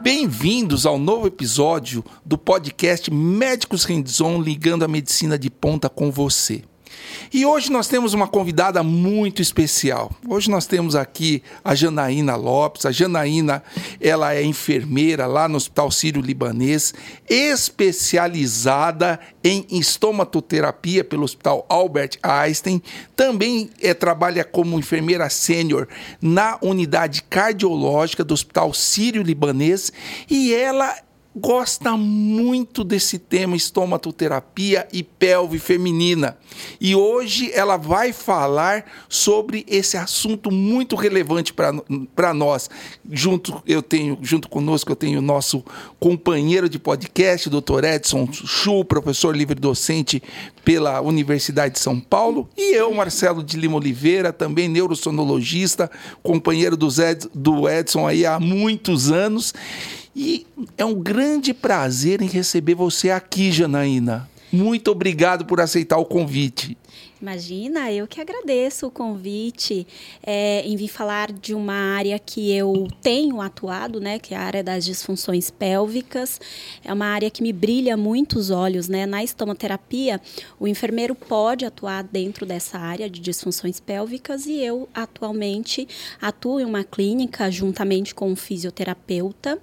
Bem-vindos ao novo episódio do podcast Médicos Hands-On ligando a medicina de ponta com você. E hoje nós temos uma convidada muito especial. Hoje nós temos aqui a Janaína Lopes. A Janaína, ela é enfermeira lá no Hospital Sírio-Libanês, especializada em estomatoterapia pelo Hospital Albert Einstein. Também é, trabalha como enfermeira sênior na unidade cardiológica do Hospital Sírio-Libanês e ela gosta muito desse tema estomatoterapia e pelve feminina. E hoje ela vai falar sobre esse assunto muito relevante para nós. Junto eu tenho, junto conosco eu tenho o nosso companheiro de podcast, Dr. Edson Chu, professor livre docente pela Universidade de São Paulo, e eu, Marcelo de Lima Oliveira, também neurosonologista, companheiro Ed, do Edson aí há muitos anos. E é um grande prazer em receber você aqui, Janaína. Muito obrigado por aceitar o convite. Imagina, eu que agradeço o convite é, em vir falar de uma área que eu tenho atuado, né, que é a área das disfunções pélvicas. É uma área que me brilha muito os olhos, né? Na estomoterapia, o enfermeiro pode atuar dentro dessa área de disfunções pélvicas e eu atualmente atuo em uma clínica juntamente com um fisioterapeuta,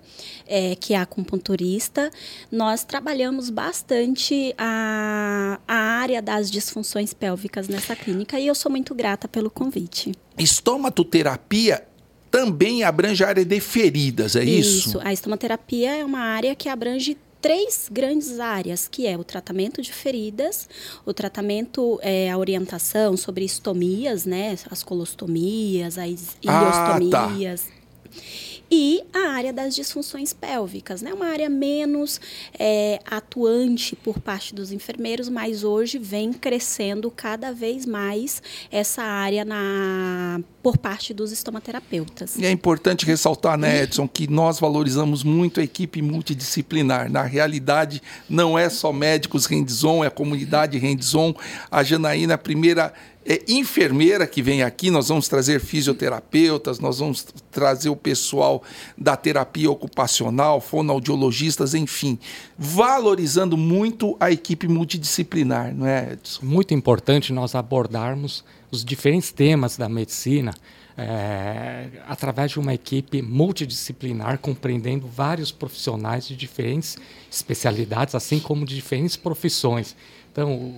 é, que é acupunturista. Nós trabalhamos bastante a, a área das disfunções pélvicas pélvicas nessa clínica e eu sou muito grata pelo convite. Estomatoterapia também abrange a área de feridas, é isso? Isso, a estomaterapia é uma área que abrange três grandes áreas, que é o tratamento de feridas, o tratamento, é, a orientação sobre estomias, né, as colostomias, as iliostomias. Ah, tá e a área das disfunções pélvicas, né? Uma área menos é, atuante por parte dos enfermeiros, mas hoje vem crescendo cada vez mais essa área na, por parte dos estomaterapeutas. E é importante ressaltar, né, Edson, que nós valorizamos muito a equipe multidisciplinar. Na realidade, não é só médicos hands-on, é a comunidade hands-on. A Janaína, a primeira é, enfermeira que vem aqui, nós vamos trazer fisioterapeutas, nós vamos trazer o pessoal da terapia ocupacional, fonoaudiologistas, enfim, valorizando muito a equipe multidisciplinar, não é, Edson? Muito importante nós abordarmos os diferentes temas da medicina é, através de uma equipe multidisciplinar, compreendendo vários profissionais de diferentes especialidades, assim como de diferentes profissões. Então,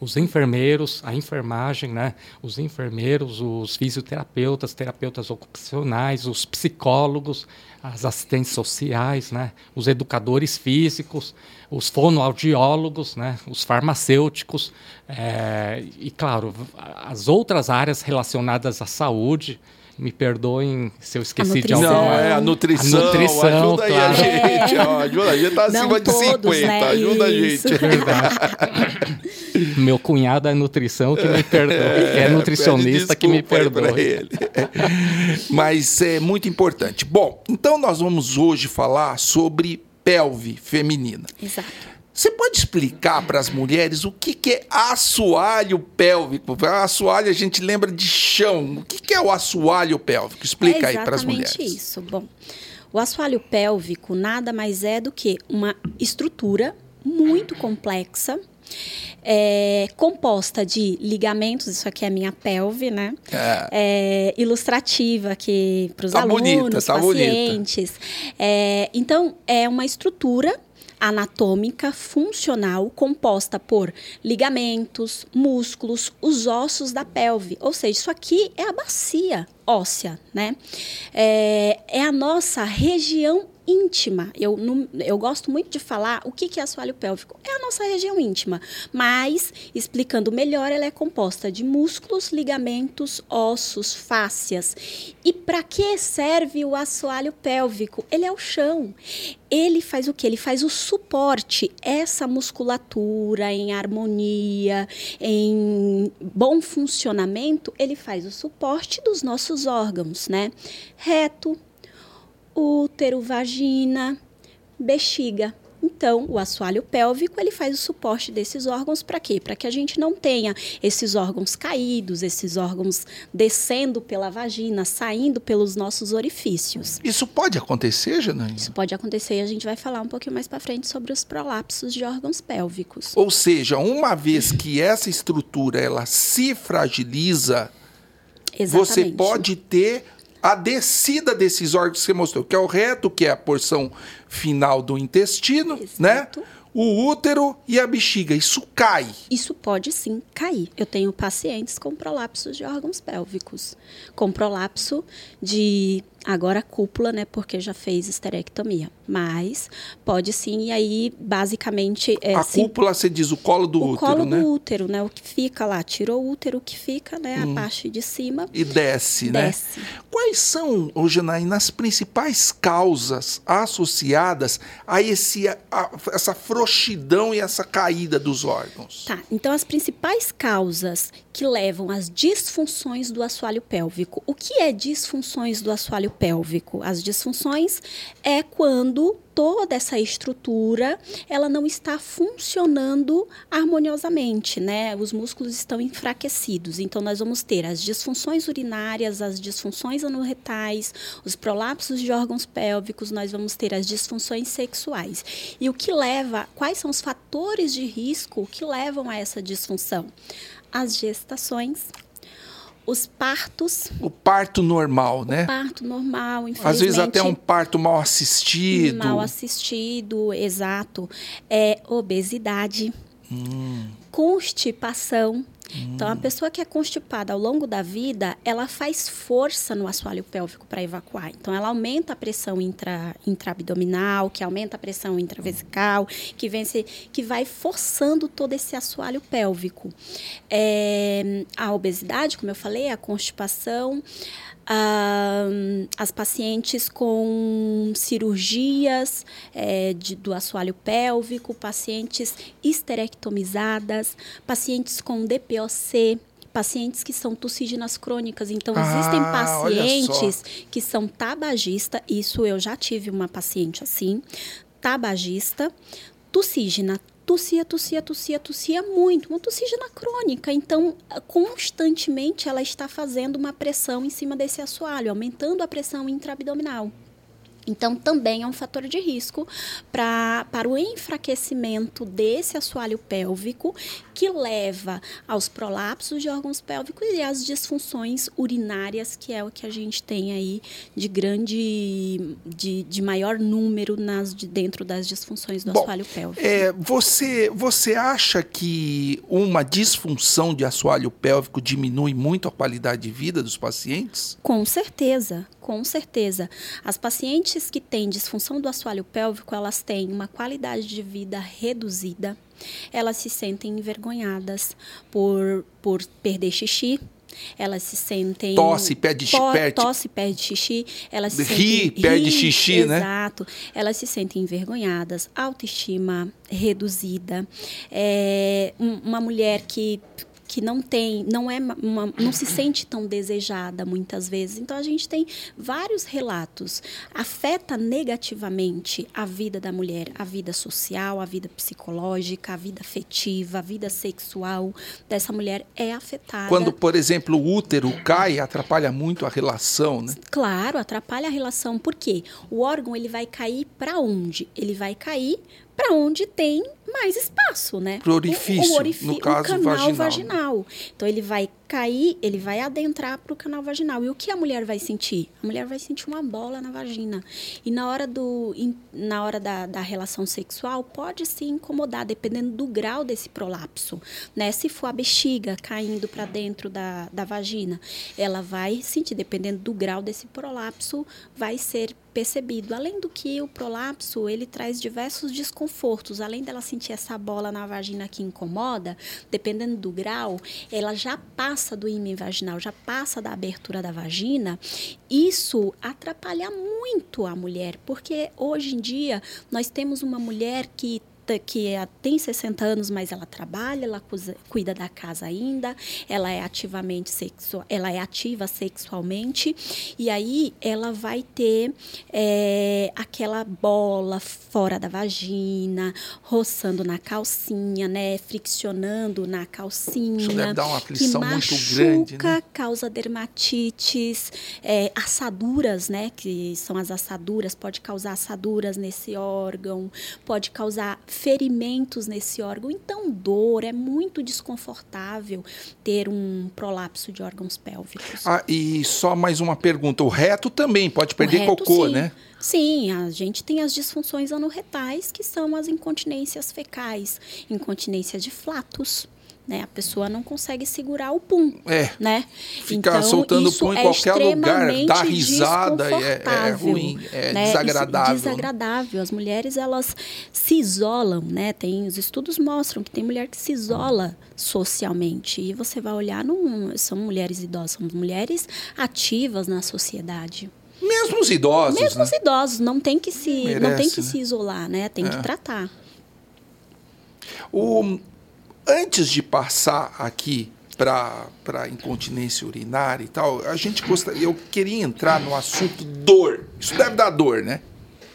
os enfermeiros, a enfermagem, né? os enfermeiros, os fisioterapeutas, terapeutas ocupacionais, os psicólogos, as assistentes sociais, né? os educadores físicos, os fonoaudiólogos, né? os farmacêuticos é, e, claro, as outras áreas relacionadas à saúde, me perdoem se eu esqueci de alguma. Não, é a nutrição. A nutrição, ajuda claro. aí a gente, ó, ajuda. A gente tá acima Não de todos, 50, né? ajuda Isso. a gente. Verdade. Meu cunhado é nutrição que me perdoa. É, é nutricionista que me perdoa. Ele. Mas é muito importante. Bom, então nós vamos hoje falar sobre pelve feminina. Exato. Você pode explicar para as mulheres o que, que é assoalho pélvico? Assoalho a gente lembra de chão. O que, que é o assoalho pélvico? Explica é aí para as mulheres. Exatamente isso. Bom, o assoalho pélvico nada mais é do que uma estrutura muito complexa. É, composta de ligamentos, isso aqui é a minha pelve, né? É. É, ilustrativa aqui para os tá alunos, bonita, tá pacientes. É, então, é uma estrutura anatômica funcional composta por ligamentos, músculos, os ossos da pelve. Ou seja, isso aqui é a bacia óssea, né? É, é a nossa região íntima. Eu, eu gosto muito de falar o que, que é assoalho pélvico. É a nossa região íntima, mas, explicando melhor, ela é composta de músculos, ligamentos, ossos, fáscias. E para que serve o assoalho pélvico? Ele é o chão. Ele faz o que? Ele faz o suporte, essa musculatura em harmonia, em bom funcionamento, ele faz o suporte dos nossos órgãos, né? Reto, útero, vagina, bexiga. Então, o assoalho pélvico ele faz o suporte desses órgãos para quê? Para que a gente não tenha esses órgãos caídos, esses órgãos descendo pela vagina, saindo pelos nossos orifícios. Isso pode acontecer, Janaína? Isso pode acontecer e a gente vai falar um pouquinho mais para frente sobre os prolapsos de órgãos pélvicos. Ou seja, uma vez que essa estrutura ela se fragiliza, Exatamente. você pode ter a descida desses órgãos que você mostrou, que é o reto, que é a porção final do intestino, né? Exato. O útero e a bexiga. Isso cai. Isso pode sim cair. Eu tenho pacientes com prolapsos de órgãos pélvicos, com prolapso de agora cúpula, né, porque já fez esterectomia. Mas pode sim, e aí basicamente é a se- cúpula, você diz o colo do o útero, colo né? Hum. do útero, né, o que fica lá, tirou o útero, o que fica, né, a parte de cima E desce, né? desce. Quais são, ô Janaína, as principais causas associadas a, esse, a- essa frouxidão e essa caída dos órgãos? Tá, então as principais causas que levam às disfunções do assoalho pélvico. O que é disfunções do assoalho pélvico? As disfunções é quando toda essa estrutura ela não está funcionando harmoniosamente, né? Os músculos estão enfraquecidos. Então nós vamos ter as disfunções urinárias, as disfunções anorretais, os prolapsos de órgãos pélvicos, nós vamos ter as disfunções sexuais. E o que leva, quais são os fatores de risco que levam a essa disfunção? As gestações, os partos, O parto normal, né? parto normal, infelizmente. Às vezes até um parto mal assistido. Mal assistido, exato. É obesidade, constipação. Então, a pessoa que é constipada ao longo da vida, ela faz força no assoalho pélvico para evacuar. Então, ela aumenta a pressão intra, intraabdominal, que aumenta a pressão intravesical, que, vem se, que vai forçando todo esse assoalho pélvico. É, a obesidade, como eu falei, a constipação, ah, as pacientes com cirurgias eh, de- do assoalho pélvico, pacientes esterectomizadas, pacientes com DPOC, pacientes que são toxígenas crônicas. Então, existem Ah, olha pacientes que são tabagistas, isso eu já tive uma paciente assim, tabagista, toxígena, tossia, tossia, tossia, tossia muito, uma toxígena crônica. Então, constantemente ela está fazendo uma pressão em cima desse assoalho, aumentando a pressão intraabdominal. Então, também é um fator de risco pra, para o enfraquecimento desse assoalho pélvico, que leva aos prolapsos de órgãos pélvicos e às disfunções urinárias, que é o que a gente tem aí de grande, de, de maior número nas, de, dentro das disfunções do Bom, assoalho pélvico. É, você, você acha que uma disfunção de assoalho pélvico diminui muito a qualidade de vida dos pacientes? Com certeza, com certeza. As pacientes que têm disfunção do assoalho pélvico, elas têm uma qualidade de vida reduzida. Elas se sentem envergonhadas por, por perder xixi. Elas se sentem. Tosse, perde xixi, to- perde- Tosse, perde xixi. Elas se Ri, sentem, perde xixi, né? Exato. Elas se sentem envergonhadas, autoestima reduzida. É, um- uma mulher que que não tem, não é uma, não se sente tão desejada muitas vezes. Então a gente tem vários relatos. Afeta negativamente a vida da mulher, a vida social, a vida psicológica, a vida afetiva, a vida sexual dessa mulher é afetada. Quando, por exemplo, o útero cai, atrapalha muito a relação, né? Claro, atrapalha a relação, porque o órgão ele vai cair para onde? Ele vai cair para onde tem mais espaço, né? Pro orifício, o, o orifi- no caso, o canal vaginal. vaginal. Então ele vai cair, ele vai adentrar para o canal vaginal. E o que a mulher vai sentir? A mulher vai sentir uma bola na vagina. E na hora, do, na hora da, da relação sexual, pode se incomodar, dependendo do grau desse prolapso. Né? Se for a bexiga caindo para dentro da, da vagina, ela vai sentir, dependendo do grau desse prolapso, vai ser percebido. Além do que o prolapso, ele traz diversos desconfortos. Além dela sentir essa bola na vagina que incomoda, dependendo do grau, ela já passa do ímã vaginal, já passa da abertura da vagina. Isso atrapalha muito a mulher, porque hoje em dia nós temos uma mulher que que tem 60 anos, mas ela trabalha, ela cuida da casa ainda, ela é ativamente sexual, ela é ativa sexualmente, e aí ela vai ter é, aquela bola fora da vagina, roçando na calcinha, né? Friccionando na calcinha. Isso deve dar uma aflição que machuca, muito grande, né? causa dermatites, é, assaduras, né? Que são as assaduras, pode causar assaduras nesse órgão, pode causar ferimentos nesse órgão. Então, dor, é muito desconfortável ter um prolapso de órgãos pélvicos. Ah, e só mais uma pergunta: o reto também pode perder reto, cocô, sim. né? Sim, a gente tem as disfunções anorretais, que são as incontinências fecais, incontinência de flatos. Né? A pessoa não consegue segurar o pum. É. Né? Ficar então, soltando pum em é qualquer lugar, dar risada é, é ruim, é né? desagradável. Isso, desagradável. As mulheres elas se isolam, né? Tem, os estudos mostram que tem mulher que se isola socialmente. E você vai olhar, não são mulheres idosas, são mulheres ativas na sociedade. Mesmo os idosos. Mesmo né? os idosos, não tem que se, Merece, não tem que né? se isolar, né? Tem é. que tratar. O, antes de passar aqui para incontinência urinária e tal, a gente gostaria, eu queria entrar no assunto dor. Isso deve dar dor, né?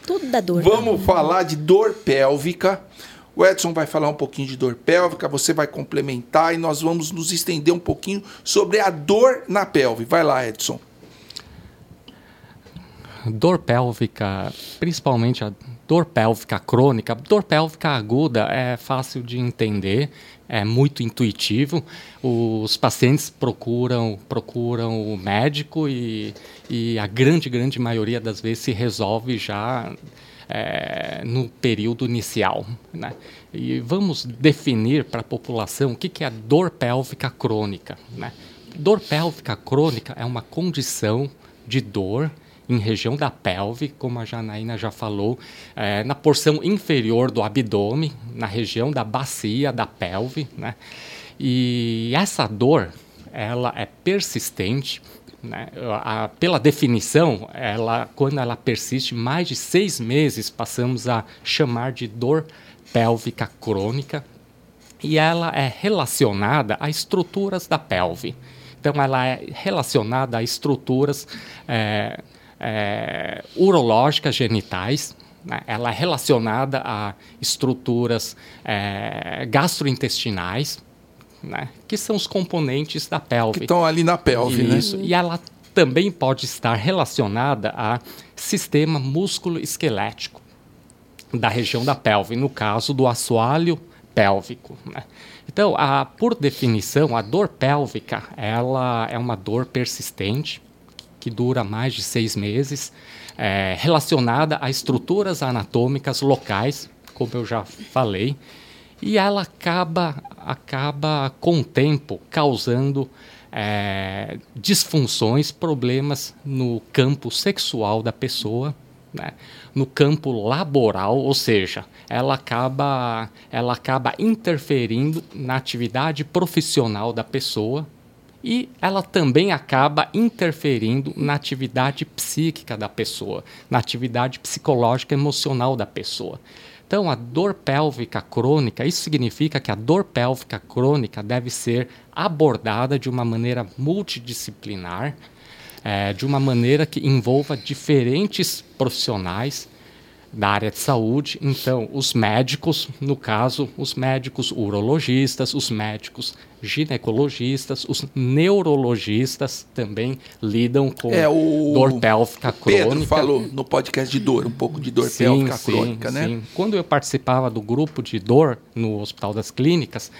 Tudo dá dor. Vamos né? falar de dor pélvica. O Edson vai falar um pouquinho de dor pélvica, você vai complementar e nós vamos nos estender um pouquinho sobre a dor na pelve. Vai lá, Edson dor pélvica, principalmente a dor pélvica crônica, dor pélvica aguda é fácil de entender, é muito intuitivo. Os pacientes procuram procuram o médico e, e a grande grande maioria das vezes se resolve já é, no período inicial. Né? E vamos definir para a população o que, que é dor pélvica crônica. Né? Dor pélvica crônica é uma condição de dor em região da pelve, como a Janaína já falou, é, na porção inferior do abdômen, na região da bacia da pelve, né? E essa dor, ela é persistente, né? A, pela definição, ela, quando ela persiste mais de seis meses, passamos a chamar de dor pélvica crônica, e ela é relacionada a estruturas da pelve. Então, ela é relacionada a estruturas é, é, urológicas genitais, né? ela é relacionada a estruturas é, gastrointestinais, né? que são os componentes da pelve. Que estão ali na pelve, né? Isso. né? E ela também pode estar relacionada a sistema músculo-esquelético da região da pelve, no caso do assoalho pélvico. Né? Então, a, por definição, a dor pélvica ela é uma dor persistente, que dura mais de seis meses, é, relacionada a estruturas anatômicas locais, como eu já falei, e ela acaba, acaba com o tempo causando é, disfunções, problemas no campo sexual da pessoa, né? no campo laboral, ou seja, ela acaba, ela acaba interferindo na atividade profissional da pessoa e ela também acaba interferindo na atividade psíquica da pessoa, na atividade psicológica emocional da pessoa. Então, a dor pélvica crônica, isso significa que a dor pélvica crônica deve ser abordada de uma maneira multidisciplinar, é, de uma maneira que envolva diferentes profissionais, da área de saúde. Então, os médicos, no caso, os médicos urologistas, os médicos ginecologistas, os neurologistas também lidam com é, dor pélvica crônica. Pedro falou no podcast de dor, um pouco de dor sim, pélvica sim, crônica, né? Sim. Quando eu participava do grupo de dor no Hospital das Clínicas,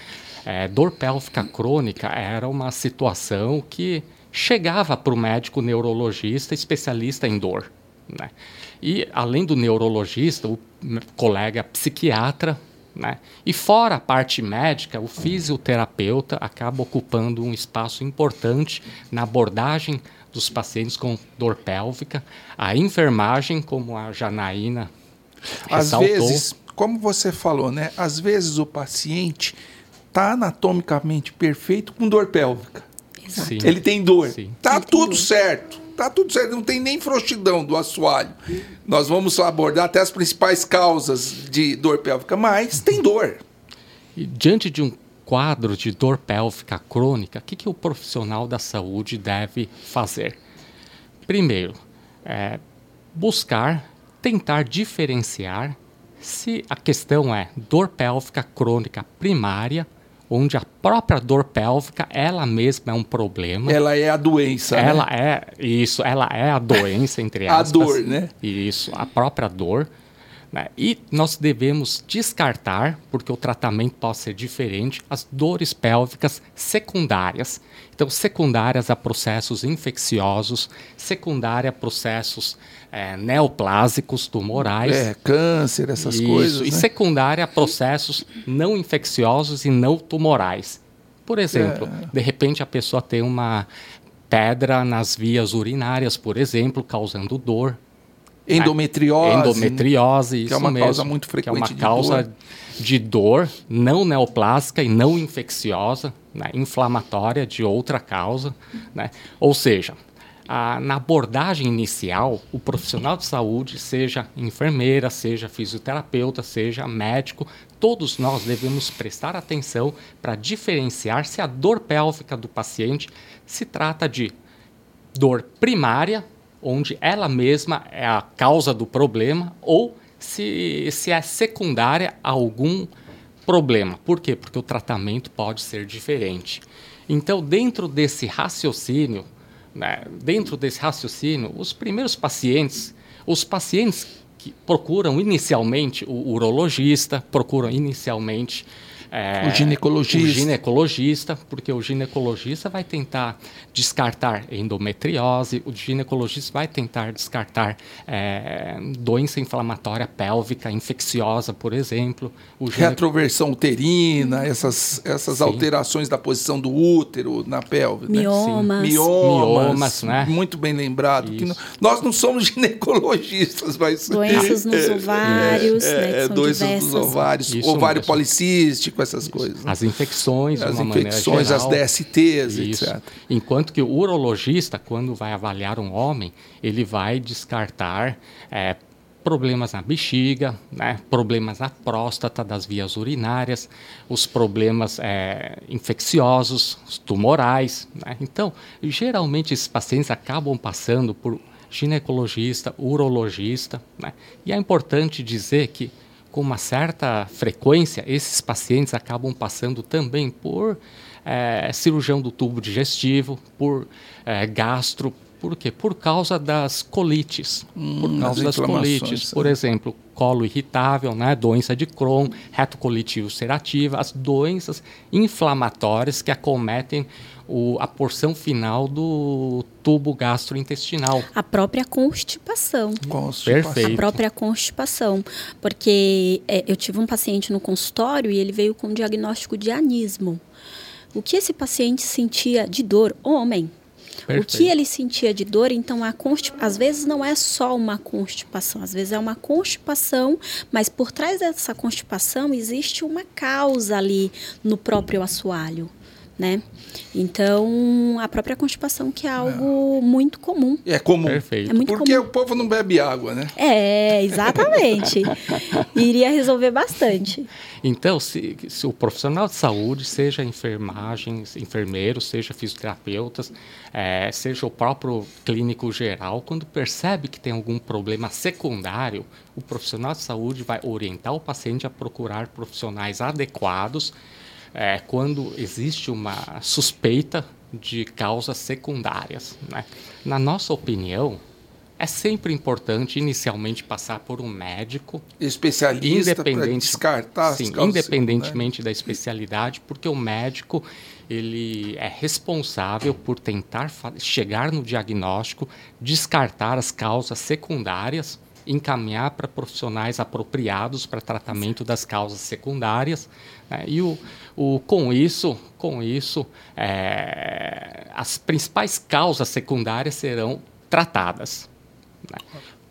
é, dor pélvica crônica era uma situação que chegava para o médico neurologista especialista em dor. Né? E, além do neurologista, o colega psiquiatra, né? E fora a parte médica, o fisioterapeuta acaba ocupando um espaço importante na abordagem dos pacientes com dor pélvica, a enfermagem, como a Janaína Às vezes, como você falou, né? Às vezes o paciente está anatomicamente perfeito com dor pélvica. Exato. Ele tem dor. Sim. Tá Ele tudo certo tá tudo certo, não tem nem frouxidão do assoalho. Nós vamos abordar até as principais causas de dor pélvica, mas tem dor. E diante de um quadro de dor pélvica crônica, o que, que o profissional da saúde deve fazer? Primeiro, é, buscar, tentar diferenciar se a questão é dor pélvica crônica primária, onde a própria dor pélvica ela mesma é um problema. Ela é a doença. Ela né? é isso, ela é a doença entre aspas. a dor, né? Isso, a própria dor. Né? E nós devemos descartar, porque o tratamento pode ser diferente, as dores pélvicas secundárias. Então, secundárias a processos infecciosos, secundária a processos é, neoplásicos, tumorais. É, câncer, essas Isso, coisas. E né? secundária a processos não infecciosos e não tumorais. Por exemplo, É. de repente a pessoa tem uma pedra nas vias urinárias, por exemplo, causando dor. Endometriose. Endometriose, isso que é uma mesmo, causa muito que é uma frequente de causa dor. de dor não neoplásica e não infecciosa, né, inflamatória de outra causa. Né? Ou seja, na abordagem inicial, o profissional de saúde, seja enfermeira, seja fisioterapeuta, seja médico, todos nós devemos prestar atenção para diferenciar se a dor pélvica do paciente se trata de dor primária, onde ela mesma é a causa do problema, ou se, se é secundária a algum problema. Por quê? Porque o tratamento pode ser diferente. Então, dentro desse raciocínio, né, dentro desse raciocínio, os primeiros pacientes, os pacientes que procuram inicialmente o urologista, procuram inicialmente é, O ginecologista. o ginecologista, porque o ginecologista vai tentar descartar endometriose, o ginecologista vai tentar descartar é, doença inflamatória pélvica infecciosa, por exemplo. O gine- Retroversão uterina, essas, essas Sim. alterações da posição do útero na pelve. né? Miomas. Miomas, Miomas, né? Muito bem lembrado. que não- nós não somos ginecologistas, mas. Doenças nos ovários, é, né, que é, são doenças diversas. dos ovários, Isso ovário mesmo. policístico, essas coisas. né? As infecções, de As infecções, as geral. DSTs, Isso. etc. Enquanto que o urologista, quando vai avaliar um homem, ele vai descartar é, problemas na bexiga, né, problemas na próstata, das vias urinárias, os problemas é, infecciosos, os tumorais. né. Então, geralmente esses pacientes acabam passando por ginecologista, urologista. né. E é importante dizer que com uma certa frequência, esses pacientes acabam passando também por eh, cirurgião do tubo digestivo, por eh, gastro, por quê? Por causa das colites, por Hum, causa as das colites. Por exemplo, colo irritável, né, doença de Crohn, retocolite ulcerativa, as doenças inflamatórias que acometem o, a porção final do tubo gastrointestinal. A própria constipação. Constipação. Perfeito. A própria constipação. Porque é, eu tive um paciente no consultório e ele veio com um diagnóstico de anismo. O que esse paciente sentia de dor? Homem. O Perfeito. que ele sentia de dor, então, a constip... às vezes não é só uma constipação, às vezes é uma constipação, mas por trás dessa constipação existe uma causa ali no próprio assoalho, né? Então, a própria constipação que é algo muito comum. É comum. Perfeito. É muito Porque comum. o povo não bebe água, né? É, exatamente. Iria resolver bastante. Então, se, se o profissional de saúde, seja enfermagem, enfermeiro, seja fisioterapeutas, eh, seja o próprio clínico geral, quando percebe que tem algum problema secundário, o profissional de saúde vai orientar o paciente a procurar profissionais adequados eh, quando existe uma suspeita de causas secundárias. né? Na nossa opinião, é sempre importante inicialmente passar por um médico Especialista independente, descartar sim, independentemente da especialidade, porque o médico ele é responsável por tentar chegar no diagnóstico, descartar as causas secundárias, encaminhar para profissionais apropriados para tratamento das causas secundárias, né? e o, o, com isso, com isso, é, as principais causas secundárias serão tratadas. né?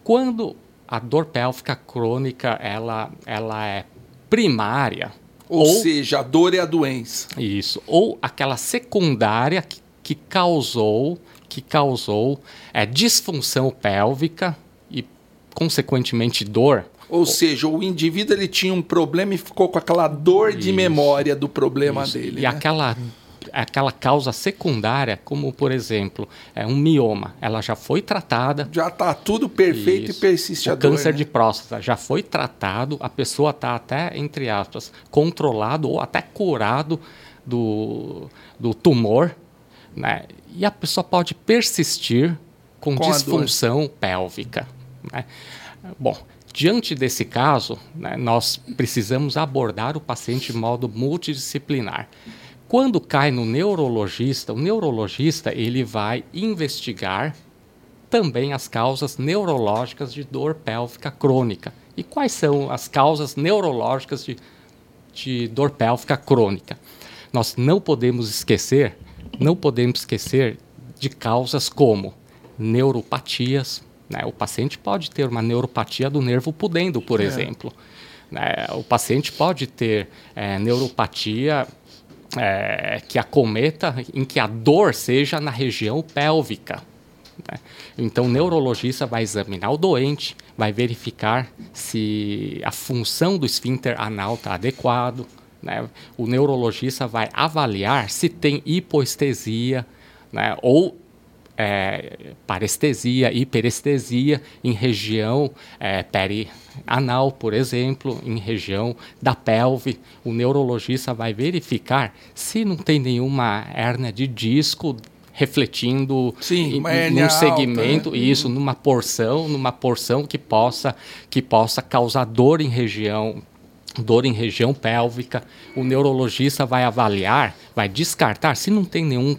Quando a dor pélvica crônica ela, ela é primária, Ou, ou, seja, a dor é a doença. isso, ou aquela secundária que, que causou que causou é, disfunção pélvica e, consequentemente, dor. Ou seja, o indivíduo ele tinha um problema e ficou com aquela dor de Isso. memória do problema Isso. dele. E né? aquela, aquela causa secundária, como por exemplo, é um mioma, ela já foi tratada. Já está tudo perfeito Isso. e persiste o a dor. câncer né? de próstata já foi tratado, a pessoa está até, entre aspas, controlado ou até curado do, do tumor, né? E a pessoa pode persistir com, Com disfunção pélvica. Né? Bom, diante desse caso, né, nós precisamos abordar o paciente de modo multidisciplinar. Quando cai no neurologista, o neurologista ele vai investigar também as causas neurológicas de dor pélvica crônica. E quais são as causas neurológicas de, de dor pélvica crônica? Nós não podemos esquecer, não podemos esquecer de causas como neuropatias. Né? O paciente pode ter uma neuropatia do nervo pudendo, por É. exemplo. Né? O paciente pode ter eh, neuropatia é, que acometa, em que a dor seja na região pélvica. né? Então, o neurologista vai examinar o doente, vai verificar se a função do esfíncter anal está adequado. né? O neurologista vai avaliar se tem hipoestesia né? ou é, parestesia, hiperestesia em região é, perianal, por exemplo, em região da pelve. O neurologista vai verificar se não tem nenhuma hérnia de disco refletindo Sim, em, num segmento, alta, né? isso, numa porção, numa porção que possa, que possa causar dor em região dor em região pélvica. O neurologista vai avaliar, vai descartar se não tem nenhum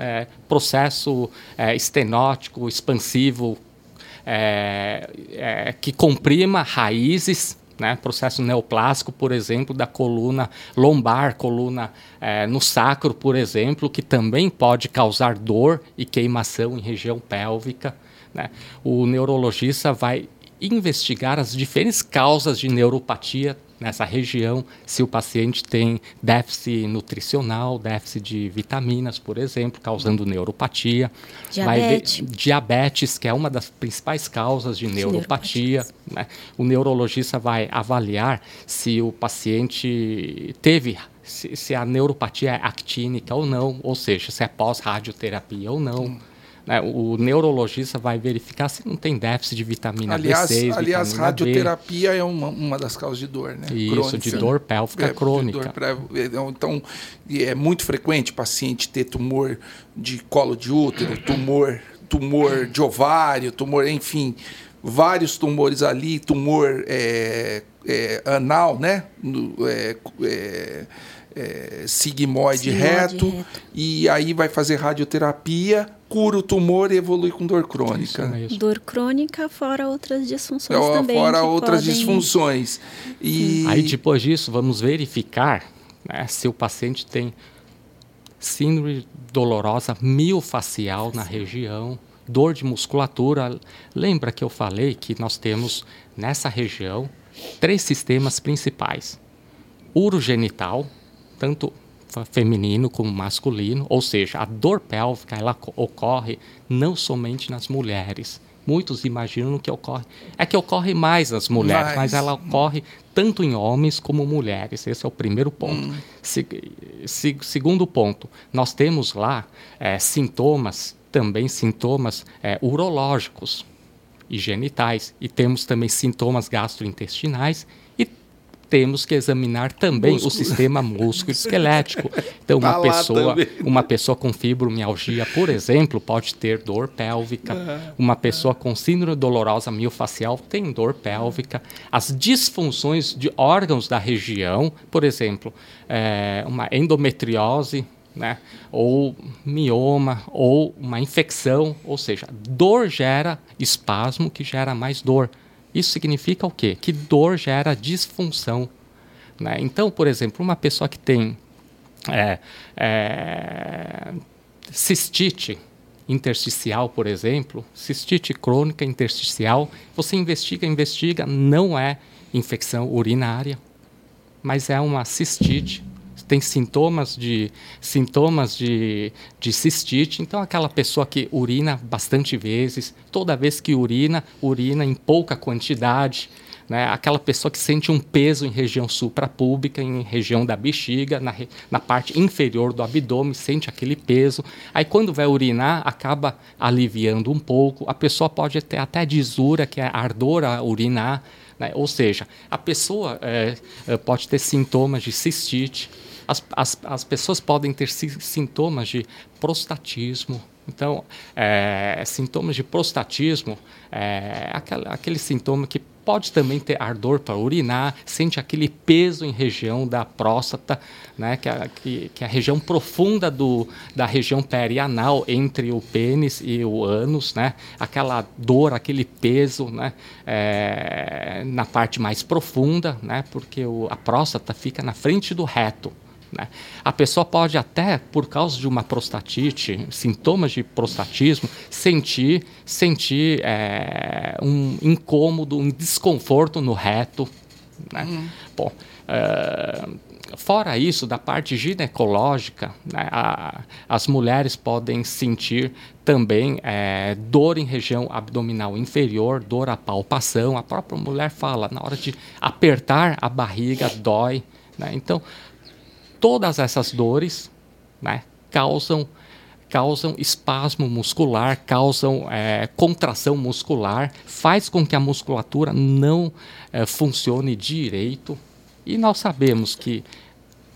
é, processo é, estenótico, expansivo, é, é, que comprima raízes, né, processo neoplásico, por exemplo, da coluna lombar, coluna é, no sacro, por exemplo, que também pode causar dor e queimação em região pélvica. Né. O neurologista vai investigar as diferentes causas de neuropatia nessa região, se o paciente tem déficit nutricional, déficit de vitaminas, por exemplo, causando neuropatia. Vai Diabetes. diabetes, que é uma das principais causas de neuropatia. Né? O neurologista vai avaliar se o paciente teve, se, se a neuropatia é actínica ou não, ou seja, se é pós-radioterapia ou não. Né? O neurologista vai verificar se não tem déficit de vitamina Aliás, B6, aliás vitamina radioterapia é uma, uma das causas de dor, né? Isso, Crônica. de dor pélvica É, crônica. dor pré- Então, é muito frequente paciente ter tumor de colo de útero, tumor, tumor de ovário, tumor, enfim, vários tumores ali, tumor é, é, anal, né? No- é, é, sigmoide, Sigmoide reto, reto. e aí vai fazer radioterapia, cura o tumor e evolui com dor crônica. Isso mesmo. Dor crônica, fora outras disfunções também. Fora outras podem- disfunções. E Aí depois disso, vamos verificar né, se o paciente tem síndrome dolorosa miofacial na região, dor de musculatura. Lembra que eu falei que nós temos nessa região três sistemas principais: urogenital, tanto feminino como masculino, ou seja, a dor pélvica ela co- ocorre não somente nas mulheres. Muitos imaginam que ocorre, é que ocorre mais nas mulheres, Mais. mas ela ocorre tanto em homens como mulheres. Esse é o primeiro ponto. Se- se- segundo ponto, nós temos lá eh, sintomas, também sintomas eh, urológicos e genitais, e temos também sintomas gastrointestinais temos que examinar também Músculo. o sistema músculo-esquelético. Então, uma Tá lá pessoa, também. uma pessoa com fibromialgia, por exemplo, pode ter dor pélvica. Uma pessoa com síndrome dolorosa miofacial tem dor pélvica. As disfunções de órgãos da região, por exemplo, eh, uma endometriose, né? ou mioma, ou uma infecção, ou seja, dor gera espasmo que gera mais dor. Isso significa o quê? Que dor gera disfunção. Né? Então, por exemplo, uma pessoa que tem é, é, cistite intersticial, por exemplo, cistite crônica intersticial, você investiga, investiga, não é infecção urinária, mas é uma cistite tem sintomas de sintomas de, de cistite, então aquela pessoa que urina bastante vezes, toda vez que urina, urina em pouca quantidade, né? Aquela pessoa que sente um peso em região suprapúbica, em região da bexiga, na, na parte inferior do abdômen, sente aquele peso. Aí quando vai urinar, acaba aliviando um pouco. A pessoa pode ter até disura, que é ardor a urinar. Né? Ou seja, a pessoa é, pode ter sintomas de cistite, as, as, as pessoas podem ter sintomas de prostatismo. Então, é, sintomas de prostatismo é aquele, aquele sintoma que pode também ter ardor para urinar, sente aquele peso em região da próstata, né, que, é, que, que é a região profunda do, da região perianal entre o pênis e o ânus, né, aquela dor, aquele peso né, é, na parte mais profunda, né, porque o, a próstata fica na frente do reto. Né? A pessoa pode até, por causa de uma prostatite, sintomas de prostatismo, sentir, sentir é, um incômodo, um desconforto no reto. Né? Uhum. Bom, é, fora isso, da parte ginecológica, né, a, as mulheres podem sentir também é, dor em região abdominal inferior, dor à palpação. A própria mulher fala, na hora de apertar a barriga, dói. Né? Então, todas essas dores né, causam causam espasmo muscular, causam é, contração muscular, faz com que a musculatura não é, funcione direito. E nós sabemos que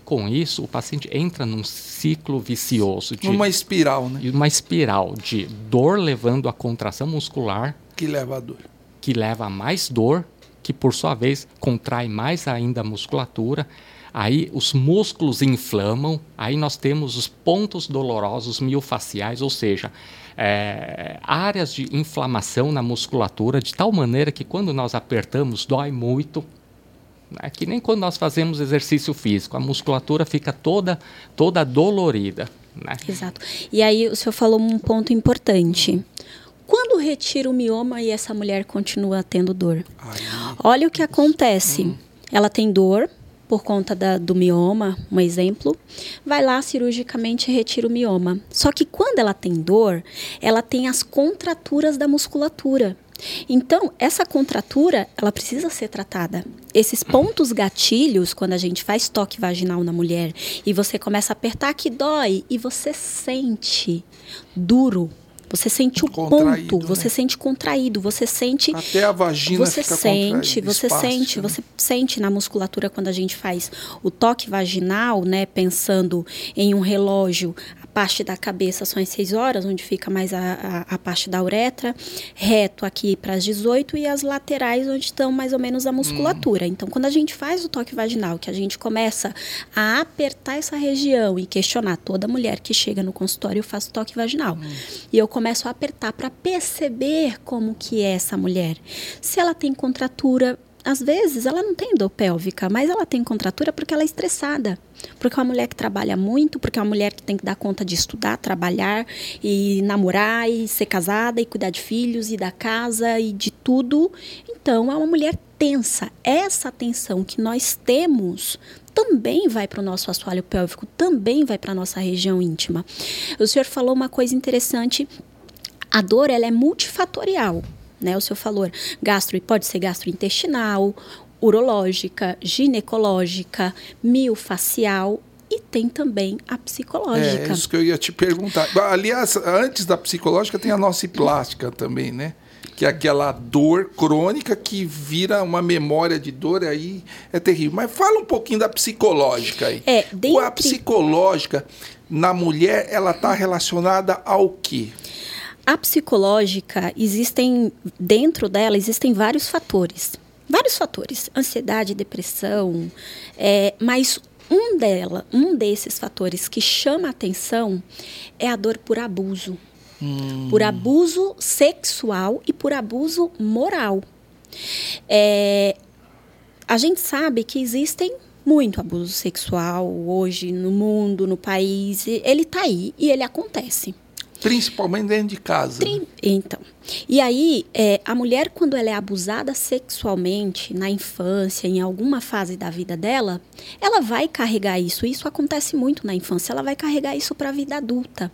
com isso o paciente entra num ciclo vicioso de uma espiral, né? Uma espiral de dor levando a contração muscular que leva a dor, que leva a mais dor, que por sua vez contrai mais ainda a musculatura aí os músculos inflamam, aí nós temos os pontos dolorosos miofaciais, ou seja, é, áreas de inflamação na musculatura, de tal maneira que quando nós apertamos dói muito. É que nem quando nós fazemos exercício físico, a musculatura fica toda, toda dolorida. Né? Exato. E aí o senhor falou um ponto importante. Quando retira o mioma e essa mulher continua tendo dor? Ai, Olha o que acontece. Hum. Ela tem dor, por conta da, do mioma, um exemplo, vai lá cirurgicamente retira o mioma. Só que quando ela tem dor, ela tem as contraturas da musculatura. Então, essa contratura, ela precisa ser tratada. Esses pontos gatilhos, quando a gente faz toque vaginal na mulher e você começa a apertar que dói e você sente duro, você sente o contraído, ponto, né? você sente contraído, você sente até a vagina você sente, você espaço, sente, né? você sente na musculatura quando a gente faz o toque vaginal, né, pensando em um relógio, parte da cabeça são as 6 horas, onde fica mais a, a, a parte da uretra, reto aqui para as 18 e as laterais, onde estão mais ou menos a musculatura. Hum. Então, quando a gente faz o toque vaginal, que a gente começa a apertar essa região e questionar toda mulher que chega no consultório, eu faço toque vaginal. Hum. E eu começo a apertar para perceber como que é essa mulher. Se ela tem contratura, às vezes ela não tem dor pélvica, mas ela tem contratura porque ela é estressada. Porque é uma mulher que trabalha muito, porque é uma mulher que tem que dar conta de estudar, trabalhar e namorar e ser casada e cuidar de filhos e da casa e de tudo. Então é uma mulher tensa. Essa tensão que nós temos também vai para o nosso assoalho pélvico, também vai para a nossa região íntima. O senhor falou uma coisa interessante. A dor ela é multifatorial né? O senhor falou gastro, pode ser gastrointestinal, urológica, ginecológica, miofacial e tem também a psicológica. É isso que eu ia te perguntar. Aliás, antes da psicológica tem a nossa plástica também, né? Que é aquela dor crônica que vira uma memória de dor aí é terrível. Mas fala um pouquinho da psicológica aí. É, dentre... A psicológica na mulher, ela está relacionada ao quê? A psicológica, existem, dentro dela, existem vários fatores. Vários fatores. Ansiedade, depressão, é, mas um dela, um desses fatores que chama a atenção é a dor por abuso. Hum. Por abuso sexual e por abuso moral. É, a gente sabe que existem muito abuso sexual hoje no mundo, no país. Ele está aí e ele acontece. Principalmente dentro de casa. Tri... Então. E aí, é, a mulher, quando ela é abusada sexualmente na infância, em alguma fase da vida dela, ela vai carregar isso. Isso acontece muito na infância. Ela vai carregar isso para a vida adulta.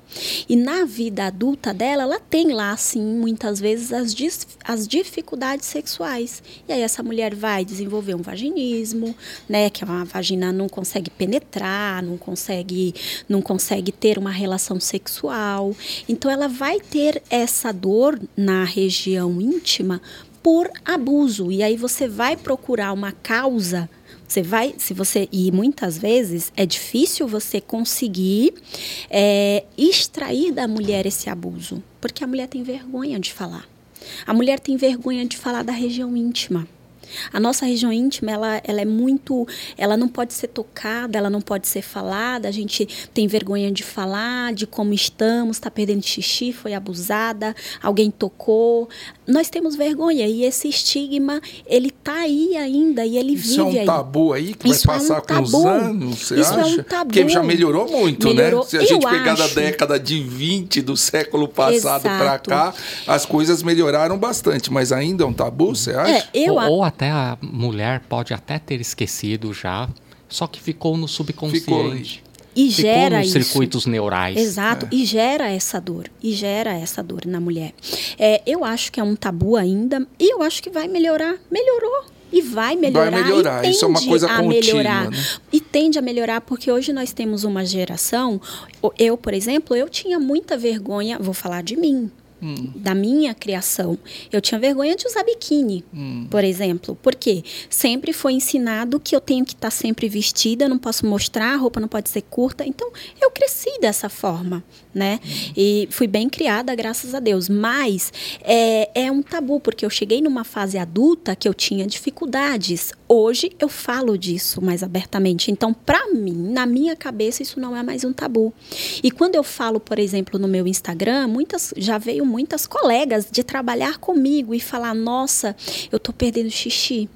E na vida adulta dela, ela tem lá, sim, muitas vezes as, as dificuldades sexuais. E aí, essa mulher vai desenvolver um vaginismo, né? Que é uma vagina não consegue penetrar, não consegue, não consegue ter uma relação sexual. Então, ela vai ter essa dor na região íntima por abuso. E aí você vai procurar uma causa. Você vai, se você e muitas vezes é difícil você conseguir é, extrair da mulher esse abuso, porque a mulher tem vergonha de falar. A mulher tem vergonha de falar da região íntima. A nossa região íntima, ela, ela é muito. Ela não pode ser tocada, ela não pode ser falada. A gente tem vergonha de falar, de como estamos, está perdendo xixi, foi abusada, alguém tocou. Nós temos vergonha e esse estigma, ele tá aí ainda e ele Isso vive é um tabu aí que Isso vai passar é um com os anos, você Isso acha? é um tabu. Porque já melhorou muito, Melhorou. né? Se a Eu gente pegar da acho. década de 20 do século passado para cá, as coisas melhoraram bastante, mas ainda é um tabu, você acha? É, eu ou, ou até a mulher pode até ter esquecido já, só que ficou no subconsciente. Ficou e ficou gera nos isso. circuitos neurais. Exato, e gera essa dor, e gera essa dor na mulher. É, eu acho que é um tabu ainda, e eu acho que vai melhorar. Melhorou. E vai melhorar. melhorar, E isso é uma tende coisa a contínua, melhorar. né? E tende a melhorar porque hoje nós temos uma geração. Eu, por exemplo, eu tinha muita vergonha, vou falar de mim. Da minha criação. Eu tinha vergonha de usar biquíni, Hum. por exemplo. Por quê? Sempre foi ensinado que eu tenho que estar sempre vestida, não posso mostrar, a roupa não pode ser curta. Então, eu cresci dessa forma, né? E fui bem criada, graças a Deus. Mas é, é um tabu, porque eu cheguei numa fase adulta que eu tinha dificuldades. Hoje eu falo disso mais abertamente. Então, para mim, na minha cabeça, isso não é mais um tabu. E quando eu falo, por exemplo, no meu Instagram, muitas já veio muitas colegas de trabalhar comigo e falar: "Nossa, eu tô perdendo xixi".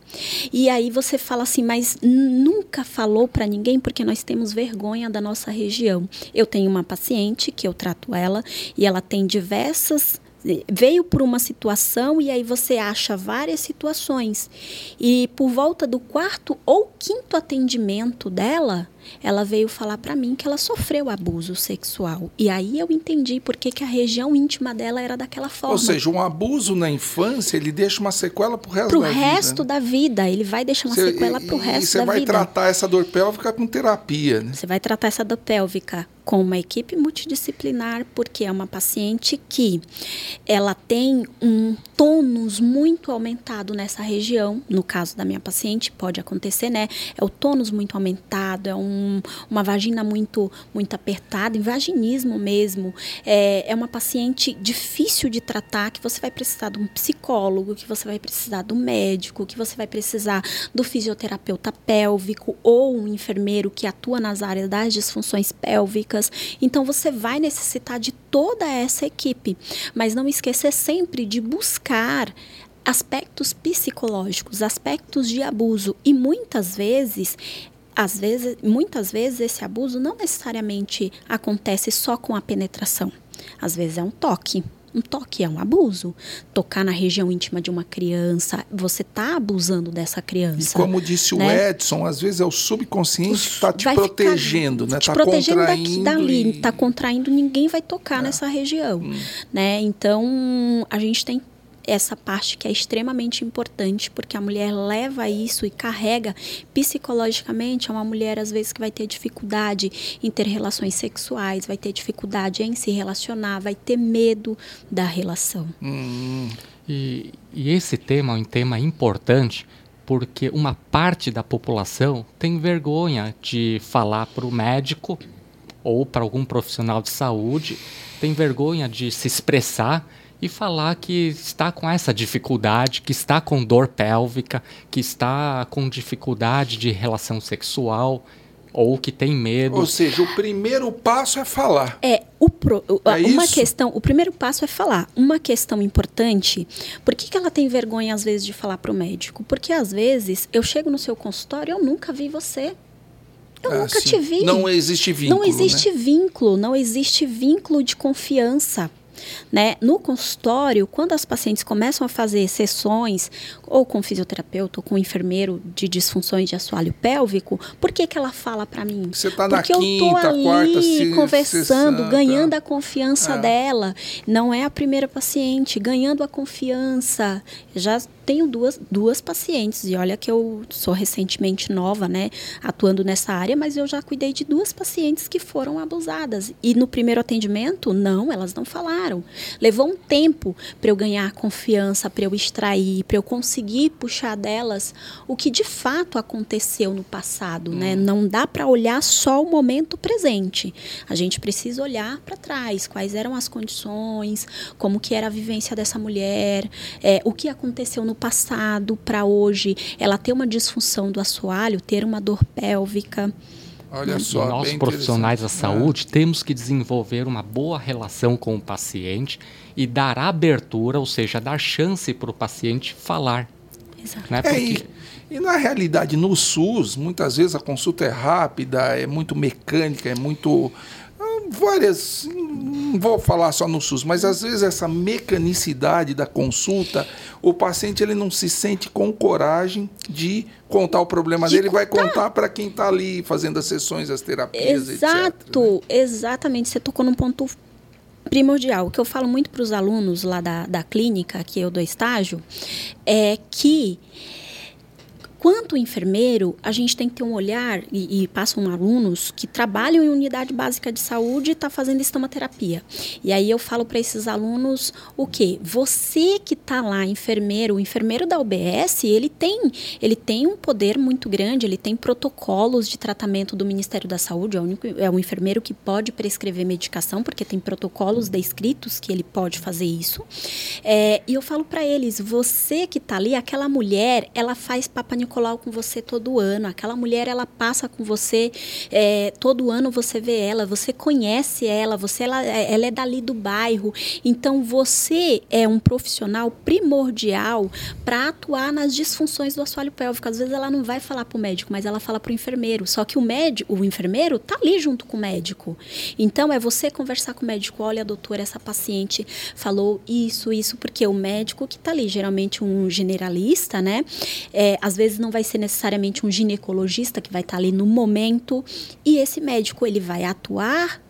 E aí você fala assim: "Mas nunca falou para ninguém porque nós temos vergonha da nossa região". Eu tenho uma paciente que eu trato ela e ela tem diversas veio por uma situação e aí você acha várias situações. E por volta do quarto ou quinto atendimento dela, ela veio falar para mim que ela sofreu abuso sexual. E aí eu entendi por que, que a região íntima dela era daquela forma. Ou seja, um abuso na infância, ele deixa uma sequela pro resto pro da resto vida. né? da vida, ele vai deixar uma Você- sequela pro e- resto E você da vai vida. tratar essa dor pélvica com terapia, né? Você vai tratar essa dor pélvica com uma equipe multidisciplinar, porque é uma paciente que ela tem um tônus muito aumentado nessa região. No caso da minha paciente, pode acontecer, né? É o tônus muito aumentado, é um, uma vagina muito, muito apertada, vaginismo mesmo. É, é uma paciente difícil de tratar, que você vai precisar de um psicólogo, que você vai precisar do médico, que você vai precisar do fisioterapeuta pélvico ou um enfermeiro que atua nas áreas das disfunções pélvicas. Então você vai necessitar de toda essa equipe, mas não esquecer sempre de buscar aspectos psicológicos, aspectos de abuso e muitas vezes às vezes, muitas vezes esse abuso não necessariamente acontece só com a penetração. Às vezes é um toque. Um toque é um abuso. Tocar na região íntima de uma criança, você está abusando dessa E criança. como disse o né? Edson, às vezes é o subconsciente que está te protegendo, né? Te Tá protegendo daqui, dali, e- tá contraindo, ninguém vai tocar nessa região, né? Então, a gente tem essa parte que é extremamente importante, porque a mulher leva isso e carrega psicologicamente. É uma mulher, às vezes, que vai ter dificuldade em ter relações sexuais, vai ter dificuldade em se relacionar, vai ter medo da relação. Hum, E, e esse tema é um tema importante porque uma parte da população tem vergonha de falar para o médico ou para algum profissional de saúde, tem vergonha de se expressar e falar que está com essa dificuldade, que está com dor pélvica, que está com dificuldade de relação sexual ou que tem medo. Ou seja, o primeiro passo é falar. É, o pro- o- É uma isso? questão, o primeiro passo é falar. Uma questão importante, por que, que ela tem vergonha às vezes de falar para o médico? Porque às vezes eu chego no seu consultório e eu nunca vi você. Eu Ah, nunca sim. te vi. Não existe vínculo. Não existe né? vínculo, não existe vínculo de confiança. Né? No consultório, quando as pacientes começam a fazer sessões, ou com fisioterapeuta, ou com enfermeiro de disfunções de assoalho pélvico, por que, que ela fala para mim? Você tá na Porque eu tô quinta, ali quarta conversando, sessão, ganhando tá. a confiança É. dela. Não é a primeira paciente, ganhando a confiança. Já tenho duas, duas pacientes, e olha que eu sou recentemente nova, né, atuando nessa área, mas eu já cuidei de duas pacientes que foram abusadas. E no primeiro atendimento, não, elas não falaram. Levou um tempo para eu ganhar confiança, para eu extrair, para eu conseguir puxar delas o que de fato aconteceu no passado, né? Não dá para olhar só o momento presente. A gente precisa olhar para trás, quais eram as condições, como que era a vivência dessa mulher, é, o que aconteceu no passado para hoje ela ter uma disfunção do assoalho, ter uma dor pélvica. Olha E só, nós, bem profissionais da saúde, temos que desenvolver uma boa relação com o paciente e dar abertura, ou seja, dar chance para o paciente falar. Exato. Né? É, Porque e, e na realidade, no SUS, muitas vezes a consulta é rápida, é muito mecânica, é muito. Várias. Não vou falar só no SUS, mas às vezes essa mecanicidade da consulta, o paciente ele não se sente com coragem de contar o problema De dele, vai contar. contar para quem está ali fazendo as sessões, as terapias, etc. Exato, né? exatamente. Você tocou num ponto primordial. O que eu falo muito para os alunos lá da, da clínica, que eu dou estágio, é que quanto enfermeiro, a gente tem que ter um olhar, e, e passam alunos que trabalham em unidade básica de saúde e está fazendo estomaterapia. E aí eu falo para esses alunos o quê? Você que está lá, enfermeiro, o enfermeiro da UBS, ele tem, ele tem um poder muito grande, ele tem protocolos de tratamento do Ministério da Saúde, é o, único, é o enfermeiro que pode prescrever medicação, porque tem protocolos descritos que ele pode fazer isso. É, e eu falo para eles, você que está ali, aquela mulher, ela faz Papa Nicolau com você todo ano. Aquela mulher, ela passa com você é, todo ano. Você vê ela, você conhece ela, você ela, ela é dali do bairro. Então você é um profissional primordial para atuar nas disfunções do assoalho pélvico. Às vezes ela não vai falar para o médico, mas ela fala para o enfermeiro. Só que o médico, o enfermeiro, tá ali junto com o médico. Então é você conversar com o médico. Olha, doutor, essa paciente falou isso, isso, porque o médico que tá ali, geralmente um generalista, né? É, às vezes não vai ser necessariamente um ginecologista que vai estar ali no momento. E esse médico, ele vai atuar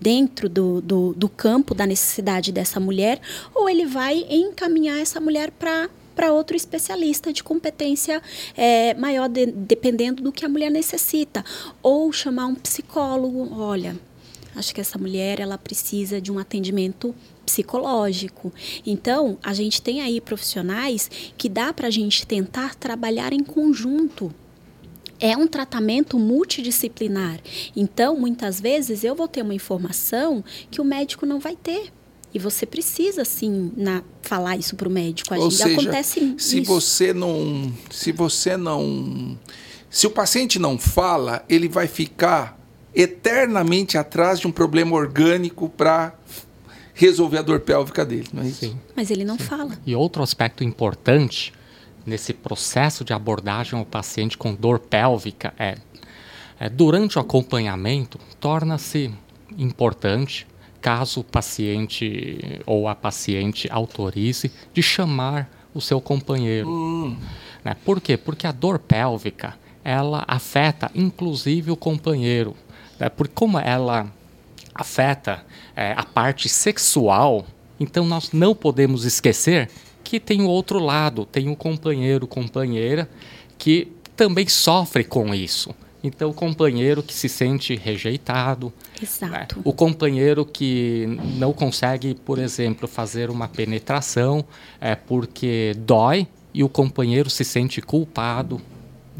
dentro do, do, do campo da necessidade dessa mulher, ou ele vai encaminhar essa mulher para para outro especialista de competência é, maior, de, dependendo do que a mulher necessita. Ou chamar um psicólogo. Olha, acho que essa mulher ela precisa de um atendimento psicológico. Então, a gente tem aí profissionais que dá para a gente tentar trabalhar em conjunto. É um tratamento multidisciplinar. Então, muitas vezes, eu vou ter uma informação que o médico não vai ter. E você precisa, sim, na, falar isso para o médico. Ou gente, seja, acontece se isso. você não, se você não, se o paciente não fala, ele vai ficar eternamente atrás de um problema orgânico para resolver a dor pélvica dele, não é isso? Sim. Mas ele não fala. E outro aspecto importante nesse processo de abordagem ao paciente com dor pélvica é, é durante o acompanhamento, torna-se importante, caso o paciente ou a paciente autorize, de chamar o seu companheiro. Hum, Né? Por quê? Porque a dor pélvica ela afeta inclusive o companheiro. Né? Porque como ela afeta é, a parte sexual, então nós não podemos esquecer que tem o outro lado, tem o companheiro, companheira, que também sofre com isso. Então, o companheiro que se sente rejeitado, né? O companheiro que não consegue, por exemplo, fazer uma penetração é, porque dói e o companheiro se sente culpado.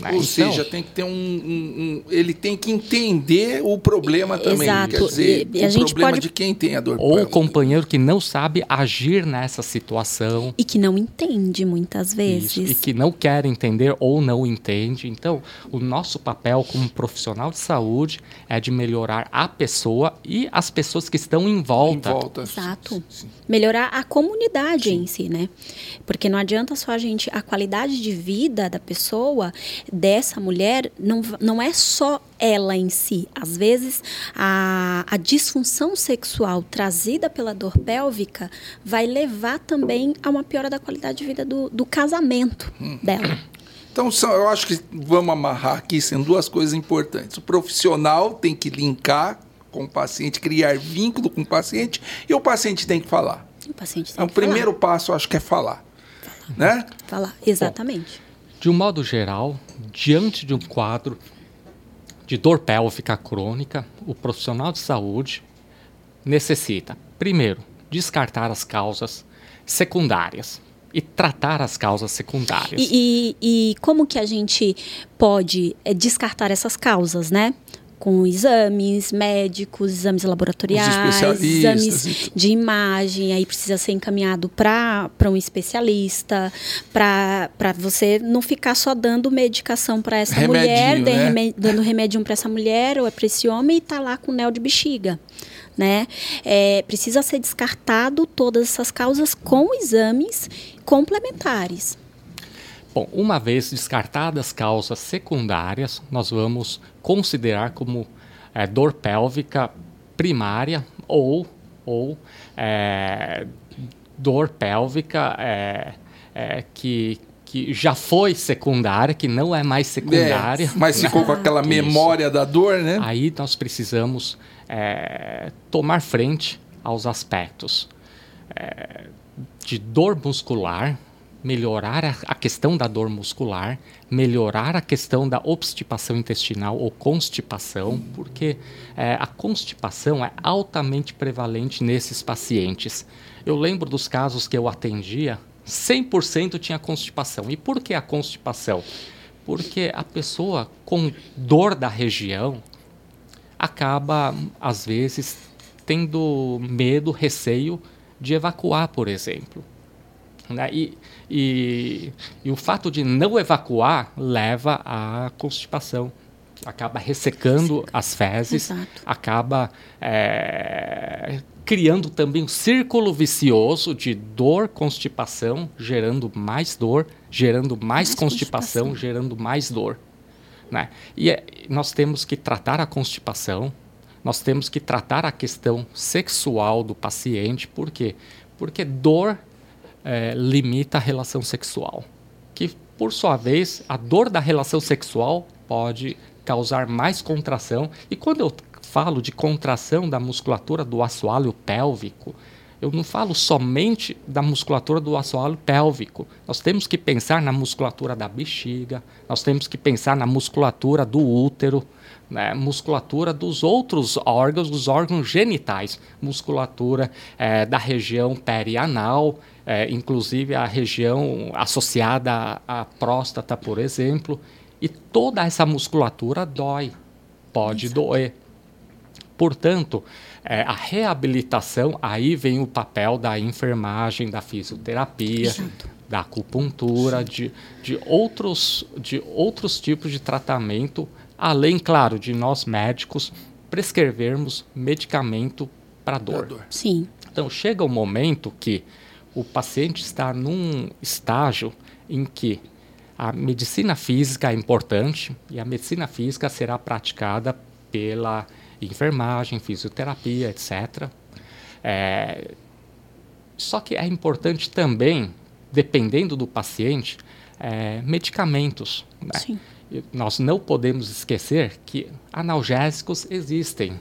Ou Então, seja, tem que ter um, um- um- ele tem que entender o problema também, Exato. quer dizer, E- e a o gente problema pode- de quem tem a dor ou o pélvica. companheiro que não sabe agir nessa situação. E que não entende muitas vezes. Isso, e que não quer entender ou não entende. Então, o nosso papel como profissional de saúde é de melhorar a pessoa e as pessoas que estão em em volta. volta. Exato. Sim. Melhorar a comunidade em si, né? Porque não adianta só a gente. A qualidade de vida da pessoa dessa mulher não, não é só ela em si. Às vezes, a, a disfunção sexual trazida pela dor pélvica vai levar também a uma piora da qualidade de vida do, do casamento hum. dela. Então, eu acho que vamos amarrar aqui sendo duas coisas importantes. O profissional tem que linkar com o paciente, criar vínculo com o paciente, e o paciente tem que falar. O paciente tem então, que o primeiro falar. passo, acho que é falar. Falar. Né? Falar, exatamente. Bom, de um modo geral, diante de um quadro de dor pélvica crônica, o profissional de saúde necessita, primeiro, descartar as causas secundárias e tratar as causas secundárias. E, e, e como que a gente pode é, descartar essas causas, né? Com exames médicos, exames laboratoriais, exames de imagem, aí precisa ser encaminhado para um especialista, para você não ficar só dando medicação para essa mulher, né? dando remédio para essa mulher ou é para esse homem e tá lá com neo de bexiga. Né? É, precisa ser descartado todas essas causas com exames complementares. Bom, uma vez descartadas causas secundárias, nós vamos considerar como é, dor pélvica primária ou, ou é, dor pélvica é, é que, que já foi secundária, que não é mais secundária. É, mas ficou com aquela memória da dor, né? Aí nós precisamos tomar frente aos aspectos de dor muscular, melhorar a, questão da dor muscular, melhorar a questão da obstipação intestinal ou constipação, porque é, a constipação é altamente prevalente nesses pacientes. Eu lembro dos casos que eu atendia, 100% tinha constipação. E por que a constipação? Porque a pessoa com dor da região acaba, às vezes, tendo medo, receio de evacuar, por exemplo. Né? E, e, e o fato de não evacuar leva à constipação acaba ressecando as fezes, Exato. acaba é, criando também um círculo vicioso de dor, constipação, gerando mais dor, gerando mais, mais constipação, constipação, gerando mais dor. Né? E é, nós temos que tratar a constipação, nós temos que tratar a questão sexual do paciente, por quê? Porque dor é, limita a relação sexual. Que, por sua vez, a dor da relação sexual pode causar mais contração. E quando eu falo de contração da musculatura do assoalho pélvico, eu não falo somente da musculatura do assoalho pélvico. Nós temos que pensar na musculatura da bexiga, nós temos que pensar na musculatura do útero, né, musculatura dos outros órgãos, dos órgãos genitais, musculatura é, da região perianal, é, inclusive a região associada à, à próstata, por exemplo, e toda essa musculatura dói, pode Exato. doer. Portanto, é, a reabilitação, aí vem o papel da enfermagem, da fisioterapia, Exato. da acupuntura, de, de, outros, de outros tipos de tratamento além, claro, de nós médicos prescrevermos medicamento para dor. dor. Sim. Então chega um momento que o paciente está num estágio em que a medicina física é importante e a medicina física será praticada pela enfermagem, fisioterapia, etc. É, só que é importante também, dependendo do paciente, é, medicamentos. Né? Nós não podemos esquecer que analgésicos existem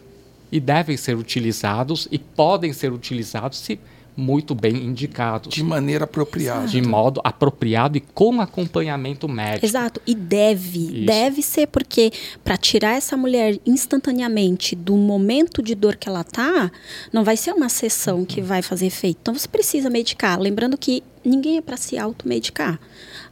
e devem ser utilizados e podem ser utilizados se muito bem indicados. De maneira apropriada. De modo apropriado e com acompanhamento médico. Exato. E deve. Isso. Deve ser, porque para tirar essa mulher instantaneamente do momento de dor que ela tá, não vai ser uma sessão que vai fazer efeito. Então você precisa medicar. Lembrando que ninguém é para se automedicar.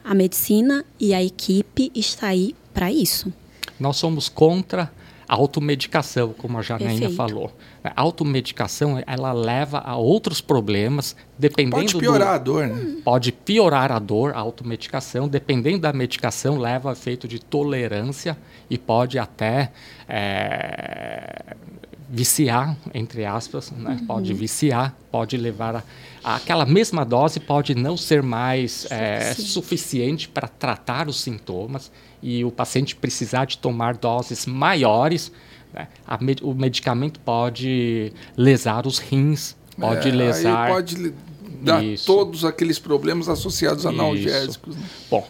A medicina e a equipe está aí para isso. Nós somos contra automedicação, como a Janaína falou. A automedicação, ela leva a outros problemas, dependendo Pode piorar do, a dor, né? Pode piorar a dor, a automedicação. Dependendo da medicação, leva a efeito de tolerância e pode até é, viciar, entre aspas, né? uhum. pode viciar, pode levar a, a, aquela mesma dose pode não ser mais é, suficiente para tratar os sintomas e o paciente precisar de tomar doses maiores. Né? Med o medicamento pode lesar os rins, pode é, lesar. pode dar Isso. todos aqueles problemas associados a analgésicos. Né? Bom,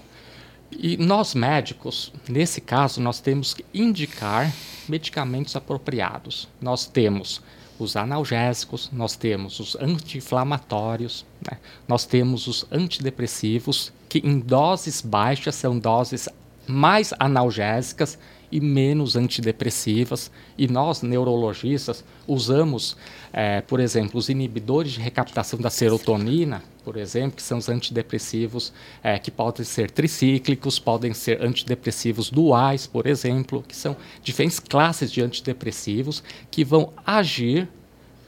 e nós médicos, nesse caso, nós temos que indicar medicamentos apropriados. Nós temos os analgésicos, nós temos os anti-inflamatórios, né? nós temos os antidepressivos, que em doses baixas são doses mais analgésicas e menos antidepressivas. E nós, neurologistas, usamos, é, por exemplo, os inibidores de recaptação da serotonina, por exemplo, que são os antidepressivos é, que podem ser tricíclicos, podem ser antidepressivos duais, por exemplo, que são diferentes classes de antidepressivos que vão agir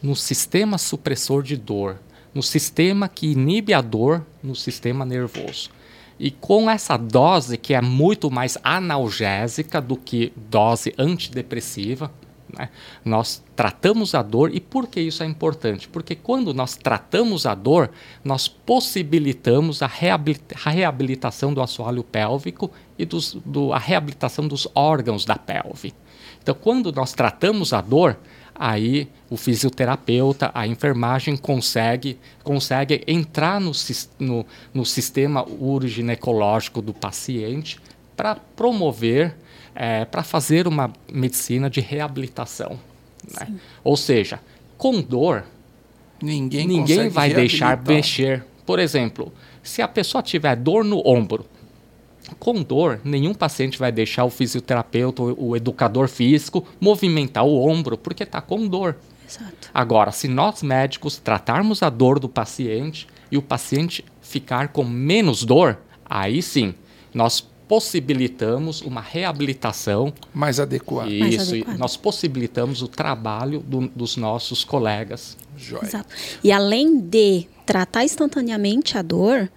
no sistema supressor de dor, no sistema que inibe a dor no sistema nervoso. E com essa dose, que é muito mais analgésica do que dose antidepressiva, né, nós tratamos a dor. E por que isso é importante? Porque quando nós tratamos a dor, nós possibilitamos a, reabilita a reabilitação do assoalho pélvico e dos, do, a reabilitação dos órgãos da pelve. Então, quando nós tratamos a dor, aí o fisioterapeuta, a enfermagem consegue, consegue entrar no, no, no sistema uroginecológico do paciente para promover, é, para fazer uma medicina de reabilitação. Né? Ou seja, com dor, ninguém, ninguém vai deixar mexer. Por exemplo, se a pessoa tiver dor no ombro, com dor, nenhum paciente vai deixar o fisioterapeuta, o educador físico, movimentar o ombro porque está com dor. Exato. Agora, se nós médicos tratarmos a dor do paciente e o paciente ficar com menos dor, aí sim, nós possibilitamos uma reabilitação mais adequada. Isso, mais nós possibilitamos o trabalho do, dos nossos colegas. Joia. Exato. E além de tratar instantaneamente a dor,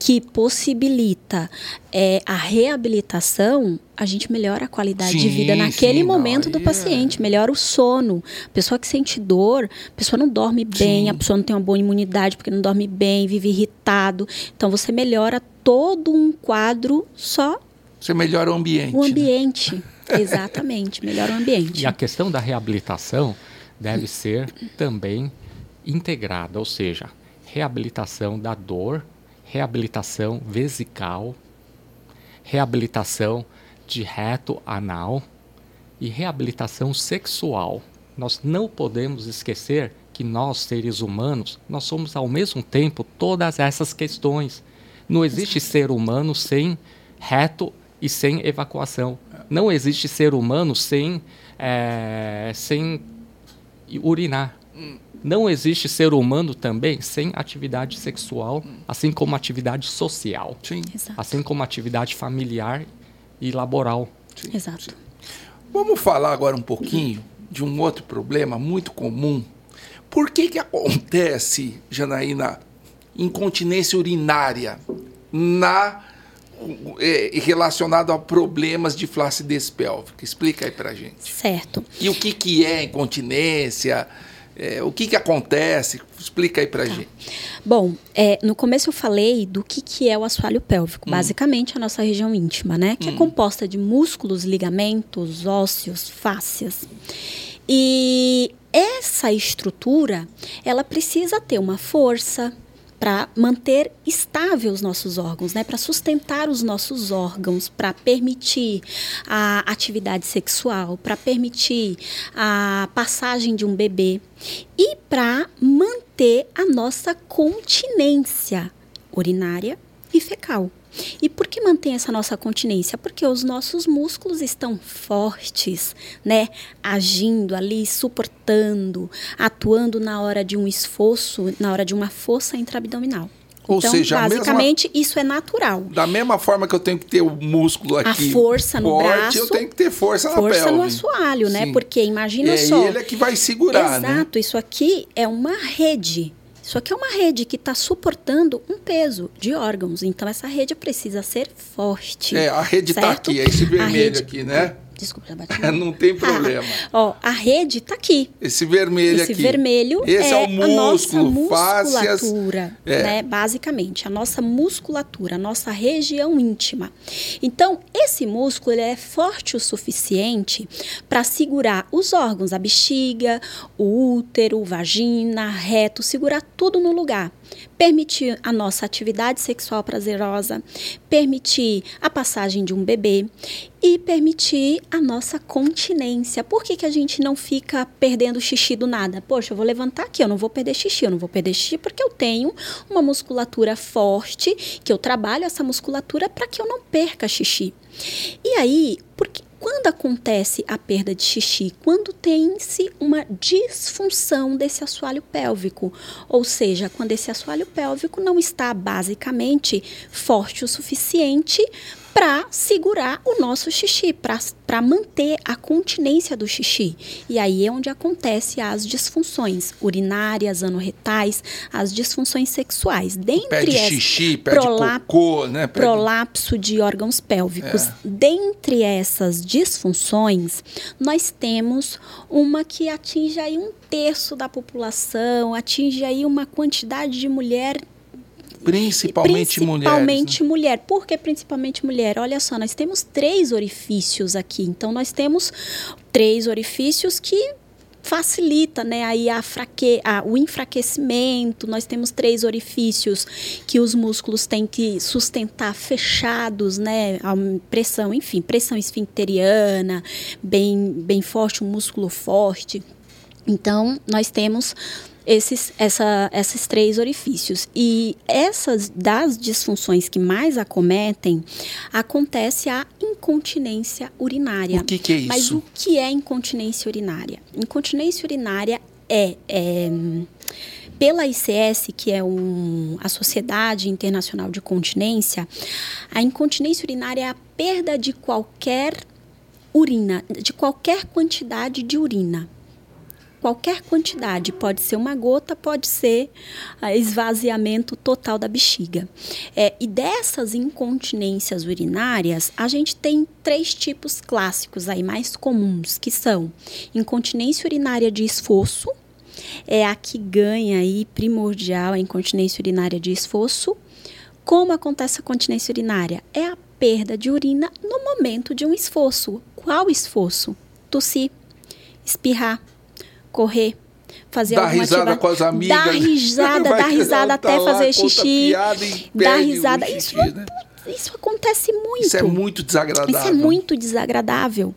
que possibilita é, a reabilitação, a gente melhora a qualidade sim, de vida naquele sim, momento não, do paciente, é. melhora o sono. A pessoa que sente dor, a pessoa não dorme bem, sim. a pessoa não tem uma boa imunidade porque não dorme bem, vive irritado. Então você melhora todo um quadro só. Você melhora o ambiente. O né? ambiente, né? exatamente, melhora o ambiente. E a questão da reabilitação deve ser também integrada, ou seja, reabilitação da dor reabilitação vesical, reabilitação de reto anal e reabilitação sexual. Nós não podemos esquecer que nós, seres humanos, nós somos ao mesmo tempo todas essas questões. Não existe ser humano sem reto e sem evacuação. Não existe ser humano sem, é, sem urinar. Não existe ser humano também sem atividade sexual, assim como atividade social, Sim. assim como atividade familiar e laboral. Sim. Exato. Sim. Vamos falar agora um pouquinho de um outro problema muito comum. Por que que acontece, Janaína, incontinência urinária na é, relacionado a problemas de flacidez pélvica? Explica aí pra gente. Certo. E o que que é incontinência? É, o que, que acontece? Explica aí pra tá. gente. Bom, é, no começo eu falei do que, que é o assoalho pélvico. Hum. Basicamente, a nossa região íntima, né? Que é hum. é composta de músculos, ligamentos, ósseos, fáscias. E essa estrutura, ela precisa ter uma força, para manter estável os nossos órgãos, né? para sustentar os nossos órgãos, para permitir a atividade sexual, para permitir a passagem de um bebê e para manter a nossa continência urinária e fecal. E por que mantém essa nossa continência? Porque os nossos músculos estão fortes, né? Agindo ali, suportando, atuando na hora de um esforço, na hora de uma força intraabdominal. Ou então, seja, basicamente, mesma, isso é natural. Da mesma forma que eu tenho que ter o músculo aqui. A força no forte, braço. Eu tenho que ter força, força na pelve. no assoalho, né? Porque imagina e só. É ele é que vai segurar, né? Exato. Né? Isso aqui é uma rede isso aqui é uma rede que está suportando um peso de órgãos. Então, essa rede precisa ser forte. É, a rede está aqui, é esse vermelho rede... aqui, né? Desculpa, já bati. Não tem problema. Ó, a rede tá aqui. Esse vermelho Esse aqui. vermelho Esse é, é, o músculo, a nossa musculatura, É. né? Basicamente, a nossa musculatura, a nossa região íntima. Então, esse músculo ele é forte o suficiente para segurar os órgãos, a bexiga, o útero, vagina, reto, segurar tudo no lugar. Permitir a nossa atividade sexual prazerosa, permitir a passagem de um bebê e permitir a nossa continência. Por que, que a gente não fica perdendo xixi do nada? Poxa, eu vou levantar aqui, eu não vou perder xixi, eu não vou perder xixi porque eu tenho uma musculatura forte, que eu trabalho essa musculatura para que eu não perca xixi. E aí, porque quando acontece a perda de xixi? Quando tem-se uma disfunção desse assoalho pélvico, ou seja, quando esse assoalho pélvico não está basicamente forte o suficiente para segurar o nosso xixi, para manter a continência do xixi. E aí é onde acontece as disfunções urinárias, anorretais, as disfunções sexuais. Dentre xixi, pede prolap- cocô, né? Pede- prolapso de órgãos pélvicos. É. Dentre essas disfunções, nós temos uma que atinge aí um terço né? né? atinge aí uma quantidade de mulher Principalmente, principalmente mulheres. mulher. Por que principalmente mulher? Olha só, nós temos três orifícios aqui. Então, nós temos três orifícios que facilita né, aí a fraque a, o enfraquecimento. Nós temos três orifícios que os músculos têm que sustentar fechados, né? A pressão, enfim, pressão esfincteriana, bem, bem forte, um músculo forte. Então, nós temos esses, essa, esses três orifícios. E essas das disfunções que mais acometem, acontece a incontinência urinária. O que, que é isso? Mas o que é incontinência urinária? Incontinência urinária é, é pela ICS, que é um, a Sociedade Internacional de Continência, a incontinência urinária é a perda de qualquer urina, de qualquer quantidade de urina qualquer quantidade, pode ser uma gota, pode ser ah, esvaziamento total da bexiga. É, e dessas incontinências urinárias, a gente tem três tipos clássicos aí mais comuns, que são incontinência urinária de esforço, é a que ganha aí primordial a incontinência urinária de esforço. Como acontece a continência urinária? É a perda de urina no momento de um esforço. Qual esforço? Tossir, espirrar, correr, fazer Dá alguma risada atividade. com as amigas. Dá risada, Vai dá risada até fazer xixi. Dá risada. xixi, Isso, né? Isso acontece muito. Isso é muito desagradável. Isso é muito desagradável.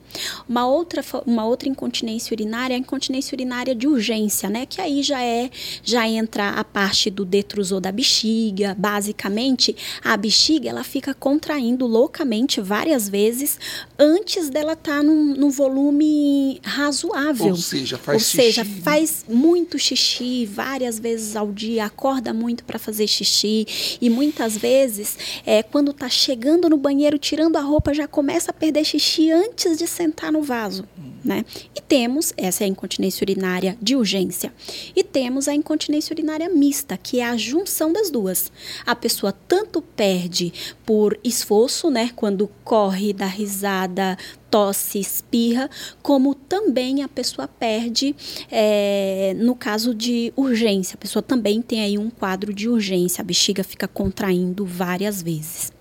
Uma outra, uma outra incontinência urinária é a incontinência urinária de urgência, né? Que aí já é, já entra a parte do detrusor da bexiga. Basicamente, a bexiga ela fica contraindo loucamente várias vezes antes dela estar num, num volume razoável. Ou seja, faz Ou seja, xixi. faz muito xixi várias vezes ao dia, acorda muito para fazer xixi e muitas vezes é quando tá chegando no banheiro, tirando a roupa, já começa a perder xixi antes de sentar no vaso, né? E temos essa é a incontinência urinária de urgência. E temos a incontinência urinária mista, que é a junção das duas. A pessoa tanto perde por esforço, né, quando corre, dá risada, tosse, espirra, como também a pessoa perde é, no caso de urgência. A pessoa também tem aí um quadro de urgência, a bexiga fica contraindo várias vezes.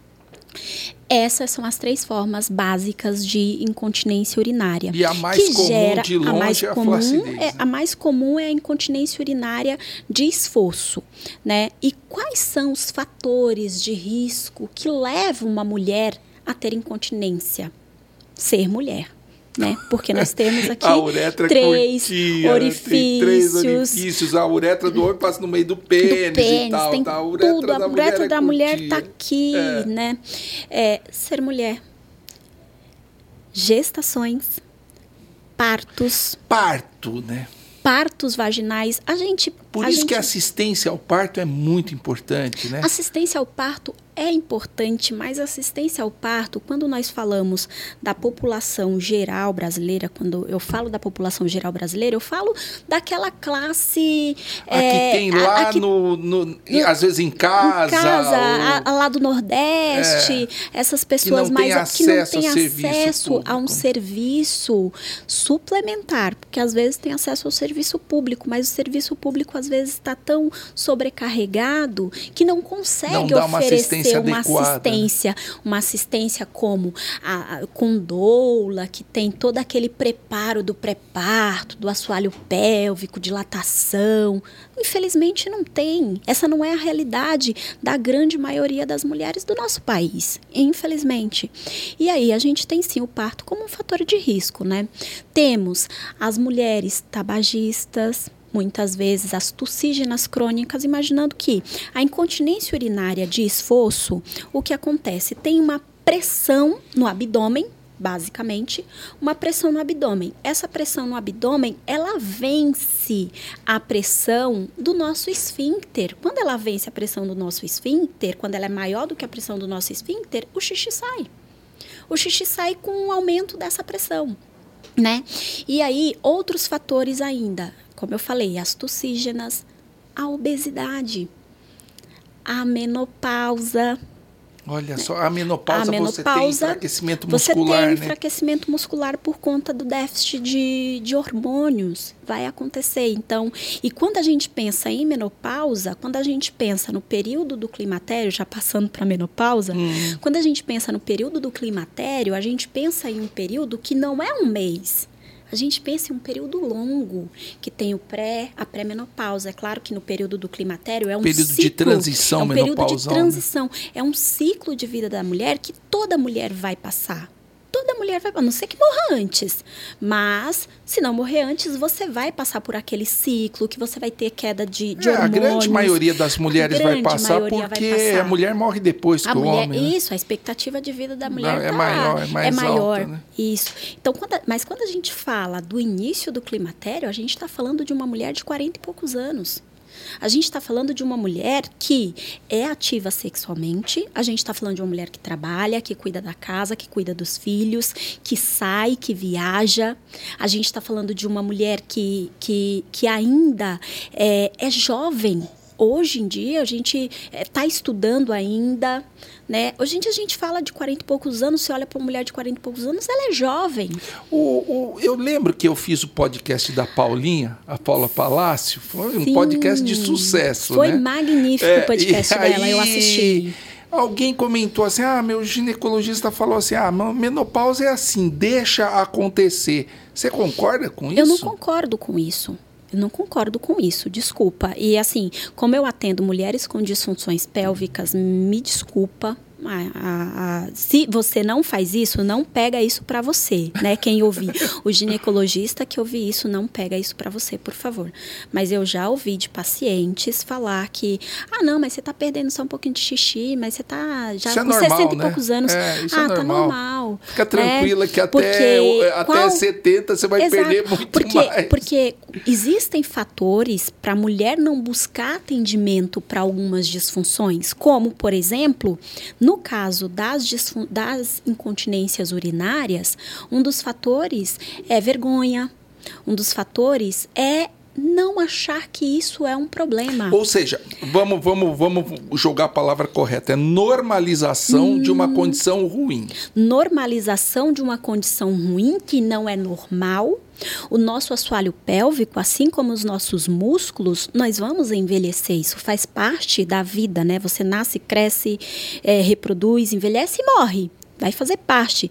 Essas são as três formas básicas de incontinência urinária. E a mais que comum gera, de longe a mais é a comum flacidez, é- né? a mais comum é a incontinência urinária de esforço, né? E quais são os fatores de risco que levam uma mulher a ter incontinência? Ser mulher. Né? Porque nós temos aqui é três curtinha, né? orifícios, três orifícios. A uretra do homem passa no meio do pênis, do pênis, e tal. tem tá? A uretra tudo. da a mulher uretra é da mulher tá curtinha. aqui, É. né? É, ser mulher. Gestações, partos, Parto, né? partos vaginais. A gente Por A isso gente- que a assistência ao parto é muito importante, né? Assistência ao parto é importante, mas assistência ao parto, quando nós falamos da população geral brasileira, quando eu falo da população geral brasileira, eu falo daquela classe. A que é, tem a- a lá que no, no- às vezes em casa. em casa, ou- a- a lá do Nordeste, essas pessoas tem mais que não têm acesso a um público. serviço suplementar, porque às vezes tem acesso ao serviço público, mas o serviço público às vezes está tão sobrecarregado que não consegue Não dá uma oferecer assistência uma assistência, uma assistência como a, a- com doula, que tem todo aquele preparo do pré-parto, do assoalho pélvico, dilatação. Infelizmente não tem. Essa não é a realidade da grande maioria das mulheres do nosso país, infelizmente. E aí a gente tem sim o parto como um fator de risco, né? Temos as mulheres tabagistas, muitas vezes as toxígenas crônicas, imaginando que a incontinência urinária de esforço, o que acontece? Tem uma pressão no abdômen, basicamente, uma pressão no abdômen. Essa pressão no abdômen, ela vence a pressão do nosso esfíncter. Quando ela vence a pressão do nosso esfíncter, quando ela é maior do que a pressão do nosso esfíncter, o xixi sai. O xixi sai com o aumento dessa pressão, né? E aí, outros fatores ainda, como eu falei, as toxígenas, a obesidade, a menopausa, Olha só, a menopausa, a você tem menopausa, enfraquecimento você muscular, tem né? enfraquecimento muscular por conta do déficit de, de hormônios. Vai acontecer. Então, e quando a gente pensa em menopausa, quando a gente pensa no período do climatério, já passando para menopausa, Hum. quando a gente pensa no período do climatério, a gente pensa em um período que não é um mês. A gente pensa em um período longo, que tem o pré, a pré-menopausa. É claro que no período do climatério é um Período de ciclo, transição é um período de né? transição. É um ciclo de vida da mulher que toda mulher vai passar. Toda mulher vai, a não ser que morra antes. Mas, se não morrer antes, você vai passar por aquele ciclo, que você vai ter queda de, de É, a grande hormônios. maioria das mulheres vai passar maioria vai porque passar. a mulher morre depois A que o homem. né? Isso, a expectativa de vida da mulher é tá- maior, é mais maior. alta, né? Isso. Então, quando a- mas quando a gente fala do início do climatério, a gente está falando de uma mulher de 40 e poucos anos. A gente está falando de uma mulher que é ativa sexualmente, a gente está falando de uma mulher que trabalha, que cuida da casa, que cuida dos filhos, que sai, que viaja. A gente está falando de uma mulher que, que, que ainda é, é jovem. Hoje em dia, a gente está estudando ainda. Né? Hoje em dia, a gente fala de 40 e poucos anos, você olha para uma mulher de 40 e poucos anos, ela é jovem. O, o- eu lembro que eu fiz o podcast da Paulinha, a Paula Palácio, foi um Sim. podcast de sucesso, Foi né? magnífico É, o podcast dela, eu assisti. Alguém comentou assim: ah, meu ginecologista falou assim: ah, men- menopausa é assim, deixa acontecer. Você concorda com isso? Eu não concordo com isso. Eu não concordo com isso, desculpa. E assim, como eu atendo mulheres com disfunções pélvicas, me desculpa. A- a- se você não faz isso, não pega isso pra você, né? Quem ouvir, o ginecologista que ouvir isso, não pega isso pra você, por favor. Mas eu já ouvi de pacientes falar que, ah, não, mas você tá perdendo só um pouquinho de xixi, mas você tá já Isso é com normal, 60 e né? poucos anos. É, isso ah, é tá normal. normal. Fica né? tranquila que até, Porque até qual- 70 você vai Exato, perder muito porque, mais. Porque existem fatores para a mulher não buscar atendimento para algumas disfunções, como, por exemplo, no caso das, das incontinências urinárias, um dos fatores é vergonha, um dos fatores é não achar que isso é um problema. Ou seja, vamos, vamos, vamos jogar a palavra correta. É normalização de Hum. uma condição ruim. normalização de uma condição ruim que não é normal. O nosso assoalho pélvico, assim como os nossos músculos, nós vamos envelhecer. Isso faz parte da vida, né? Você nasce, cresce, eh, reproduz, envelhece e morre. Vai fazer parte.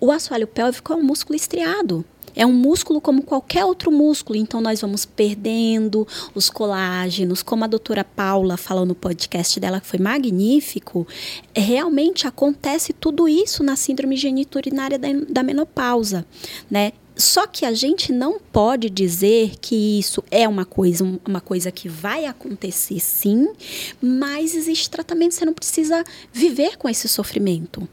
O assoalho pélvico é um músculo estriado. É um músculo como qualquer outro músculo, então nós vamos perdendo os colágenos, como a doutora Paula falou no podcast dela, que foi magnífico. Realmente acontece tudo isso na síndrome geniturinária da, da menopausa, né? Só que a gente não pode dizer que isso é uma coisa, um- uma coisa que vai acontecer sim, mas existe tratamento, você não precisa viver com esse sofrimento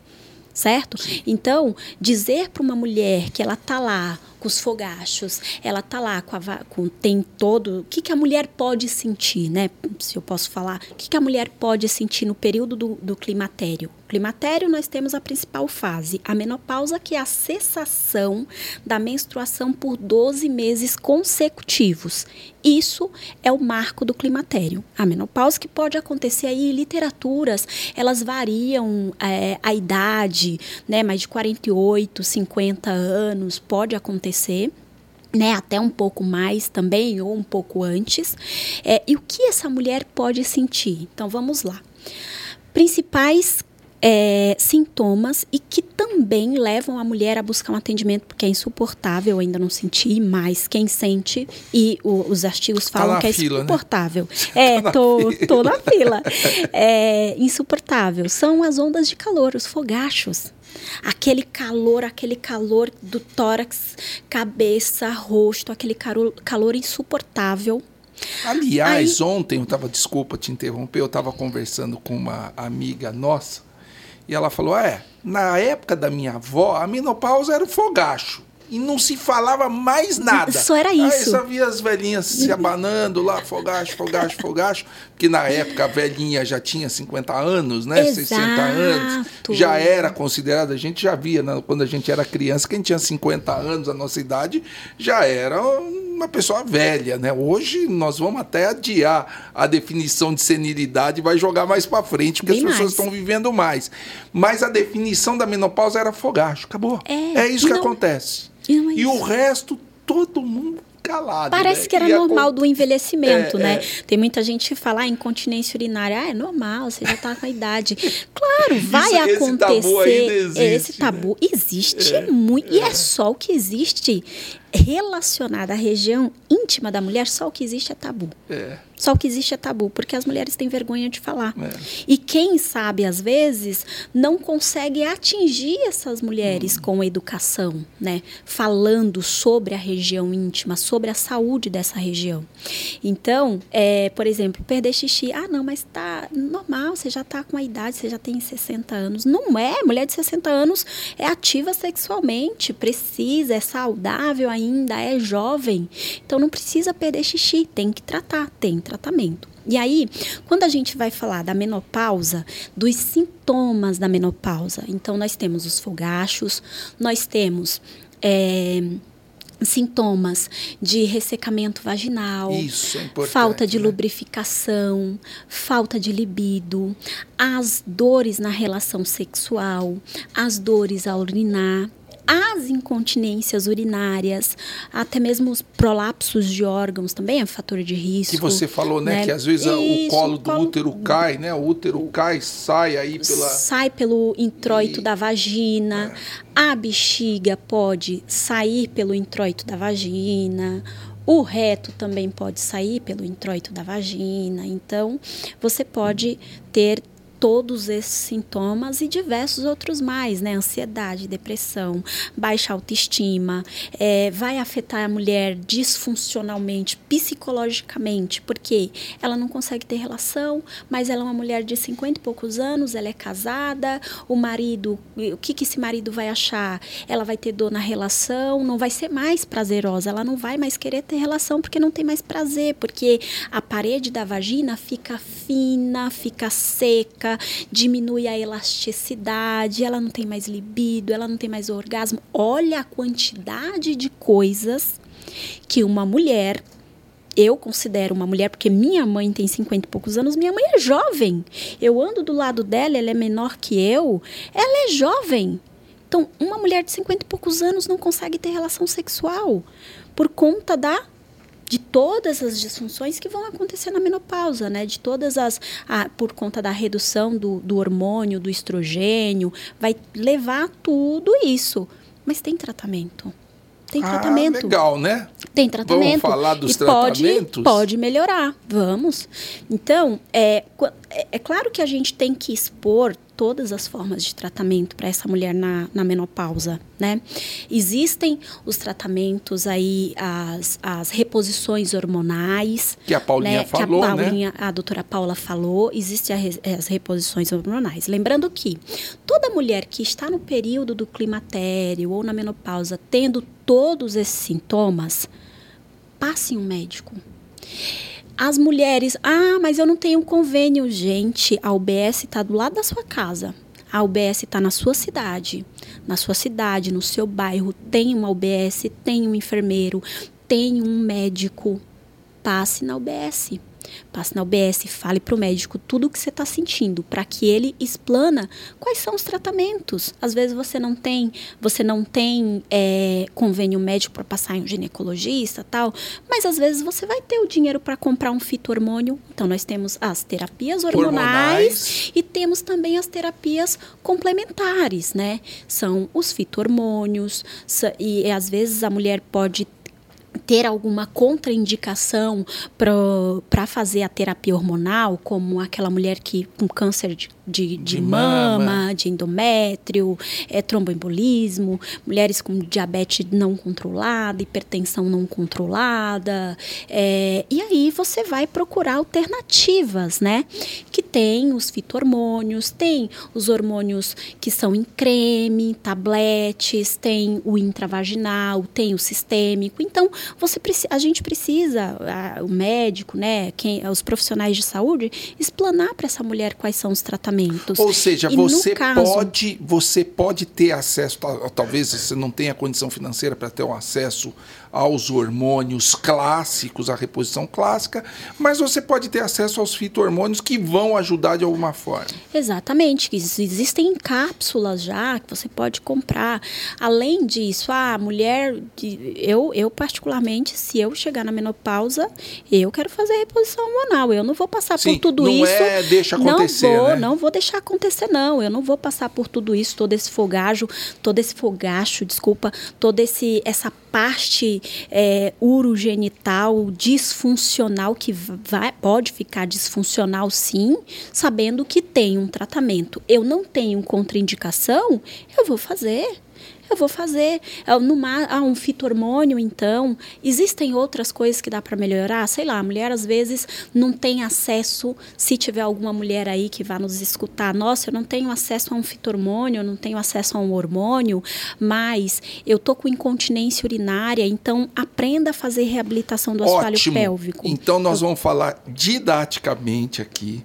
certo? Então, dizer para uma mulher que ela tá lá com os fogachos, ela tá lá com, a, com tem todo, o que, que a mulher pode sentir, né? Se eu posso falar, o que, que a mulher pode sentir no período do, do climatério? Climatério, nós temos a principal fase, a menopausa, que é a cessação da menstruação por 12 meses consecutivos. Isso é o marco do climatério. A menopausa que pode acontecer aí, literaturas, elas variam é, a idade, né, mais de 48, 50 anos, pode acontecer. Né, até um pouco mais também, ou um pouco antes. É, e o que essa mulher pode sentir? Então vamos lá. Principais é, sintomas e que também levam a mulher a buscar um atendimento porque é insuportável, ainda não senti, mas quem sente e o, os artigos tá falam que é fila, né? insuportável. Né? É, tá tô, na tô na fila. É insuportável. São as ondas de calor, os fogachos. Aquele calor, aquele calor do tórax, cabeça, rosto, aquele calor, calor insuportável. Aliás, Aí, ontem eu estava, desculpa te interromper, eu estava conversando com uma amiga nossa e ela falou: é, na época da minha avó, a menopausa era o fogacho. E não se falava mais nada. Só era isso. Aí só via as velhinhas se abanando lá, fogacho, fogacho, fogacho. Porque na época a velhinha já tinha 50 anos, né? Exato. 60 anos. Já era considerada, a gente já via né, quando a gente era criança, quem tinha 50 anos, a nossa idade, já era uma pessoa velha, né? Hoje nós vamos até adiar a definição de senilidade e vai jogar mais para frente, porque Bem as pessoas estão vivendo mais. Mas a definição da menopausa era fogacho, acabou. É, é isso que não, acontece. É e o resto, todo mundo calado. Parece né? que era e normal a... do envelhecimento, é, né? É. Tem muita gente que fala ah, incontinência urinária. Ah, é normal, você já está com a idade. Claro, vai Isso, acontecer. Esse tabu, existe, esse tabu né? existe é, muito. E é, é só o que existe relacionado à região íntima da mulher, só o que existe é tabu. É. Só o que existe é tabu, porque as mulheres têm vergonha de falar. É. E quem sabe, às vezes, não consegue atingir essas mulheres hum. com educação, né? Falando sobre a região íntima, sobre a saúde dessa região. Então, é, por exemplo, perder xixi. Ah, não, mas tá normal, você já tá com a idade, você já tem 60 anos. Não é, mulher de 60 anos é ativa sexualmente, precisa, é saudável ainda, é jovem. Então não precisa perder xixi, tem que tratar, tem tratamento. E aí, quando a gente vai falar da menopausa, dos sintomas da menopausa, então nós temos os fogachos, nós temos. É, sintomas de ressecamento vaginal, é falta de né? lubrificação, falta de libido, as dores na relação sexual, as dores ao urinar, as incontinências urinárias, até mesmo os prolapsos de órgãos também é um fator de risco. Que você falou, né? né? Que às vezes Isso, o colo do colo... útero cai, né? O útero cai, sai aí pela. Sai pelo introito e... da vagina. É. A bexiga pode sair pelo introito da vagina. O reto também pode sair pelo introito da vagina. Então, você pode ter todos esses sintomas e diversos outros mais, né? Ansiedade, depressão, baixa autoestima, é, vai afetar a mulher disfuncionalmente, psicologicamente, porque ela não consegue ter relação, mas ela é uma mulher de 50 e poucos anos, ela é casada, o marido, o que, que esse marido vai achar? Ela vai ter dor na relação, não vai ser mais prazerosa, ela não vai mais querer ter relação porque não tem mais prazer, porque a parede da vagina fica fina, fica seca, diminui a elasticidade, ela não tem mais libido, ela não tem mais orgasmo. Olha a quantidade de coisas que uma mulher eu considero uma mulher, porque minha mãe tem 50 e poucos anos, minha mãe é jovem. Eu ando do lado dela, ela é menor que eu, ela é jovem. Então, uma mulher de 50 e poucos anos não consegue ter relação sexual por conta da de todas as disfunções que vão acontecer na menopausa, né? De todas as. Ah, por conta da redução do, do hormônio, do estrogênio, vai levar tudo isso. Mas tem tratamento. Tem ah, tratamento. legal, né? Tem tratamento. Vamos falar dos e tratamentos? Pode, pode melhorar. Vamos. Então, é, é, é claro que a gente tem que expor todas as formas de tratamento para essa mulher na, na menopausa, né? Existem os tratamentos aí, as, as reposições hormonais. Que a Paulinha né? falou, que a Paulinha, né? a doutora Paula falou, existem as reposições hormonais. Lembrando que toda mulher que está no período do climatério ou na menopausa tendo todos esses sintomas, passe um médico. As mulheres, ah, mas eu não tenho convênio. Gente, a UBS está do lado da sua casa. A UBS está na sua cidade. Na sua cidade, no seu bairro, tem uma UBS, tem um enfermeiro, tem um médico. Passe na UBS. Passe na UBS, fale para o médico tudo o que você está sentindo, para que ele explana quais são os tratamentos. Às vezes você não tem, você não tem é, convênio médico para passar em um ginecologista, tal, mas às vezes você vai ter o dinheiro para comprar um fito-hormônio. Então nós temos as terapias hormonais, hormonais, e temos também as terapias complementares, né? São os fito-hormônios e às vezes a mulher pode ter alguma contraindicação para fazer a terapia hormonal, como aquela mulher que com câncer de, de, de, de mama, mama, de endométrio, é, tromboembolismo, mulheres com diabetes não controlada, hipertensão não controlada. É, e aí você vai procurar alternativas, né? Que tem os fito-hormônios, tem os hormônios que são em creme, tabletes, tem o intravaginal, tem o sistêmico. Então, você a gente precisa, a, o médico, né, quem, os profissionais de saúde, explanar para essa mulher quais são os tratamentos. Ou seja, e você caso, pode, você pode ter acesso, talvez você não tenha condição financeira para ter um acesso aos hormônios clássicos, à reposição clássica, mas você pode ter acesso aos fito-hormônios que vão ajudar de alguma forma. Exatamente, existem cápsulas já que você pode comprar. Além disso, a mulher, eu, eu particularmente, se eu chegar na menopausa, eu quero fazer reposição hormonal. Eu não vou passar Sim, por tudo não isso. É, deixa acontecer. Não vou, né? não vou deixar acontecer, não. Eu não vou passar por tudo isso, todo esse fogajo, todo esse fogacho, desculpa, toda esse, essa parte é, urogenital disfuncional que vai, pode ficar disfuncional sim, sabendo que tem um tratamento. Eu não tenho contraindicação, eu vou fazer eu vou fazer. Numa, ah, um fito-hormônio, então. Existem outras coisas que dá para melhorar? Sei lá, a mulher às vezes não tem acesso, se tiver alguma mulher aí que vá nos escutar, nossa, eu não tenho acesso a um fito-hormônio, eu não tenho acesso a um hormônio, mas eu tô com incontinência urinária, então aprenda a fazer reabilitação do assoalho Ótimo. pélvico. Então nós vamos falar didaticamente aqui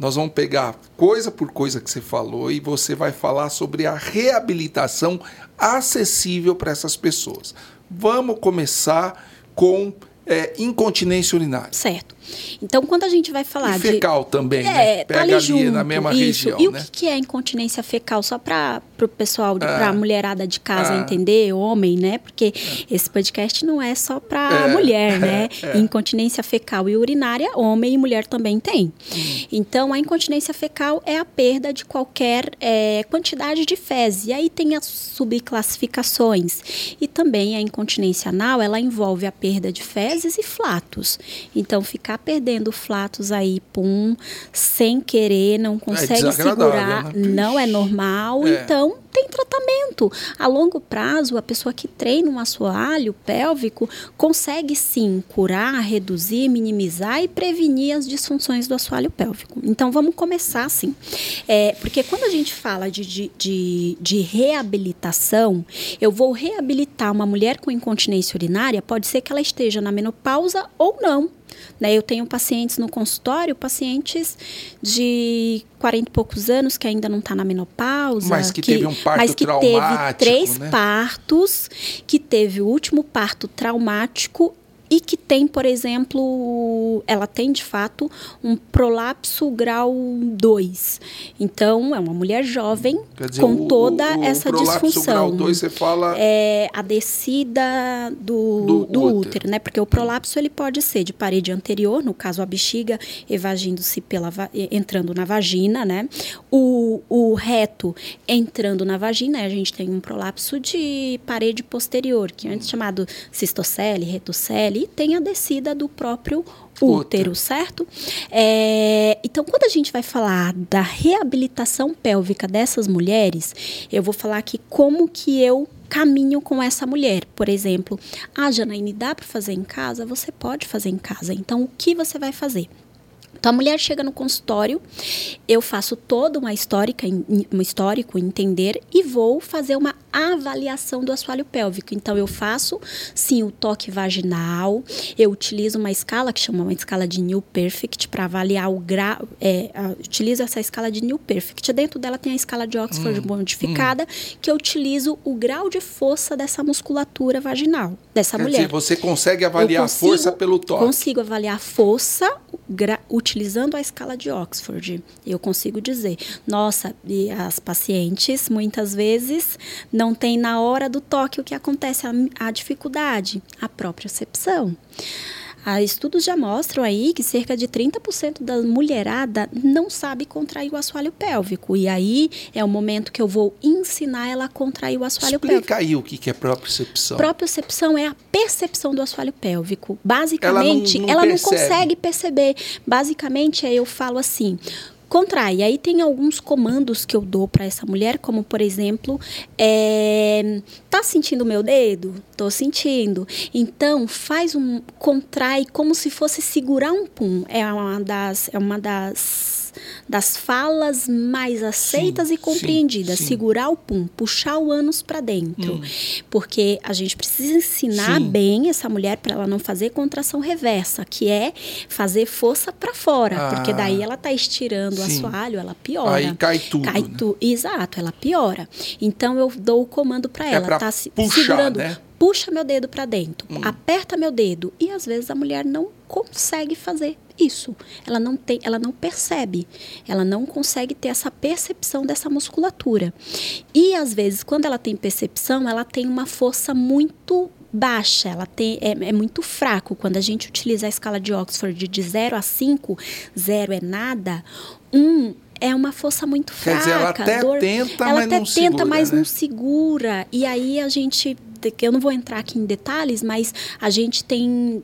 nós vamos pegar coisa por coisa que você falou e você vai falar sobre a reabilitação acessível para essas pessoas. Vamos começar com é, incontinência urinária. Certo. Então, quando a gente vai falar e fecal de... também, é, né? Pega tá ali, junto, na mesma isso. região, E né? o que é incontinência fecal? Só para o pessoal, Ah. para a mulherada de casa Ah. entender, homem, né? Porque esse podcast não é só para É. mulher, né? É. Incontinência fecal e urinária, homem e mulher também tem. Hum. Então, a incontinência fecal é a perda de qualquer é, quantidade de fezes. E aí tem as subclassificações. E também a incontinência anal, ela envolve a perda de fezes e flatos. Então, ficar perdendo flatos aí, pum, sem querer, não consegue desagradável, segurar, né? não é normal. É. Então, tem tratamento. A longo prazo, a pessoa que treina um assoalho pélvico consegue sim curar, reduzir, minimizar e prevenir as disfunções do assoalho pélvico. Então, vamos começar assim. É, porque quando a gente fala de, de, de, de reabilitação, eu vou reabilitar uma mulher com incontinência urinária, pode ser que ela esteja na menopausa ou não. Né, eu tenho pacientes no consultório, pacientes de 40 e poucos anos que ainda não está na menopausa. Mas que teve um parto mas que traumático, teve três né? partos, que teve o último parto traumático e que tem, por exemplo, ela tem de fato um prolapso grau 2. Então, é uma mulher jovem dizer, com o- toda o, essa o prolapso disfunção grau 2, você fala... é a descida do, Do do, útero. útero. né? Porque o prolapso ele pode ser de parede anterior, no caso a bexiga evagindo-se pela entrando na vagina, né? O, o reto entrando na vagina, a gente tem um prolapso de parede posterior, que é antes chamado cistocele, retocele, ali tem a descida do próprio útero, certo? É, então, quando a gente vai falar da reabilitação pélvica dessas mulheres, eu vou falar aqui como que eu caminho com essa mulher. Por exemplo, ah, Janaíne, dá para fazer em casa? Você pode fazer em casa. Então, o que você vai fazer? Então a mulher chega no consultório, eu faço toda uma histórica, um histórico, entender e vou fazer uma avaliação do assoalho pélvico. Então eu faço sim o toque vaginal, eu utilizo uma escala que chama uma escala de New Perfect para avaliar o grau, é, utilizo essa escala de New Perfect. Dentro dela tem a escala de Oxford hum, modificada, hum. que eu utilizo o grau de força dessa musculatura vaginal dessa Quer mulher. Dizer, você consegue avaliar consigo, a força pelo toque? Consigo avaliar a força utilizando a escala de Oxford. Eu consigo dizer, nossa, e as pacientes muitas vezes não têm na hora do toque o que acontece, a, a dificuldade, a própria percepção. Ah, estudos já mostram aí que cerca de 30% da mulherada não sabe contrair o assoalho pélvico. E aí é o momento que eu vou ensinar ela a contrair o assoalho Explica pélvico. aí o que é propriocepção. Propriocepção é a percepção do assoalho pélvico. Basicamente, ela não, não, ela não consegue perceber. Basicamente, eu falo assim: contrai. Aí tem alguns comandos que eu dou para essa mulher, como por exemplo, é, tá sentindo meu dedo? Tô sentindo. Então faz um contrai como se fosse segurar um pum. É uma das é uma das das falas mais aceitas sim, e compreendidas. Sim, sim. Segurar o pum, puxar o ânus para dentro. Hum. Porque a gente precisa ensinar bem essa mulher para ela não fazer contração reversa, que é fazer força para fora. Ah. Porque daí ela tá estirando o assoalho, ela piora. Aí cai tudo. Cai né? tu, exato, ela piora. Então eu dou o comando para é ela, tá puxar, segurando. Né? Puxa meu dedo para dentro, hum. aperta meu dedo. E às vezes a mulher não consegue fazer isso. Ela não tem, ela não percebe, ela não consegue ter essa percepção dessa musculatura. E às vezes, quando ela tem percepção, ela tem uma força muito baixa, ela tem, é, é, muito fraco. Quando a gente utiliza a escala de Oxford de 0 a 5, 0 é nada, 1 um é uma força muito fraca. Quer dizer, ela até dor, tenta, ela mas até não tenta, segura, mas né? não segura. E aí a gente, eu não vou entrar aqui em detalhes, mas a gente tem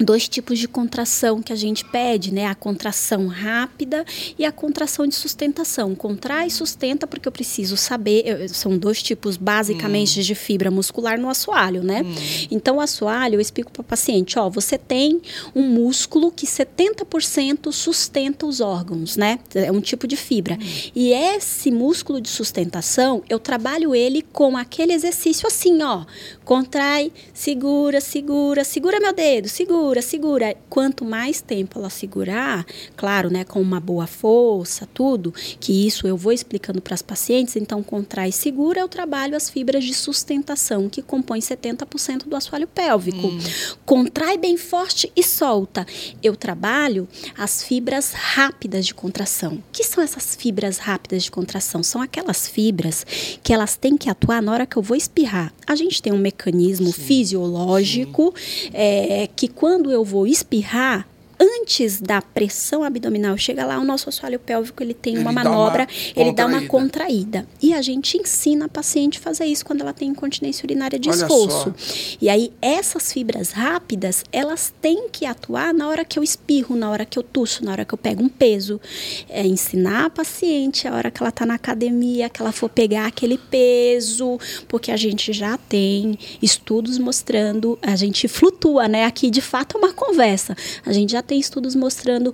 dois tipos de contração que a gente pede, né? A contração rápida e a contração de sustentação. Contrai e sustenta porque eu preciso saber, eu, são dois tipos basicamente hum. de fibra muscular no assoalho, né? Hum. Então o assoalho, eu explico para o paciente, ó, você tem um músculo que 70% sustenta os órgãos, né? É um tipo de fibra. Hum. E esse músculo de sustentação, eu trabalho ele com aquele exercício assim, ó, contrai, segura, segura, segura meu dedo, segura segura, segura. Quanto mais tempo ela segurar, claro, né, com uma boa força, tudo, que isso eu vou explicando para as pacientes, então contrai e segura, eu trabalho as fibras de sustentação, que compõem 70% do assoalho pélvico. Hum. Contrai bem forte e solta. Eu trabalho as fibras rápidas de contração. O que são essas fibras rápidas de contração? São aquelas fibras que elas têm que atuar na hora que eu vou espirrar. A gente tem um mecanismo Sim. fisiológico. É, que quando quando eu vou espirrar, antes da pressão abdominal chegar lá, o nosso assoalho pélvico ele tem ele uma manobra, uma ele dá uma contraída. E a gente ensina a paciente a fazer isso quando ela tem incontinência urinária de Olha esforço. Só. E aí essas fibras rápidas, elas têm que atuar na hora que eu espirro, na hora que eu tuço, na hora que eu pego um peso. É ensinar a paciente a hora que ela está na academia, que ela for pegar aquele peso, porque a gente já tem estudos mostrando, a gente flutua, né? Aqui de fato é uma conversa. A gente já tem estudos mostrando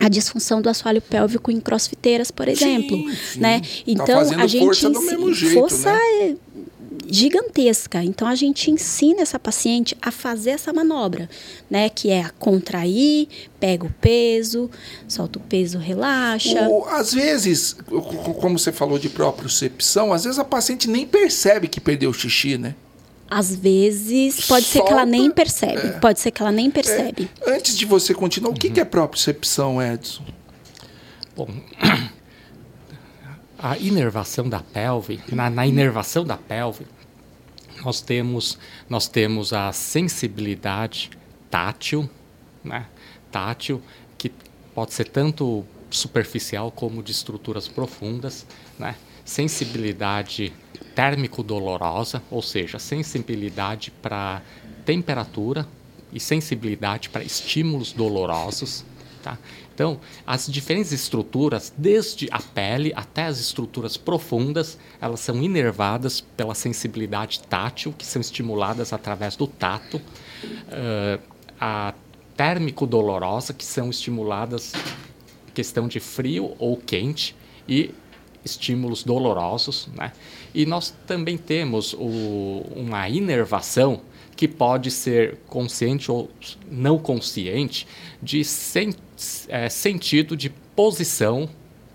a disfunção do assoalho pélvico em crossfiteiras, por exemplo, sim, sim. né? Tá então tá a gente força do mesmo jeito, força né? é gigantesca. Então a gente ensina essa paciente a fazer essa manobra, né? Que é a contrair, pega o peso, solta o peso, relaxa. O, às vezes, como você falou de propriocepção, às vezes a paciente nem percebe que perdeu o xixi, né? Às vezes pode Solta, ser que ela nem percebe. É. Pode ser que ela nem percebe. É. Antes de você continuar, o que, uhum. que é propriocepção, Edson? Bom, a inervação da pelve, na, na, inervação da pelve, nós temos, nós temos a sensibilidade tátil, né? tátil, que pode ser tanto superficial como de estruturas profundas, né? sensibilidade térmico-dolorosa, ou seja, sensibilidade para temperatura e sensibilidade para estímulos dolorosos. Tá? Então, as diferentes estruturas, desde a pele até as estruturas profundas, elas são inervadas pela sensibilidade tátil, que são estimuladas através do tato. Uh, a térmico-dolorosa, que são estimuladas questão de frio ou quente e estímulos dolorosos. Né? E nós também temos o, uma inervação que pode ser consciente ou não consciente de sen, é, sentido de posição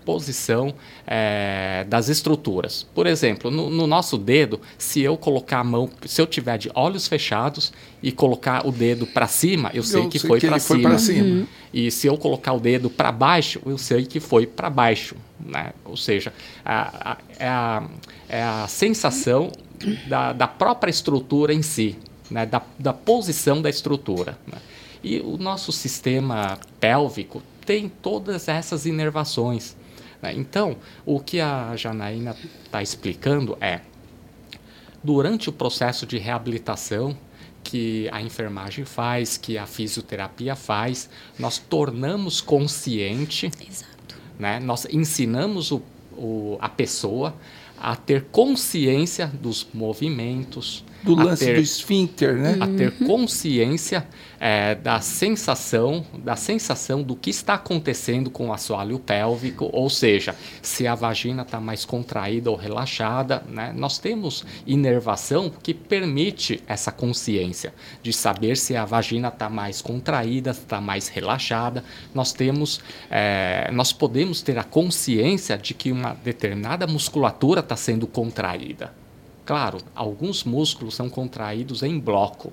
posição é, das estruturas. Por exemplo, no, no, nosso dedo, se eu colocar a mão, se eu tiver de olhos fechados e colocar o dedo para cima, eu sei eu que sei foi para cima. cima. Uhum. E se eu colocar o dedo para baixo, eu sei que foi para baixo. Né? Ou seja, a, a, é, a, é a sensação da, da própria estrutura em si, né? da, da posição da estrutura. Né? E o nosso sistema pélvico tem todas essas inervações. Né? Então, o que a Janaína está explicando é, durante o processo de reabilitação que a enfermagem faz, que a fisioterapia faz, nós tornamos consciente, Exato. Né? nós ensinamos o, o, a pessoa a ter consciência dos movimentos, do lance ter, do esfíncter, né? A ter consciência é, da sensação, da sensação do que está acontecendo com o assoalho pélvico, ou seja, se a vagina está mais contraída ou relaxada, né? Nós temos inervação que permite essa consciência de saber se a vagina está mais contraída, está mais relaxada. Nós temos, é, nós podemos ter a consciência de que uma determinada musculatura está sendo contraída. Claro, alguns músculos são contraídos em bloco.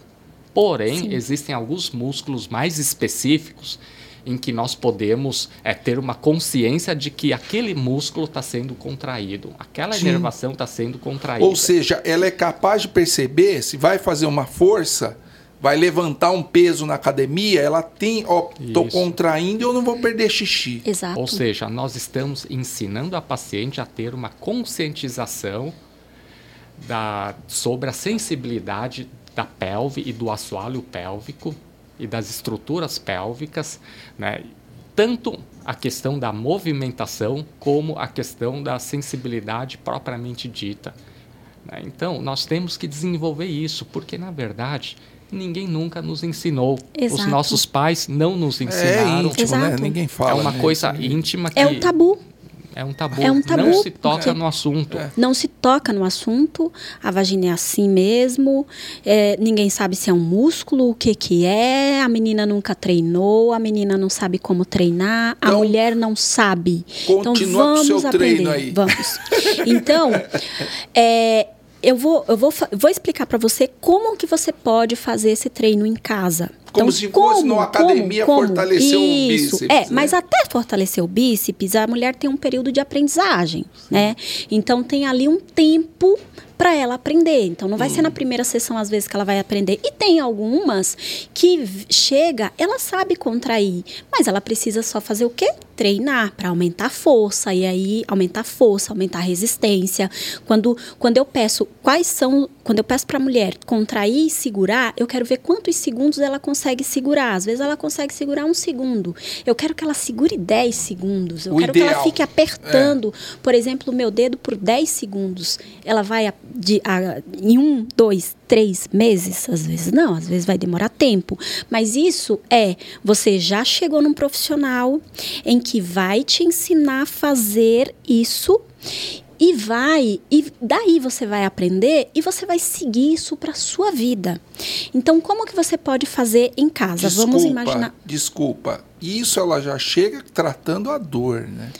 Porém, Sim. existem alguns músculos mais específicos em que nós podemos é, ter uma consciência de que aquele músculo está sendo contraído, aquela Sim. inervação está sendo contraída. Ou seja, ela é capaz de perceber se vai fazer uma força, vai levantar um peso na academia, ela tem, ó, estou contraindo e eu não vou perder xixi. Exato. Ou seja, nós estamos ensinando a paciente a ter uma conscientização da, sobre a sensibilidade da pelve e do assoalho pélvico e das estruturas pélvicas, né? tanto a questão da movimentação como a questão da sensibilidade propriamente dita. Né? Então, nós temos que desenvolver isso, porque, na verdade, ninguém nunca nos ensinou. Exato. Os nossos pais não nos é ensinaram. É íntimo, né? Ninguém fala. É uma né? coisa íntima que... É um tabu. É um tabu. É um tabu. Não se toca no assunto. É. Não se toca no assunto. A vagina é assim mesmo. É, ninguém sabe se é um músculo, o que que é. A menina nunca treinou. A menina não sabe como treinar. Então, a mulher não sabe. Então vamos com seu aprender. Aí. Vamos. Então, é, eu vou, eu vou, vou explicar para você como que você pode fazer esse treino em casa. Como então, se como, fosse numa academia como, fortalecer o bíceps. É, né? mas até fortalecer o bíceps, a mulher tem um período de aprendizagem, né? Então tem ali um tempo para ela aprender. Então não vai hum. ser na hum. primeira sessão às vezes que ela vai aprender. E tem algumas que chega, ela sabe contrair, mas ela precisa só fazer o quê? Treinar para aumentar a força e aí aumentar a força, aumentar a resistência. Quando quando eu peço quais são, quando eu peço para a mulher contrair e segurar, eu quero ver quantos segundos ela consegue segurar. Às vezes ela consegue segurar um segundo. Eu quero que ela segure 10 segundos. Eu o quero ideal. que ela fique apertando, é. por exemplo, o meu dedo por 10 segundos. Ela vai de, a, em um, dois, três meses, às vezes não, às vezes vai demorar tempo. Mas isso é, você já chegou num profissional em que vai te ensinar a fazer isso e vai e daí você vai aprender e você vai seguir isso para sua vida. Então, como que você pode fazer em casa? Desculpa, Vamos imaginar. Desculpa. Isso ela já chega tratando a dor, né?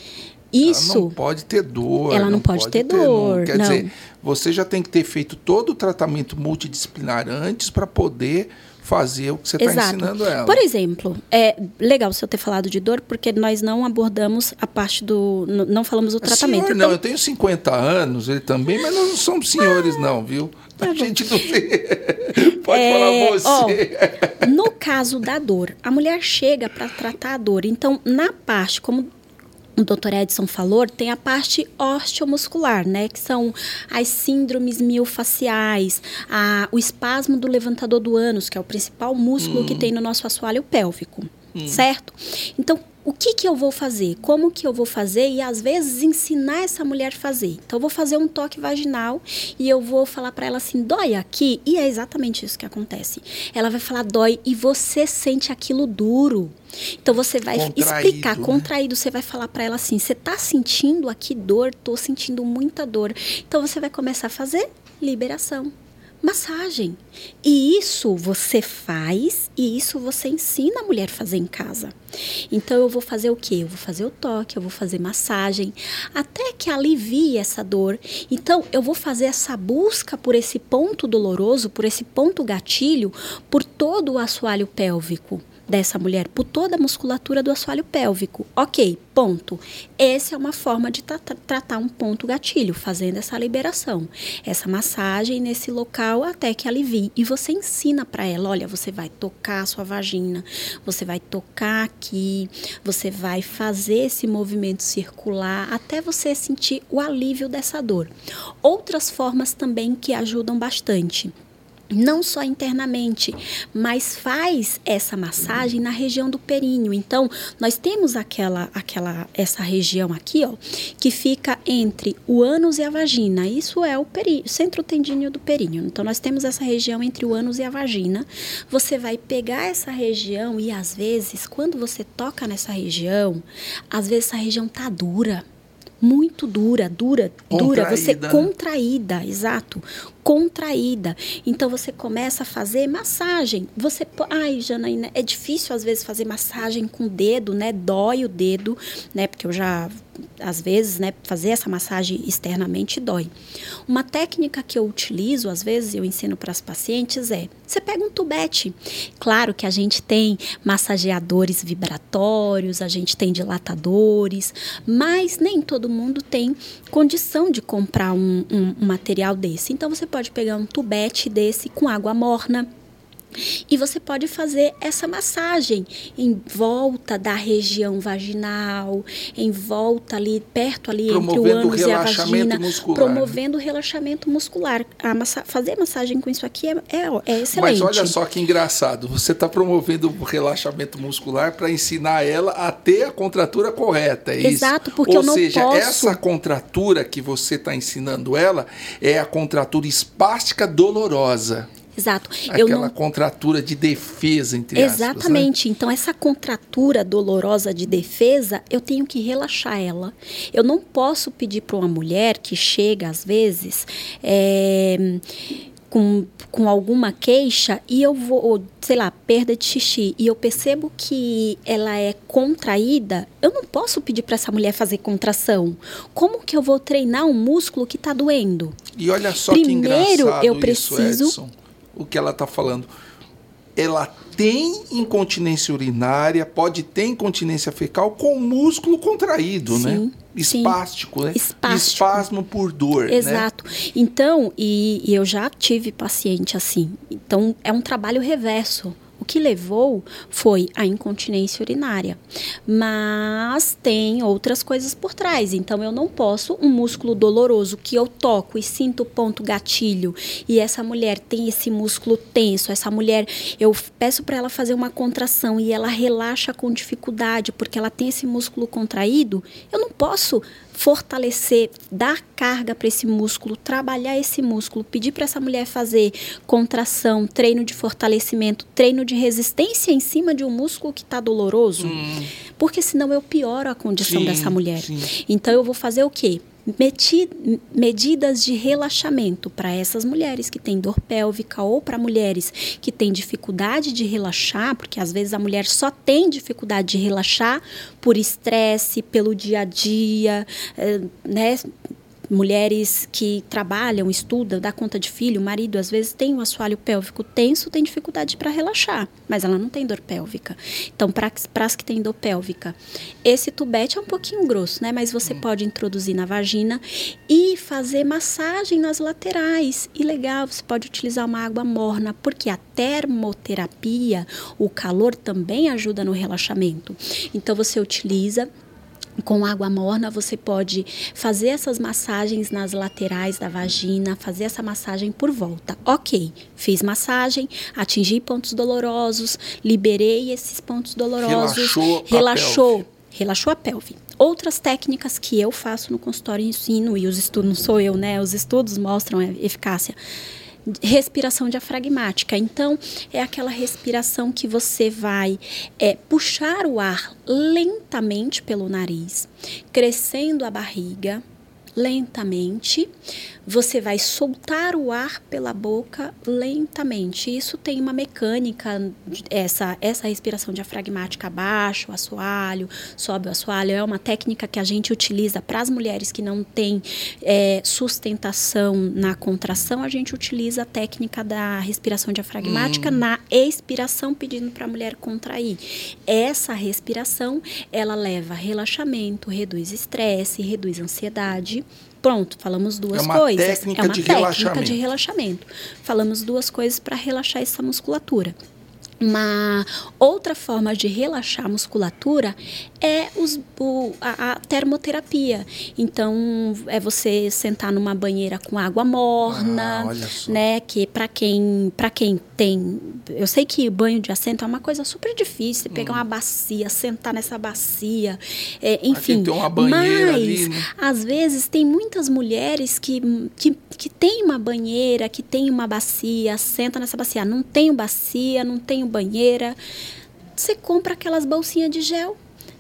Isso. Ela não pode ter dor. Ela não, não pode, pode, ter, ter dor. Não. Quer não. dizer, você já tem que ter feito todo o tratamento multidisciplinar antes para poder fazer o que você está ensinando ela. Por exemplo, é legal você ter falado de dor, porque nós não abordamos a parte do. Não falamos do tratamento. Senhor, então... não, eu tenho 50 anos, ele também, mas nós não somos senhores, não, viu? Tá a gente não tem. Pode é, falar você. Ó, no caso da dor, a mulher chega para tratar a dor. Então, na parte, como o Dr. Edson falou, tem a parte osteomuscular, né? Que são as síndromes miofaciais, a, o espasmo do levantador do ânus, que é o principal músculo hum. que tem no nosso assoalho pélvico, hum. certo? Então, o que, que eu vou fazer? Como que eu vou fazer? E às vezes ensinar essa mulher a fazer. Então, eu vou fazer um toque vaginal e eu vou falar para ela assim: dói aqui? E é exatamente isso que acontece. Ela vai falar: dói, e você sente aquilo duro. Então você vai contraído, explicar, né? contraído, você vai falar para ela assim: você tá sentindo aqui dor? Tô sentindo muita dor. Então você vai começar a fazer liberação massagem. E isso você faz e isso você ensina a mulher a fazer em casa. Então eu vou fazer o quê? Eu vou fazer o toque, eu vou fazer massagem, até que alivie essa dor. Então eu vou fazer essa busca por esse ponto doloroso, por esse ponto gatilho, por todo o assoalho pélvico dessa mulher por toda a musculatura do assoalho pélvico. Ok, ponto. Essa é uma forma de tra tratar um ponto gatilho, fazendo essa liberação, essa massagem nesse local até que alivie. E você ensina para ela: olha, você vai tocar a sua vagina, você vai tocar aqui, você vai fazer esse movimento circular até você sentir o alívio dessa dor. Outras formas também que ajudam bastante não só internamente, mas faz essa massagem na região do períneo. Então, nós temos aquela aquela essa região aqui, ó, que fica entre o ânus e a vagina. Isso é o períneo, centro tendíneo do períneo. Então, nós temos essa região entre o ânus e a vagina. Você vai pegar essa região e às vezes, quando você toca nessa região, às vezes essa região tá dura muito dura, dura, dura, você né? contraída, exato, contraída. Então você começa a fazer massagem. Você, ai, Janaína, é difícil às vezes fazer massagem com o dedo, né? Dói o dedo, né? Porque eu já às vezes, né, fazer essa massagem externamente dói. Uma técnica que eu utilizo, às vezes eu ensino para as pacientes é: você pega um tubete. Claro que a gente tem massageadores vibratórios, a gente tem dilatadores, mas nem todo mundo tem condição de comprar um, um, um material desse. Então você pode pegar um tubete desse com água morna e você pode fazer essa massagem em volta da região vaginal, em volta ali, perto ali entre o ânus e a vagina, muscular. promovendo o relaxamento muscular. A massa fazer massagem com isso aqui é, é, é excelente. Mas olha só que engraçado, você está promovendo o relaxamento muscular para ensinar ela a ter a contratura correta, é Exato, isso? porque Ou eu não seja, posso... essa contratura que você está ensinando ela é a contratura espástica dolorosa. Exato. Aquela não... contratura de defesa, entre Exatamente. Aspas, né? Então, essa contratura dolorosa de defesa, eu tenho que relaxar ela. Eu não posso pedir para uma mulher que chega, às vezes, é, com, com alguma queixa e eu vou, sei lá, perda de xixi, e eu percebo que ela é contraída, eu não posso pedir para essa mulher fazer contração. Como que eu vou treinar um músculo que está doendo? E olha só Primeiro, que engraçado eu preciso. Isso, o que ela está falando. Ela tem incontinência urinária, pode ter incontinência fecal com músculo contraído, né? sim, né? Espástico, sim. né? Espástico. Espasmo por dor. Né? Exato. Né? Então, e, e eu já tive paciente assim. Então, é um trabalho reverso. O que levou foi a incontinência urinária. Mas tem outras coisas por trás. Então eu não posso um músculo doloroso que eu toco e sinto o ponto gatilho e essa mulher tem esse músculo tenso, essa mulher eu peço para ela fazer uma contração e ela relaxa com dificuldade porque ela tem esse músculo contraído, eu não posso fortalecer, dar carga para esse músculo, trabalhar esse músculo, pedir para essa mulher fazer contração, treino de fortalecimento, treino de resistência em cima de um músculo que está doloroso, hum. porque senão eu pioro a condição sim, dessa mulher. Sim. Então eu vou fazer o quê? Medidas de relaxamento para essas mulheres que têm dor pélvica ou para mulheres que têm dificuldade de relaxar, porque às vezes a mulher só tem dificuldade de relaxar por estresse, pelo dia a dia, eh, né? Mulheres que trabalham, estudam, dá conta de filho, o marido às vezes tem o assoalho pélvico tenso, tem dificuldade para relaxar, mas ela não tem dor pélvica. Então, para as que têm dor pélvica, esse tubete é um pouquinho grosso, né? Mas você hum. pode introduzir na vagina e fazer massagem nas laterais. E legal, você pode utilizar uma água morna, porque a termoterapia, o calor também ajuda no relaxamento. Então, você utiliza com água morna, você pode fazer essas massagens nas laterais da vagina, fazer essa massagem por volta. Ok, fiz massagem, atingi pontos dolorosos, liberei esses pontos dolorosos, Relaxou relaxou, relaxou a pelve. Outras técnicas que eu faço no consultório ensino, e os estudos, não sou eu, né? Os estudos mostram a eficácia respiração diafragmática. Então, é aquela respiração que você vai é, puxar o ar lentamente pelo nariz, crescendo a barriga lentamente. Você vai soltar o ar pela boca lentamente. Isso tem uma mecânica, essa, essa respiração diafragmática abaixo, o assoalho, sobe o assoalho. É uma técnica que a gente utiliza para as mulheres que não têm é, sustentação na contração. A gente utiliza a técnica da respiração diafragmática na expiração, pedindo para a mulher contrair. Essa respiração, ela leva relaxamento, reduz estresse, reduz ansiedade. Pronto, falamos duas É uma coisas. técnica é uma de técnica relaxamento. de relaxamento. Falamos duas coisas para relaxar essa musculatura. Uma outra forma de relaxar a musculatura é os, o, a, a termoterapia. Então, é você sentar numa banheira com água morna, Ah, olha só. né? Que para quem, para quem tem, eu sei que banho de assento é uma coisa super difícil. Você pegar uma bacia, sentar nessa bacia, é, enfim. tem uma banheira mas ali, né? às vezes tem muitas mulheres que, que, que tem uma banheira, que tem uma bacia, senta nessa bacia. Não tenho bacia, não tenho banheira. Você compra aquelas bolsinhas de gel.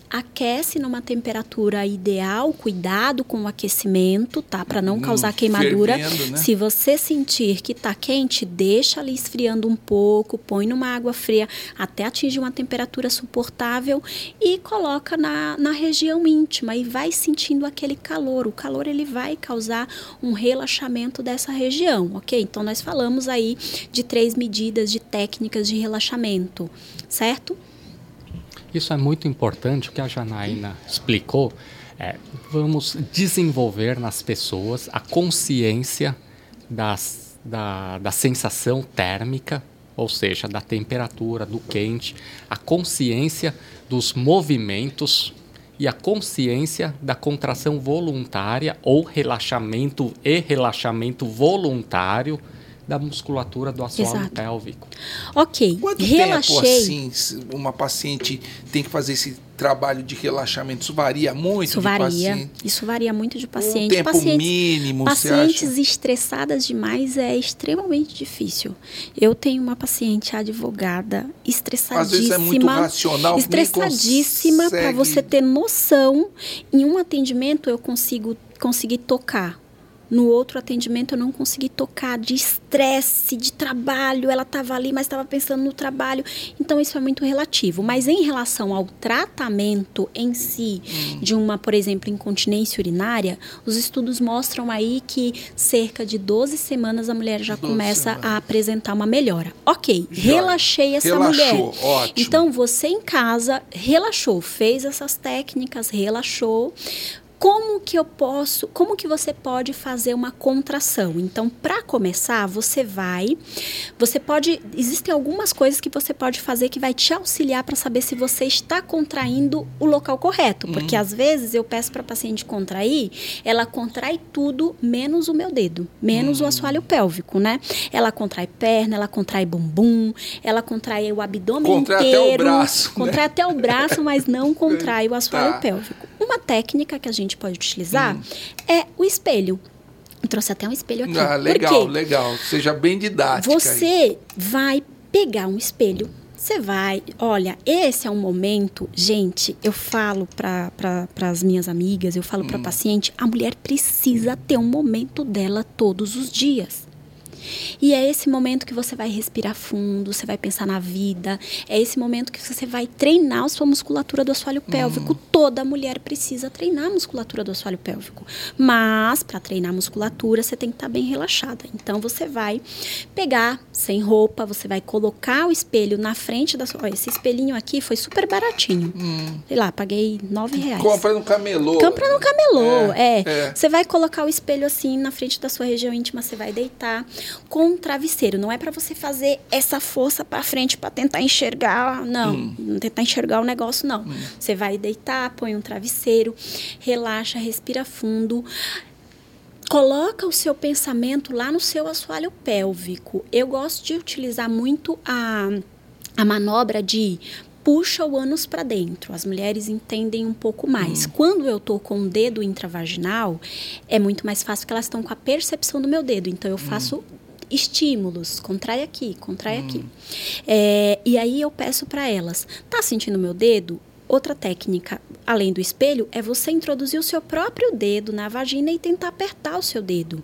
Aquece numa temperatura ideal, cuidado com o aquecimento, tá? Para não Hum, causar queimadura. fervendo, né? Se você sentir que tá quente, deixa ali esfriando um pouco, põe numa água fria até atingir uma temperatura suportável e coloca na, na região íntima e vai sentindo aquele calor. O calor ele vai causar um relaxamento dessa região, ok? Então nós falamos aí de três medidas de técnicas de relaxamento, certo? Isso é muito importante, o que a Janaína explicou. É, vamos desenvolver nas pessoas a consciência das, da, da sensação térmica, ou seja, da temperatura, do quente, a consciência dos movimentos e a consciência da contração voluntária ou relaxamento e relaxamento voluntário da musculatura do assoalho Exato. pélvico. Ok, Quanto relaxei. tempo assim uma paciente tem que fazer esse trabalho de relaxamento? Isso varia muito Isso de varia. paciente? Isso varia muito de Um paciente. tempo pacientes, mínimo, você pacientes acha? estressadas demais é extremamente difícil. Eu tenho uma paciente advogada estressadíssima. Às vezes é muito racional, Estressadíssima para consegue- você ter noção. Em um atendimento eu consigo conseguir tocar. No outro atendimento eu não consegui tocar de estresse, de trabalho. Ela estava ali, mas estava pensando no trabalho. Então isso é muito relativo. Mas em relação ao tratamento em si Hum. de uma, por exemplo, incontinência urinária, os estudos mostram aí que cerca de 12 semanas a mulher já 12 começa semanas. a apresentar uma melhora. Ok, Joia. relaxei essa Relaxou, mulher. ótimo. Então você em casa relaxou, fez essas técnicas, relaxou. Como que eu posso, como que você pode fazer uma contração? Então, para começar, você vai, você pode, existem algumas coisas que você pode fazer que vai te auxiliar para saber se você está contraindo o local correto, porque às vezes eu peço para a paciente contrair, ela contrai tudo menos o meu dedo, menos o assoalho pélvico, né? Ela contrai perna, ela contrai bumbum, ela contrai o abdômen Contrai até inteiro, o braço, né? contrai até o braço, mas não contrai o assoalho Tá. pélvico. Uma técnica que a gente pode utilizar Hum. é o espelho. Eu trouxe até um espelho aqui. Ah, legal, legal. Seja bem didática. aí. Você vai pegar um espelho. Você vai, olha, esse é um momento, gente. Eu falo para pra, as minhas amigas, eu falo Hum. para paciente, a mulher precisa ter um momento dela todos os dias. E é esse momento que você vai respirar fundo, você vai pensar na vida. É esse momento que você vai treinar a sua musculatura do assoalho pélvico. Toda mulher precisa treinar a musculatura do assoalho pélvico. Mas, para treinar a musculatura, você tem que estar bem relaxada. Então, você vai pegar sem roupa, você vai colocar o espelho na frente da sua. Ó, esse espelhinho aqui foi super baratinho. Sei lá, paguei nove reais. Compra no camelô. Compra no camelô, É, é. é. Você vai colocar o espelho assim na frente da sua região íntima, você vai deitar. Com um travesseiro. Não é para você fazer essa força para frente para tentar enxergar, não, hum. não tentar enxergar o negócio não. Hum. Você vai deitar, põe um travesseiro, relaxa, respira fundo coloca o seu pensamento lá no seu assoalho pélvico. Eu gosto de utilizar muito a, a manobra de puxa o ânus para dentro. As mulheres entendem um pouco mais. Hum. Quando eu tô com o dedo intravaginal, é muito mais fácil que elas estão com a percepção do meu dedo. Então eu hum. faço estímulos, contrai aqui, contrai hum. aqui. É, e aí eu peço para elas, tá sentindo meu dedo? Outra técnica, além do espelho, é você introduzir o seu próprio dedo na vagina e tentar apertar o seu dedo.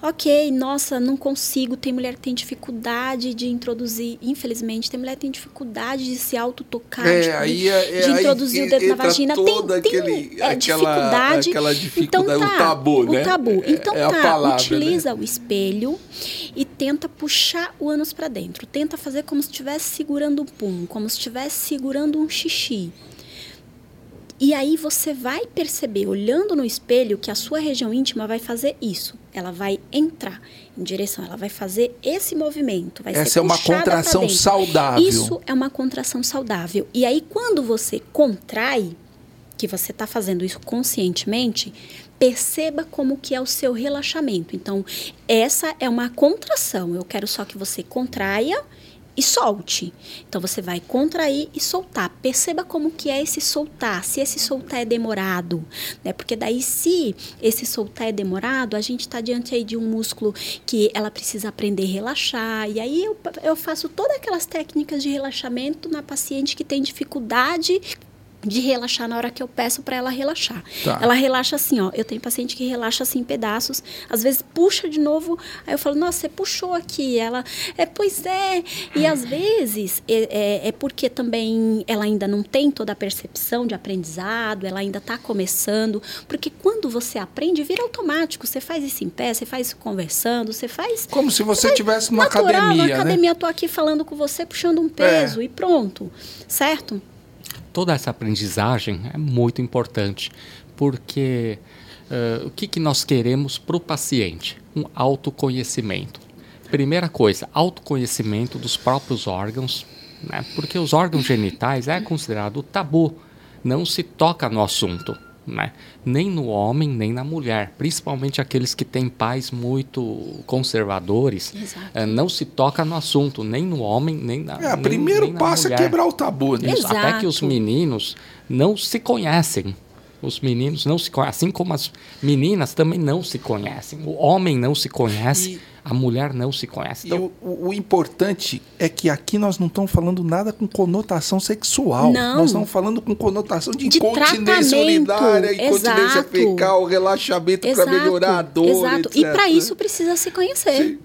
Ok, nossa, não consigo. Tem mulher que tem dificuldade de introduzir, infelizmente, tem mulher que tem dificuldade de se autotocar, é, de, aí é, de introduzir aí o dedo na vagina. Tem, tem aquele, é, aquela, dificuldade. Aquela dificuldade, então, tá, o tabu, né? O tabu. É, então é tá, palavra, utiliza né? o espelho e tenta puxar o ânus para dentro. Tenta fazer como se estivesse segurando um pum, como se estivesse segurando um xixi. E aí você vai perceber, olhando no espelho, que a sua região íntima vai fazer isso. Ela vai entrar em direção, ela vai fazer esse movimento. Essa é uma contração saudável. Isso é uma contração saudável. E aí, quando você contrai, que você está fazendo isso conscientemente, perceba como que é o seu relaxamento. Então, essa é uma contração. Eu quero só que você contraia e solte. Então você vai contrair e soltar. Perceba como que é esse soltar, se esse soltar é demorado, né? Porque daí se esse soltar é demorado, a gente está diante aí de um músculo que ela precisa aprender a relaxar. E aí eu, eu faço todas aquelas técnicas de relaxamento na paciente que tem dificuldade de relaxar na hora que eu peço para ela relaxar. Tá. Ela relaxa assim, ó. Eu tenho paciente que relaxa assim em pedaços, às vezes puxa de novo, aí eu falo, nossa, você puxou aqui. Ela, é, pois é. E às vezes é, é, é porque também ela ainda não tem toda a percepção de aprendizado, ela ainda está começando. Porque quando você aprende, vira automático. Você faz isso em pé, você faz isso conversando, você faz. Como se você estivesse numa natural, academia. Na academia, né? eu tô aqui falando com você, puxando um peso é. e pronto. Certo? Toda essa aprendizagem é muito importante, porque uh, o que, que nós queremos para o paciente? Um autoconhecimento. Primeira coisa, autoconhecimento dos próprios órgãos, né? porque os órgãos genitais é considerado tabu, não se toca no assunto né? nem no homem, nem na mulher. Principalmente aqueles que têm pais muito conservadores. É, não se toca no assunto, nem no homem, nem na é, nem, primeiro nem passo é quebrar o tabu. Né? Isso, até que os meninos não se conhecem. Os meninos não se conhecem, assim como as meninas também não se conhecem. O homem não se conhece. E a mulher não se conhece. Então... E o, o, importante é que aqui nós não estamos falando nada com conotação sexual. Não. Nós estamos falando com conotação de, de incontinência urinária, incontinência Exato. fecal, relaxamento para melhorar a dor. Exato. Etc. E para isso precisa se conhecer. Sim.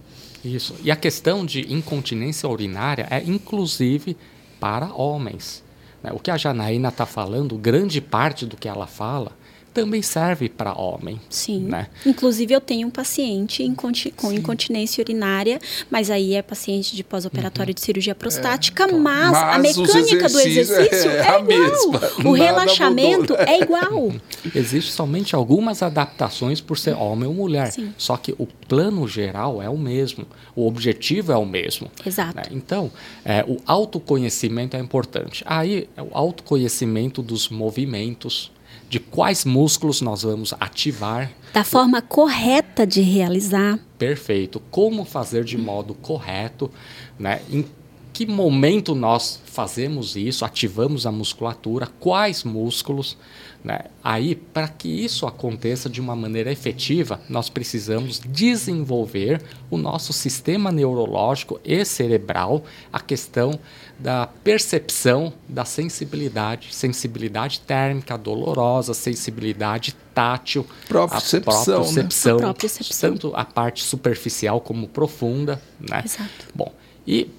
Isso. E a questão de incontinência urinária é inclusive para homens. Né? O que a Janaína está falando, grande parte do que ela fala, também serve para homem. Sim. Né? Inclusive, eu tenho um paciente inconti com Sim. incontinência urinária, mas aí é paciente de pós-operatório uhum. de cirurgia prostática, é. mas, mas, a mecânica do exercício é, é igual. Mesma. O Nada relaxamento mudou. é igual. Existem somente algumas adaptações por ser homem ou mulher. Sim. Só que o plano geral é o mesmo. O objetivo é o mesmo. Exato. Né? Então, é, o autoconhecimento é importante. Aí, é o autoconhecimento dos movimentos de quais músculos nós vamos ativar. Da forma correta de realizar. Perfeito. Como fazer de modo correto, né? Em que momento nós fazemos isso, ativamos a musculatura, quais músculos. Né? Aí, para que isso aconteça de uma maneira efetiva, nós precisamos desenvolver o nosso sistema neurológico e cerebral, a questão da percepção da sensibilidade, sensibilidade térmica, dolorosa, sensibilidade tátil, propriocepção, a propriocepção, né? tanto a parte superficial como profunda, né? Exato. Bom, e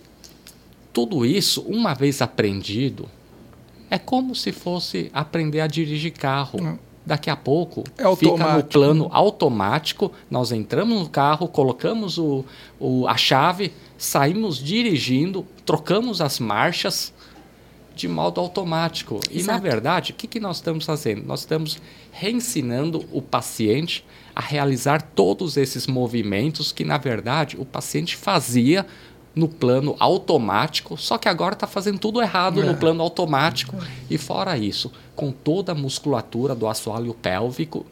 tudo isso, uma vez aprendido, é como se fosse aprender a dirigir carro. Hum. Daqui a pouco é fica no plano automático. Nós entramos no carro, colocamos o, o, a chave, saímos dirigindo, trocamos as marchas de modo automático. Exato. E, na verdade, o que, que nós estamos fazendo? Nós estamos reensinando o paciente a realizar todos esses movimentos que, na verdade, o paciente fazia no plano automático, só que agora está fazendo tudo errado é. no plano automático. E fora isso, com toda a musculatura do assoalho pélvico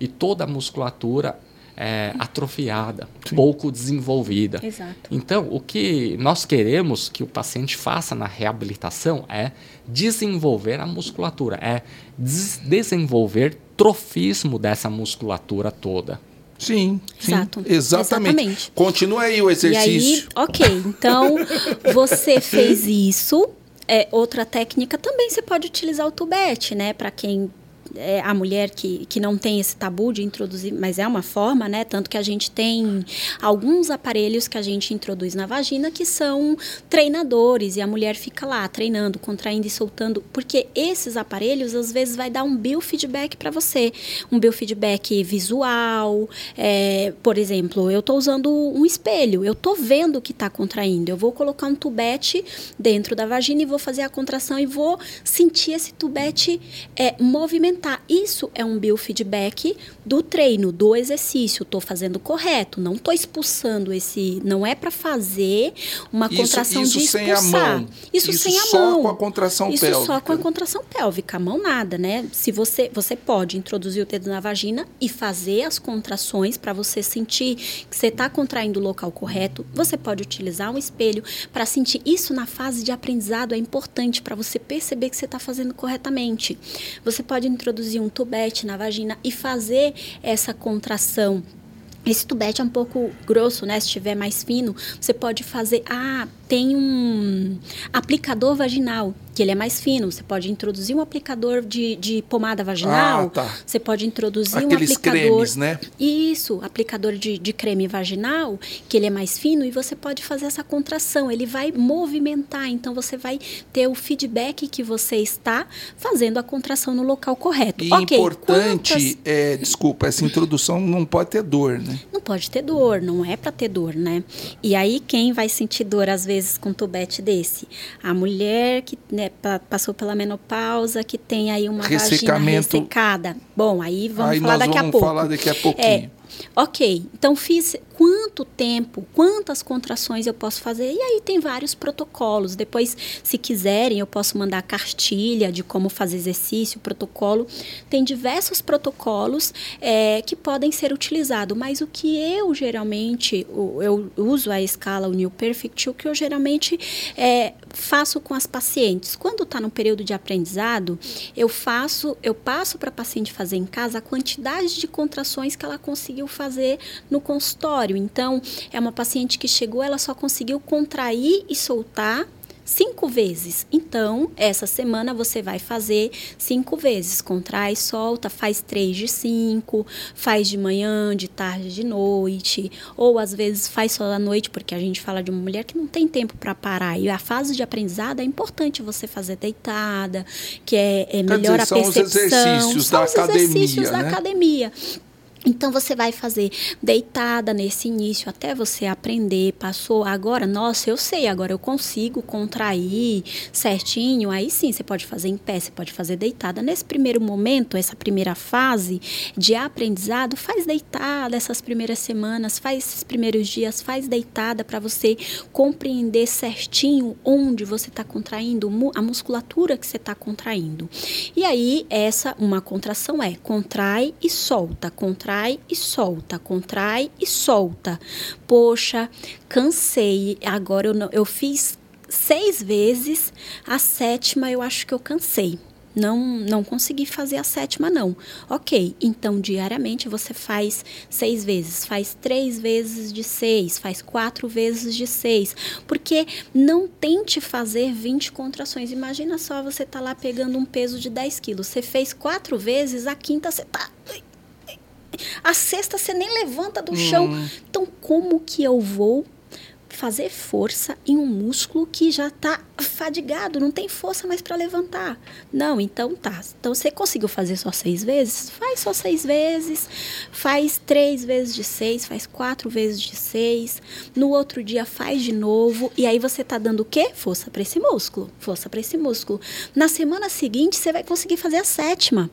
e toda a musculatura é, atrofiada, Sim. pouco desenvolvida. Exato. Então, o que nós queremos que o paciente faça na reabilitação é desenvolver a musculatura, é des desenvolver trofismo dessa musculatura toda. Sim, sim Exato. Exatamente. exatamente. Continua aí o exercício. E aí, ok, então você fez isso. É, outra técnica também você pode utilizar o tubete, né? Para quem é, a mulher que, que não tem esse tabu de introduzir, mas é uma forma, né? Tanto que a gente tem alguns aparelhos que a gente introduz na vagina que são treinadores e a mulher fica lá treinando, contraindo e soltando, porque esses aparelhos às vezes vai dar um biofeedback para você, um biofeedback visual, é, por exemplo, eu estou usando um espelho, eu estou vendo que está contraindo, eu vou colocar um tubete dentro da vagina e vou fazer a contração e vou sentir esse tubete é, movimentar isso é um biofeedback do treino, do exercício. Estou fazendo correto, não estou expulsando esse. Não é para fazer uma isso, contração isso de expulsar. Sem a mão. Isso, isso sem a mão. Isso só com a contração isso pélvica. Isso só com a contração pélvica, a mão nada, né? Se você, você pode introduzir o dedo na vagina e fazer as contrações para você sentir que você está contraindo o local correto. Você pode utilizar um espelho para sentir isso na fase de aprendizado é importante para você perceber que você está fazendo corretamente. Você pode introduzir introduzir um tubete na vagina e fazer essa contração esse tubete é um pouco grosso, né? Se estiver mais fino, você pode fazer. Ah, tem um aplicador vaginal que ele é mais fino. Você pode introduzir um aplicador de, de pomada vaginal. Ah, tá. Você pode introduzir Aqueles um aplicador. Cremes, né? Isso, aplicador de, de creme vaginal, que ele é mais fino, e você pode fazer essa contração. Ele vai movimentar, então você vai ter o feedback que você está fazendo a contração no local correto. E okay, importante, quantas... é, desculpa, essa introdução não pode ter dor, né? Não pode ter dor, não é para ter dor, né? E aí, quem vai sentir dor às vezes com um tubete desse? A mulher que né, passou pela menopausa, que tem aí uma vagina ressecada. Bom, aí vamos aí falar daqui a pouco. Vamos falar daqui a pouquinho. É, Ok, então fiz quanto tempo, quantas contrações eu posso fazer? E aí tem vários protocolos. Depois, se quiserem, eu posso mandar cartilha de como fazer exercício, protocolo. Tem diversos protocolos é, que podem ser utilizados, mas o que eu geralmente, eu uso a escala o New Perfect, o que eu geralmente é, faço com as pacientes. Quando está no período de aprendizado, eu faço, eu passo para a paciente fazer em casa a quantidade de contrações que ela conseguiu fazer no consultório. Então, é uma paciente que chegou, ela só conseguiu contrair e soltar cinco vezes. Então, essa semana você vai fazer cinco vezes. Contrai, solta, faz três de cinco, faz de manhã, de tarde, de noite. Ou às vezes faz só à noite, porque a gente fala de uma mulher que não tem tempo para parar. E a fase de aprendizado é importante você fazer deitada, que é, é melhor dizer, a percepção. São os exercícios são da os academia. Exercícios né? da academia. Então você vai fazer deitada nesse início até você aprender, passou agora, nossa, eu sei, agora eu consigo contrair certinho. Aí sim, você pode fazer em pé, você pode fazer deitada. Nesse primeiro momento, essa primeira fase de aprendizado, faz deitada essas primeiras semanas, faz esses primeiros dias, faz deitada para você compreender certinho onde você está contraindo, a musculatura que você está contraindo. E aí, essa uma contração é contrai e solta, contrai contrai e solta, contrai e solta. Poxa, cansei. Agora eu, não, eu fiz seis vezes, a sétima eu acho que eu cansei. Não, não consegui fazer a sétima, não. Ok, então diariamente você faz seis vezes, faz três vezes de seis, faz quatro vezes de seis. Porque não tente fazer 20 contrações. Imagina só você tá lá pegando um peso de 10 quilos. Você fez quatro vezes, a quinta você tá a sexta você nem levanta do hum. chão. Então, como que eu vou fazer força em um músculo que já está fadigado, não tem força mais para levantar. Não, então tá. Então você conseguiu fazer só seis vezes? Faz só seis vezes. Faz três vezes de seis, faz quatro vezes de seis. No outro dia faz de novo. E aí você tá dando o quê? Força para esse músculo. Força para esse músculo. Na semana seguinte, você vai conseguir fazer a sétima.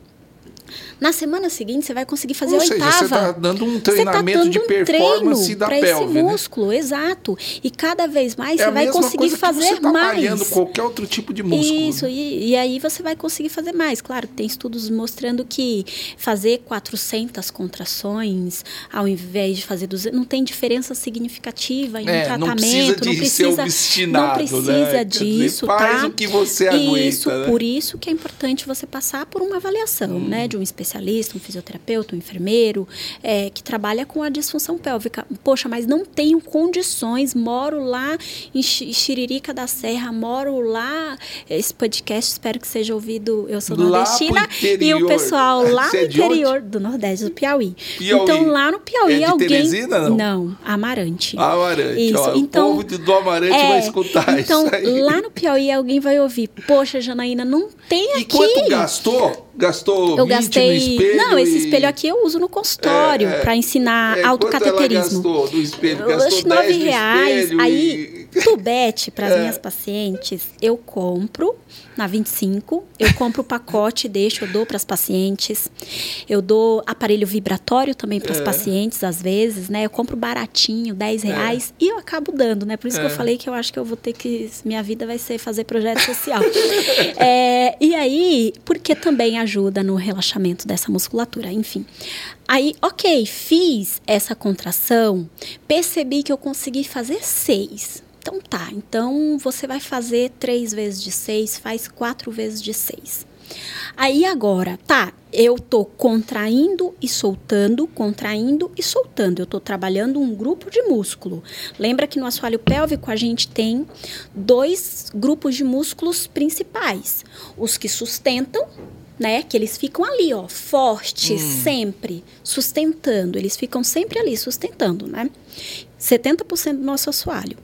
Na semana seguinte, você vai conseguir fazer Ou a seja, oitava. você está dando um tá treinamento dando de um performance treino da pelve, esse né? músculo, exato. E cada vez mais É você vai conseguir fazer você tá mais. malhando qualquer outro tipo de músculo. Isso, né? e, e aí você vai conseguir fazer mais. Claro, tem estudos mostrando que fazer 400 contrações ao invés de fazer 200 não tem diferença significativa em um É, não tratamento. precisa de ser obstinado, não precisa né? Disso, faz tá? o que você aguenta, Isso, né? por isso que é importante você passar por uma avaliação, Hum. né, de um especialista, um fisioterapeuta, um enfermeiro, é, que trabalha com a disfunção pélvica. Poxa, mas não tenho condições, moro lá em Xi- Xiririca da Serra, moro lá. Esse podcast espero que seja ouvido. Eu sou nordestina e o pessoal lá Você no é onde? interior do Nordeste, do Piauí. Piauí. Então lá no Piauí É alguém. Teresina, não? Amarante. Amarante, Isso, ó, então- o povo do Amarante É, vai escutar então, isso aí. lá no Piauí alguém vai ouvir, poxa, Janaína, não tem E aqui. quanto gastou? Gastou Eu 20 gastei. espelho? não, esse espelho aqui eu uso no consultório É, é. para ensinar É, autocateterismo. gastou do espelho? Eu Gastou acho 10 nove no reais. espelho Aí, tubete para as É. minhas pacientes, eu compro na 25. Eu compro o pacote, deixo, eu dou para as pacientes. Eu dou aparelho vibratório também para as É. pacientes, às vezes, né? Eu compro baratinho, 10 reais, e eu acabo dando, né? Por isso que É. eu falei que eu acho que eu vou ter que. Minha vida vai ser fazer projeto social. É, e aí, porque também ajuda no relaxamento dessa musculatura, enfim. Aí, ok, fiz essa contração, percebi que eu consegui fazer seis. Então tá, então você vai fazer três vezes de seis, faz quatro vezes de seis. Aí agora, tá, eu tô contraindo e soltando, contraindo e soltando. Eu tô trabalhando um grupo de músculo. Lembra que no assoalho pélvico a gente tem dois grupos de músculos principais: os que sustentam, né, que eles ficam ali, ó, fortes sempre, sustentando. Eles ficam sempre ali sustentando, né? 70% do nosso assoalho.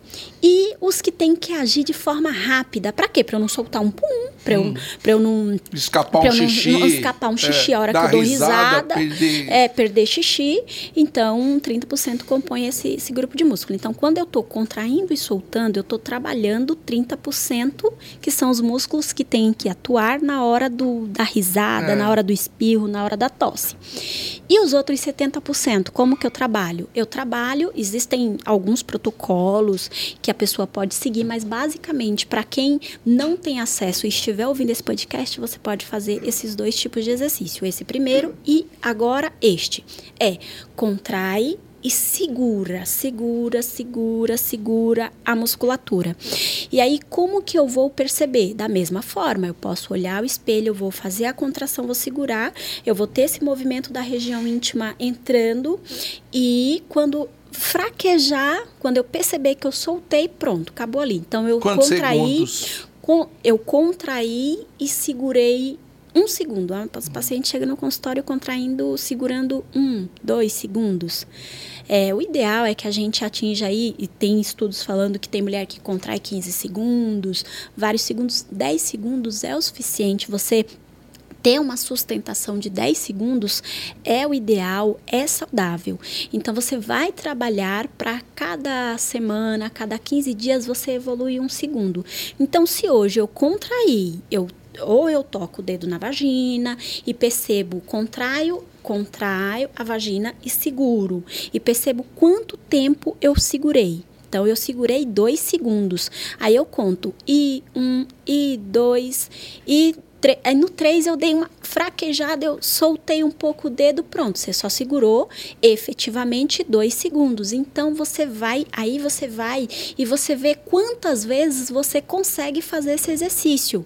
E os que têm que agir de forma rápida. Para quê? Para eu não soltar um pum, para eu, pra eu não Escapar um eu não- xixi. não escapar um xixi é, a hora que eu dou risada, risada. perder- É, perder xixi. Então, 30% compõe esse, esse grupo de músculo. Então, quando eu estou contraindo e soltando, eu estou trabalhando 30%, que são os músculos que têm que atuar na hora do, da risada, É. na hora do espirro, na hora da tosse. E os outros 70%, como que eu trabalho? Eu trabalho, existem alguns protocolos que a pessoa pode seguir, mas basicamente, para quem não tem acesso e estiver ouvindo esse podcast, você pode fazer esses dois tipos de exercício. Esse primeiro e agora este. É contrai e segura, segura, segura, segura a musculatura. E aí, como que eu vou perceber? Da mesma forma, eu posso olhar o espelho, eu vou fazer a contração, vou segurar, eu vou ter esse movimento da região íntima entrando e quando fraquejar, quando eu perceber que eu soltei, pronto, acabou ali. Então eu Quantos contraí, com- eu contraí e segurei um segundo. Os pacientes chegam no consultório contraindo, segurando um, dois segundos. É, o ideal é que a gente atinja aí, e tem estudos falando que tem mulher que contrai 15 segundos, vários segundos, 10 segundos é o suficiente. Você ter uma sustentação de 10 segundos é o ideal, é saudável. Então você vai trabalhar para cada semana, cada 15 dias você evolui um segundo. Então se hoje eu contrair, eu ou eu toco o dedo na vagina e percebo, contraio, contraio a vagina e seguro. E percebo quanto tempo eu segurei. Então, eu segurei dois segundos. Aí eu conto e um, e dois, e aí no três eu dei uma fraquejada, eu soltei um pouco o dedo, pronto. Você só segurou efetivamente dois segundos. Então você vai, aí você vai e você vê quantas vezes você consegue fazer esse exercício.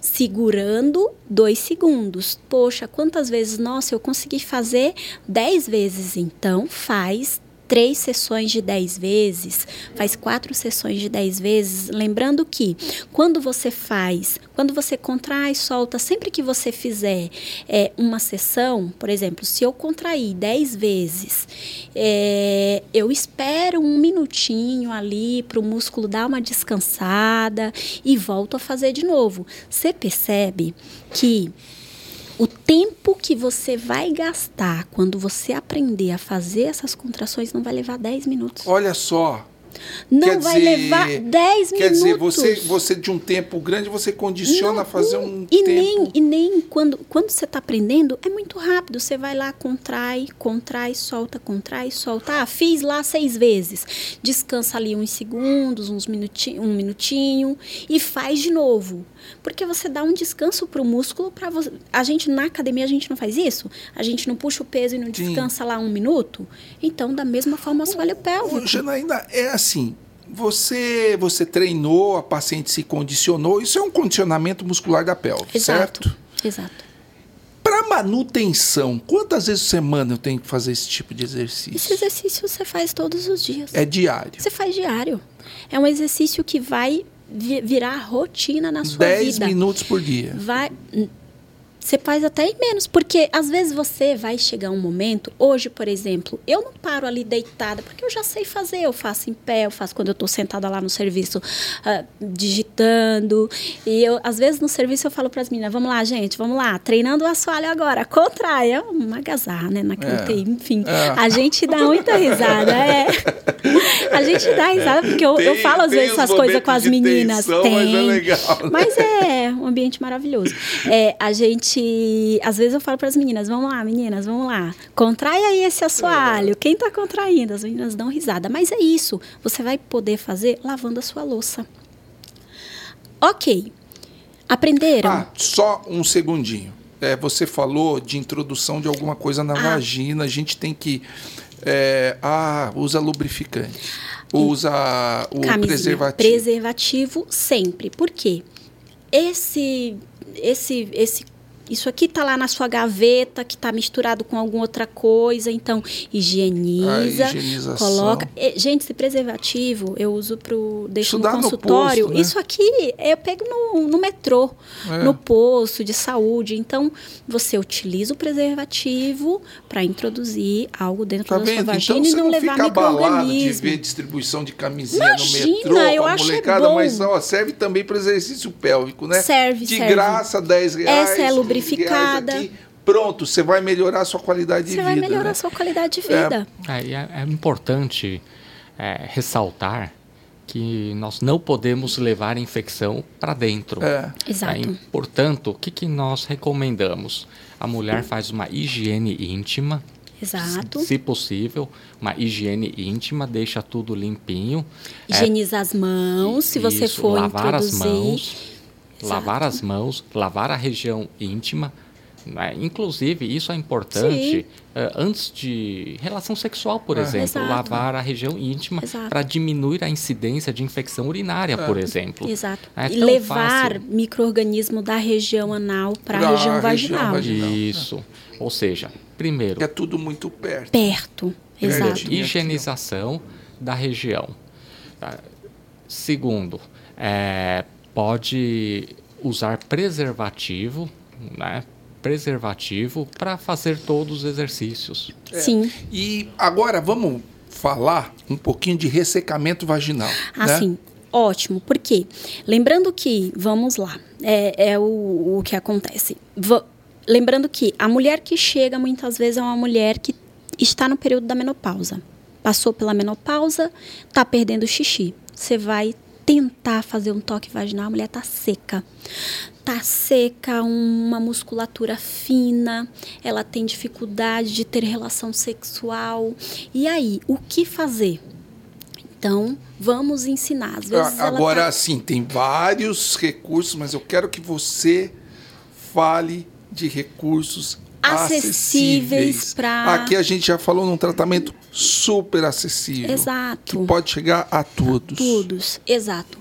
Segurando dois segundos. Poxa, quantas vezes? Nossa, eu consegui fazer dez vezes. Então faz três sessões de 10 vezes, faz quatro sessões de 10 vezes, lembrando que quando você faz, quando você contrai, solta, sempre que você fizer é, uma sessão, por exemplo, se eu contrair 10 vezes, é, eu espero um minutinho ali para o músculo dar uma descansada e volto a fazer de novo. Você percebe que o tempo que você vai gastar quando você aprender a fazer essas contrações não vai levar 10 minutos. Olha só. Não quer vai dizer, levar 10 minutos. Quer dizer, você, você de um tempo grande, você condiciona não, a fazer um e tempo... Nem, e nem quando, quando você está aprendendo, é muito rápido. Você vai lá, contrai, contrai, solta, contrai, solta. Ah, fiz lá seis vezes. Descansa ali uns segundos, uns minutinho, um minutinho e faz de novo. Porque você dá um descanso para o músculo para você. A gente na academia a gente não faz isso. A gente não puxa o peso e não Sim. descansa lá um minuto. Então, da mesma forma, o assoalho pélvico. Janaína, é assim. Você você treinou, a paciente se condicionou. Isso é um condicionamento muscular da pelve, Exato. certo? Exato. Para manutenção, quantas vezes por semana eu tenho que fazer esse tipo de exercício? Esse exercício você faz todos os dias. É diário. Você faz diário. É um exercício que vai virar rotina na sua 10 vida. 10 minutos por dia. Vai você faz até em menos, porque às vezes você vai chegar um momento, hoje, por exemplo, eu não paro ali deitada, porque eu já sei fazer, eu faço em pé, eu faço quando eu estou sentada lá no serviço uh, digitando, e eu, às vezes no serviço eu falo para as meninas, vamos lá, gente, vamos lá, treinando o assoalho agora, contraia, uma gazarra, né, naquele é. enfim, é. a gente dá muita risada, é, a gente dá risada, porque eu, tem, eu falo às vezes essas coisas com as meninas, tensão, tem, mas é legal, mas é um ambiente maravilhoso, é, a gente gente. Às vezes eu falo para as meninas: vamos lá, meninas, vamos lá. Contrai aí esse assoalho. É. Quem está contraindo? As meninas dão risada. Mas é isso. Você vai poder fazer lavando a sua louça. Ok. Aprenderam? Ah, só um segundinho. É, você falou de introdução de alguma coisa na ah. vagina. A gente tem que. É, ah, usa lubrificante. Usa o Camisinha. preservativo. Preservativo sempre. Por quê? Esse, esse, esse isso aqui está lá na sua gaveta, que está misturado com alguma outra coisa, então higieniza, coloca. gente, esse preservativo eu uso pro deixo Estudar no consultório. No posto, né? Isso aqui eu pego no, no metrô, é. no posto de saúde. Então você utiliza o preservativo para introduzir algo dentro tá da vendo? sua vagina então, e não, não levar microorganismo. de ver distribuição de camisinha Imagina, no metrô, eu acho molecada, mas ó, serve também para exercício pélvico, né? Serve, de serve. graça, 10 reais. Essa é a lubrificada. Aqui, pronto, você vai melhorar a sua qualidade você de vida. Você vai melhorar né? a sua qualidade de vida. É, é, é importante é, ressaltar que nós não podemos levar a infecção para dentro. É. Exato. É, portanto, o que, que nós recomendamos? A mulher faz uma higiene íntima, Exato. Se possível, uma higiene íntima, deixa tudo limpinho. Higieniza é, as mãos, se isso, você for lavar introduzir. as mãos lavar as mãos, lavar a região íntima. Né? Inclusive, isso é importante uh, antes de relação sexual, por é. exemplo. Exato. Lavar a região íntima para diminuir a incidência de infecção urinária, é. por exemplo. Exato. É e levar microorganismo da região anal para a região vaginal. vaginal. Isso. Ou seja, primeiro. É tudo muito perto. Perto. Exato. Higienização da região. Tá? Segundo, é, pode usar preservativo, né? Preservativo para fazer todos os exercícios. É. Sim. E agora vamos falar um pouquinho de ressecamento vaginal. Ah, né? sim. Ótimo, por quê? Lembrando que, vamos lá, é, é o, o que acontece. V lembrando que a mulher que chega muitas vezes é uma mulher que está no período da menopausa. Passou pela menopausa, está perdendo xixi. Você vai tentar fazer um toque vaginal, a mulher tá seca. Tá seca, uma musculatura fina, ela tem dificuldade de ter relação sexual. E aí, o que fazer? Então, vamos ensinar. Vezes Agora, tá... sim, tem vários recursos, mas eu quero que você fale de recursos acessíveis para. Aqui a gente já falou num tratamento super acessível. Exato. Que pode chegar a todos. A todos, exato.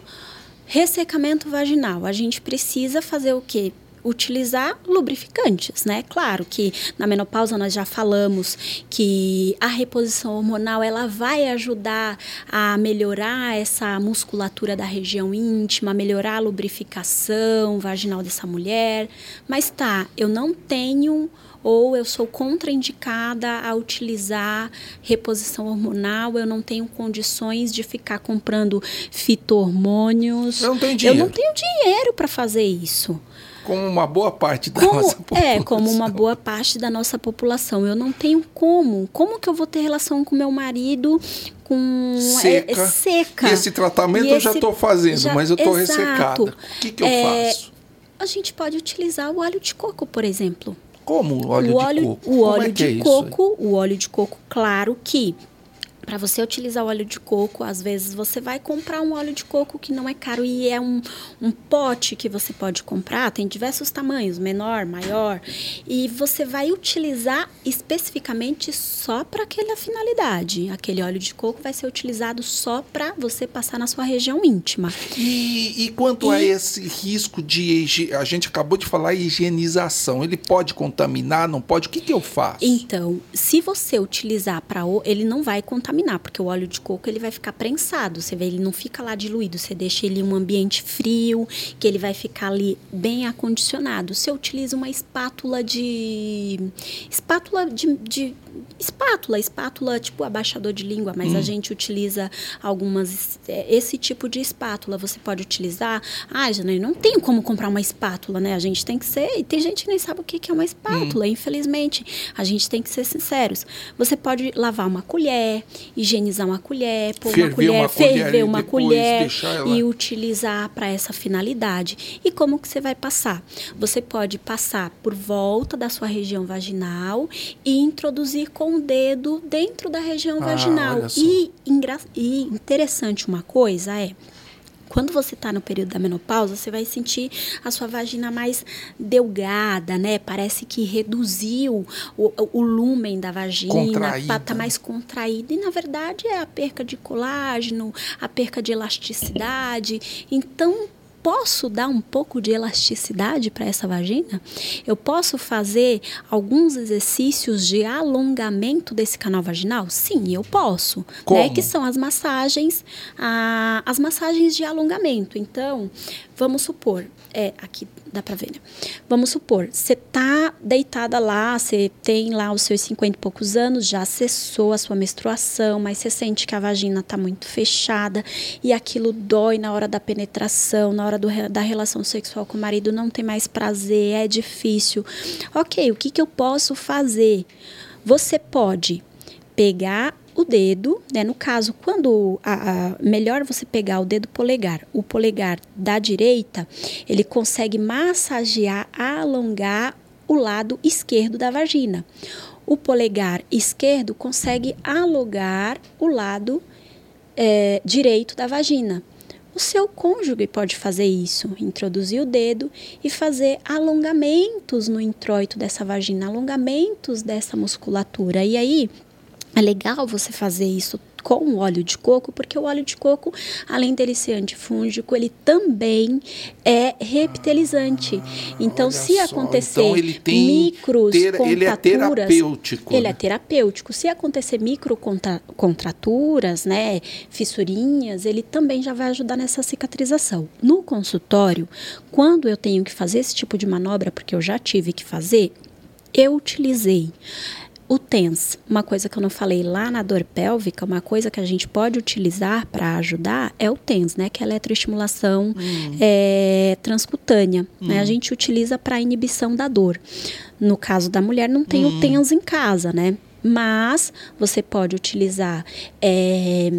Ressecamento vaginal. A gente precisa fazer o quê? utilizar lubrificantes, né? Claro que na menopausa nós já falamos que a reposição hormonal ela vai ajudar a melhorar essa musculatura da região íntima, melhorar a lubrificação vaginal dessa mulher. Mas tá, eu não tenho ou eu sou contraindicada a utilizar reposição hormonal, eu não tenho condições de ficar comprando fito-hormônios. Eu não tenho dinheiro. Eu não tenho dinheiro para fazer isso. Como uma boa parte da como, nossa população. É, como uma boa parte da nossa população. Eu não tenho como. Como que eu vou ter relação com meu marido com seca. É, é seca. E esse tratamento e eu esse, já estou fazendo, já, mas eu estou ressecada. O que, que eu é, faço? A gente pode utilizar o óleo de coco, por exemplo. Como o óleo, o óleo de coco? O óleo é de é coco, o óleo de coco, claro que para você utilizar o óleo de coco, às vezes você vai comprar um óleo de coco que não é caro e é um, um pote que você pode comprar, tem diversos tamanhos, menor, maior, e você vai utilizar especificamente só para aquela finalidade. Aquele óleo de coco vai ser utilizado só para você passar na sua região íntima. E, e quanto e... a esse risco de. A gente acabou de falar higienização, ele pode contaminar, não pode? O que, que eu faço? Então, se você utilizar para. Ele não vai contaminar contaminar, porque o óleo de coco ele vai ficar prensado. Você vê, ele não fica lá diluído. Você deixa ele em um ambiente frio, que ele vai ficar ali bem acondicionado. Você utiliza uma espátula de. espátula de, de espátula, espátula tipo abaixador de língua, mas hum. a gente utiliza algumas é, esse tipo de espátula. Você pode utilizar. Ah, Janaí, não tenho como comprar uma espátula, né? A gente tem que ser. E tem gente que nem sabe o que é uma espátula, hum. infelizmente. A gente tem que ser sinceros. Você pode lavar uma colher, higienizar uma colher, pôr ferver uma colher, uma ferver uma colher e utilizar para essa finalidade. E como que você vai passar? Você pode passar por volta da sua região vaginal e introduzir com o dedo dentro da região ah, vaginal. E, e interessante uma coisa é quando você está no período da menopausa, você vai sentir a sua vagina mais delgada, né? Parece que reduziu o, o lumen da vagina, está mais contraída. E na verdade é a perca de colágeno, a perca de elasticidade. Então posso dar um pouco de elasticidade para essa vagina? Eu posso fazer alguns exercícios de alongamento desse canal vaginal? Sim, eu posso. Né? Como? Né? Que são as massagens, a, as massagens de alongamento. Então, vamos supor, é, aqui dá pra ver, né? Vamos supor, você tá deitada lá, você tem lá os seus 50 e poucos anos, já cessou a sua menstruação, mas você sente que a vagina tá muito fechada e aquilo dói na hora da penetração, na hora do, da relação sexual com o marido, não tem mais prazer, é difícil. Ok, o que, que eu posso fazer? Você pode pegar o dedo, né? No caso, quando a, a, melhor você pegar o dedo polegar, o polegar da direita, ele consegue massagear, alongar o lado esquerdo da vagina. O polegar esquerdo consegue alongar o lado é, direito da vagina. O seu cônjuge pode fazer isso, introduzir o dedo e fazer alongamentos no introito dessa vagina, alongamentos dessa musculatura. E aí, é legal você fazer isso com o óleo de coco, porque o óleo de coco, além dele ser antifúngico, ele também é reptilizante. Então, se acontecer então, ele tem micros ter, ele é terapêutico. Ele é né? terapêutico. Se acontecer micro contraturas, né, fissurinhas, ele também já vai ajudar nessa cicatrização. No consultório, quando eu tenho que fazer esse tipo de manobra, porque eu já tive que fazer, eu utilizei o TENS, uma coisa que eu não falei lá na dor pélvica, uma coisa que a gente pode utilizar para ajudar é o TENS, né? Que é a eletroestimulação hum. é, transcutânea. Hum. Né? A hum. gente utiliza para inibição da dor. No caso da mulher, não tem hum. o TENS em casa, né? Mas você pode utilizar é,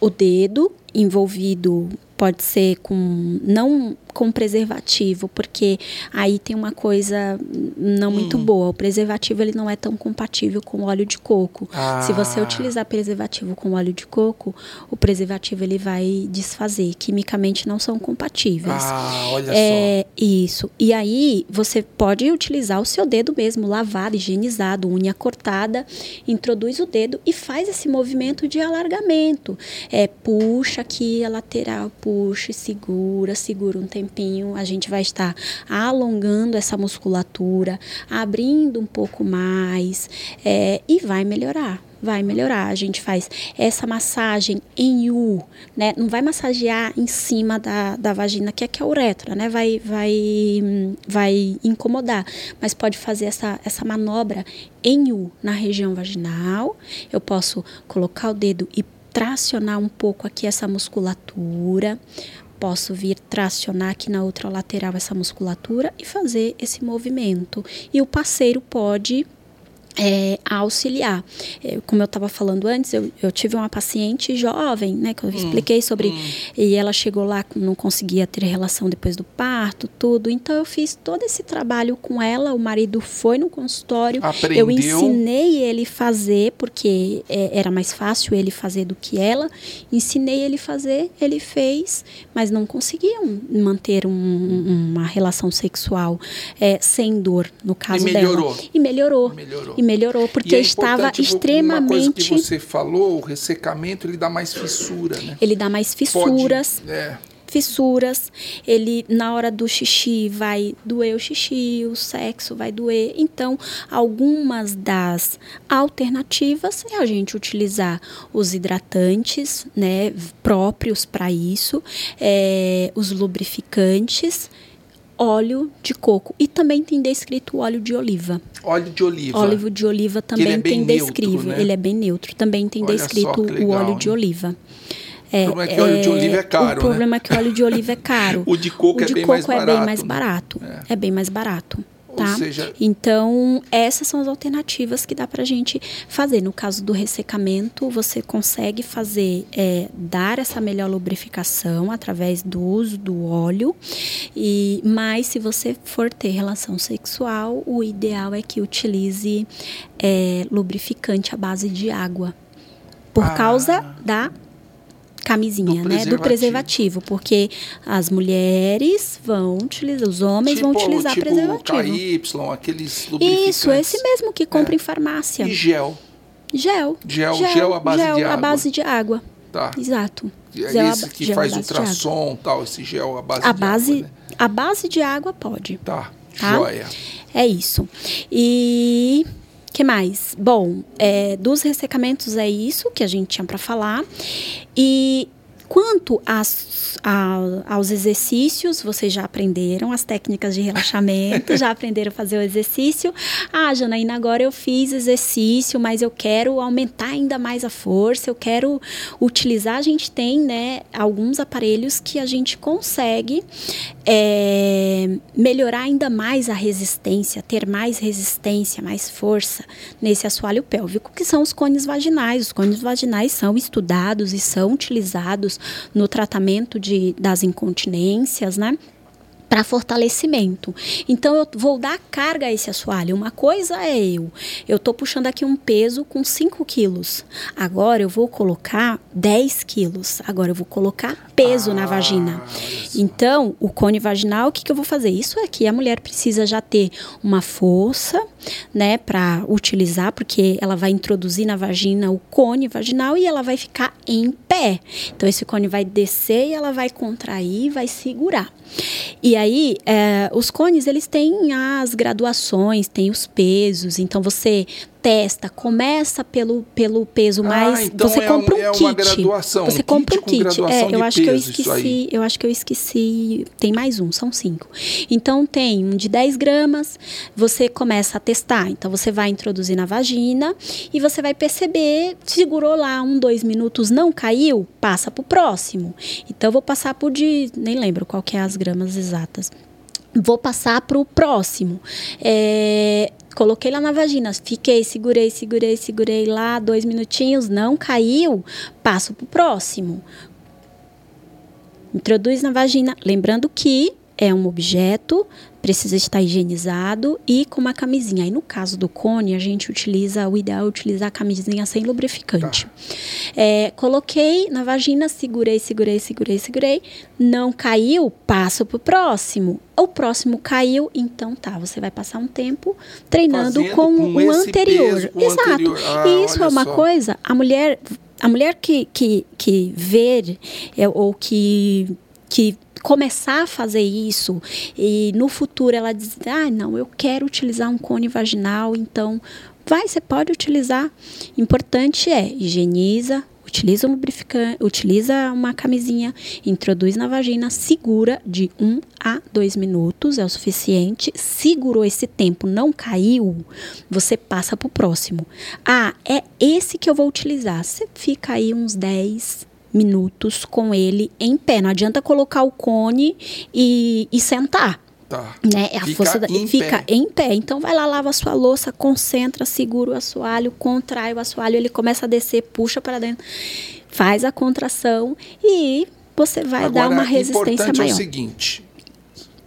o dedo envolvido, pode ser com não com preservativo, porque aí tem uma coisa não hum. muito boa. O preservativo ele não é tão compatível com o óleo de coco. Ah. Se você utilizar preservativo com óleo de coco, o preservativo ele vai desfazer. Quimicamente não são compatíveis. Ah, olha é, só. Isso. E aí você pode utilizar o seu dedo mesmo, lavado, higienizado, unha cortada, introduz o dedo e faz esse movimento de alargamento. É, puxa aqui a lateral, puxa, segura, segura um tempo tempinho, a gente vai estar alongando essa musculatura, abrindo um pouco mais é, e vai melhorar vai melhorar. A gente faz essa massagem em U, né? Não vai massagear em cima da, da vagina, que é que é a uretra, né? Vai, vai, vai incomodar. Mas pode fazer essa, essa manobra em U, na região vaginal. Eu posso colocar o dedo e tracionar um pouco aqui essa musculatura. Posso vir tracionar aqui na outra lateral essa musculatura e fazer esse movimento. E o parceiro pode é, a auxiliar. É, como eu estava falando antes, eu, eu, tive uma paciente jovem, né, que eu hum, expliquei sobre, hum. e ela chegou lá, não conseguia ter relação depois do parto, tudo. Então eu fiz todo esse trabalho com ela. O marido foi no consultório, Aprendeu. eu ensinei ele fazer, porque é, era mais fácil ele fazer do que ela. Ensinei ele fazer, ele fez, mas não conseguiam manter um, uma relação sexual é, sem dor, no caso e melhorou. dela. E melhorou. melhorou. E melhorou, porque é estava extremamente. Uma coisa que você falou, o ressecamento, ele dá mais fissura, né? Ele dá mais fissuras. Pode, é. Fissuras, ele na hora do xixi vai doer o xixi, o sexo vai doer. Então, algumas das alternativas é a gente utilizar os hidratantes, né, próprios para isso, é, os lubrificantes, óleo de coco e também tem descrito óleo de oliva. Óleo de oliva. Óleo de oliva também é tem descrito. Né? Ele é bem neutro. Também tem Olha descrito legal, o óleo de oliva. É, o problema é que o óleo de oliva é caro. O problema né? é que o óleo de oliva é caro. o de coco, o é, de bem coco mais é bem mais barato. É. é bem mais barato. Tá? Seja... Então, essas são as alternativas que dá para a gente fazer. No caso do ressecamento, você consegue fazer, é, dar essa melhor lubrificação através do uso do óleo. E, mas, se você for ter relação sexual, o ideal é que utilize é, lubrificante à base de água. Por ah. causa da camisinha, do né? Do preservativo, porque as mulheres vão utilizar, os homens tipo, vão utilizar tipo preservativo. KY, aqueles lubrificantes. Isso, esse mesmo que compra é. em farmácia. E gel. Gel. Gel, gel, gel à base gel de água. à base de água. Tá. Exato. É gel esse que faz ultrassom, tal, esse gel à base a de base, água, né? A base de água pode. Tá, tá? joia. É isso. E que mais? Bom, é, dos ressecamentos é isso que a gente tinha para falar. E Quanto às, a, aos exercícios, vocês já aprenderam as técnicas de relaxamento, já aprenderam a fazer o exercício. Ah, Janaína, agora eu fiz exercício, mas eu quero aumentar ainda mais a força, eu quero utilizar. A gente tem né, alguns aparelhos que a gente consegue é, melhorar ainda mais a resistência, ter mais resistência, mais força nesse assoalho pélvico, que são os cones vaginais. Os cones vaginais são estudados e são utilizados no tratamento de, das incontinências, né? Para fortalecimento. Então eu vou dar carga a esse assoalho. Uma coisa é eu, eu estou puxando aqui um peso com 5 quilos. Agora eu vou colocar 10 quilos. Agora eu vou colocar peso ah, na vagina. Então, o cone vaginal, o que, que eu vou fazer? Isso aqui a mulher precisa já ter uma força, né, para utilizar, porque ela vai introduzir na vagina o cone vaginal e ela vai ficar em pé. Então, esse cone vai descer e ela vai contrair, vai segurar. E aí, é, os cones, eles têm as graduações, têm os pesos. Então, você testa, começa pelo, pelo peso ah, mais. Então você é compra um, é kit. graduação, você um compra kit um kit. É, eu acho que eu esqueci. Eu acho que eu esqueci. Tem mais um, são cinco. Então tem um de 10 gramas, você começa a testar. Então você vai introduzir na vagina e você vai perceber, segurou lá um, dois minutos, não caiu, passa pro próximo. Então eu vou passar por de. Nem lembro qual que é as gramas exatas vou passar para o próximo. É, coloquei lá na vagina, fiquei, segurei, segurei, segurei lá, dois minutinhos, não caiu, passo para o próximo. Introduz na vagina, lembrando que é um objeto, precisa estar higienizado e com uma camisinha. Aí no caso do cone, a gente utiliza, o ideal é utilizar a camisinha sem lubrificante. Tá. É, coloquei na vagina, segurei, segurei, segurei, segurei. Não caiu, passo pro próximo. O próximo caiu, então tá, você vai passar um tempo treinando Fazendo com, com o anterior. Peso, Exato. Anterior. Ah, e isso é uma só. coisa, a mulher, a mulher que, que, que vê é, ou que, que começar a fazer isso e no futuro ela diz, ah, não, eu quero utilizar um cone vaginal, então vai, você pode utilizar. Importante é higieniza, utiliza um lubrificante, utiliza uma camisinha, introduz na vagina, segura de 1 um a 2 minutos, é o suficiente. Segurou esse tempo, não caiu, você passa para o próximo. Ah, é esse que eu vou utilizar. Você fica aí uns 10 minutos com ele em pé. Não adianta colocar o cone e, e sentar. Tá. Né? A Fica força da- em fica pé. em pé. Então vai lá, lava a sua louça, concentra, segura o assoalho, contrai o assoalho, ele começa a descer, puxa para dentro, faz a contração e você vai dar uma resistência importante é maior. o seguinte: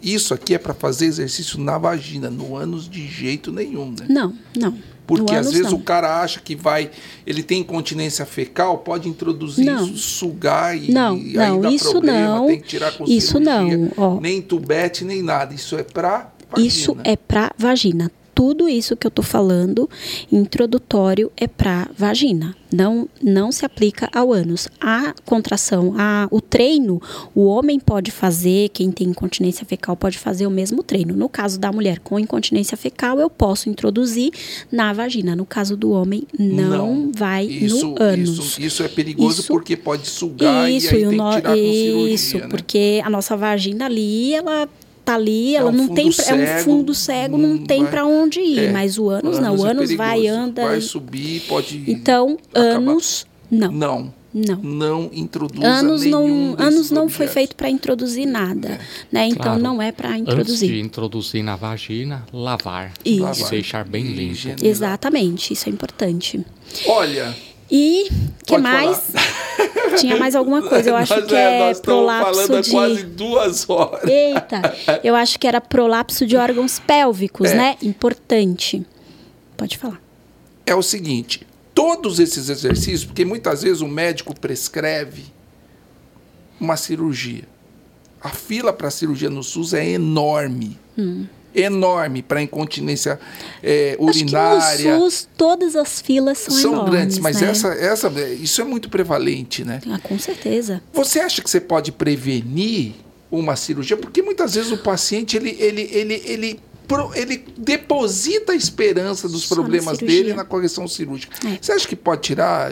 isso aqui é para fazer exercício na vagina, no ânus de jeito nenhum, né? Não, não. Porque às vezes não. o cara acha que vai, ele tem incontinência fecal, pode introduzir Não. isso, sugar e Não, e aí não, dá isso problema, não. tem que tirar com Isso cirurgia, não, ó. nem tubete nem nada. Isso é para vagina. Isso é para vagina. Tudo isso que eu tô falando, introdutório, é para vagina. Não, não se aplica ao ânus. A contração, a, o treino, o homem pode fazer, quem tem incontinência fecal pode fazer o mesmo treino. No caso da mulher com incontinência fecal, eu posso introduzir na vagina. No caso do homem, não, vai isso, no ânus. Isso, isso é perigoso Isso- porque pode sugar Isso, e aí e tem que tirar isso, cirurgia, né? porque a nossa vagina ali, ela tá ali, ela um não fundo tem pra- é um cego, fundo cego, não, não tem vai- para onde ir, É, mas o ânus, não, o é ânus vai perigoso, anda vai e- subir, pode Então, acabar- ânus não. Não, Não. não introduza Anos não, anos não foi objetos. feito para introduzir nada, né? Então Claro. não é para Antes de introduzir. introduzir na vagina, lavar. Isso. Lavar. E deixar bem limpo. Exatamente, isso é importante. Olha, E que Pode mais? Tinha mais alguma coisa, eu acho nós, que é, é prolapso de quase duas horas. Eita, eu acho que era prolapso de órgãos pélvicos, É. né? Importante. Pode falar. É o seguinte, todos esses exercícios, porque muitas vezes o médico prescreve uma cirurgia. A fila para cirurgia no SUS é enorme. Enorme para incontinência é. Acho urinária. que no SUS todas as filas são, São enormes, grandes, mas né? essa, essa, isso é muito prevalente, né? Ah, com certeza. Você acha que você pode prevenir uma cirurgia? Porque muitas vezes o paciente ele, ele, ele, ele, ele deposita a esperança dos Só na problemas cirurgia. dele na correção cirúrgica. É. Você acha que pode tirar,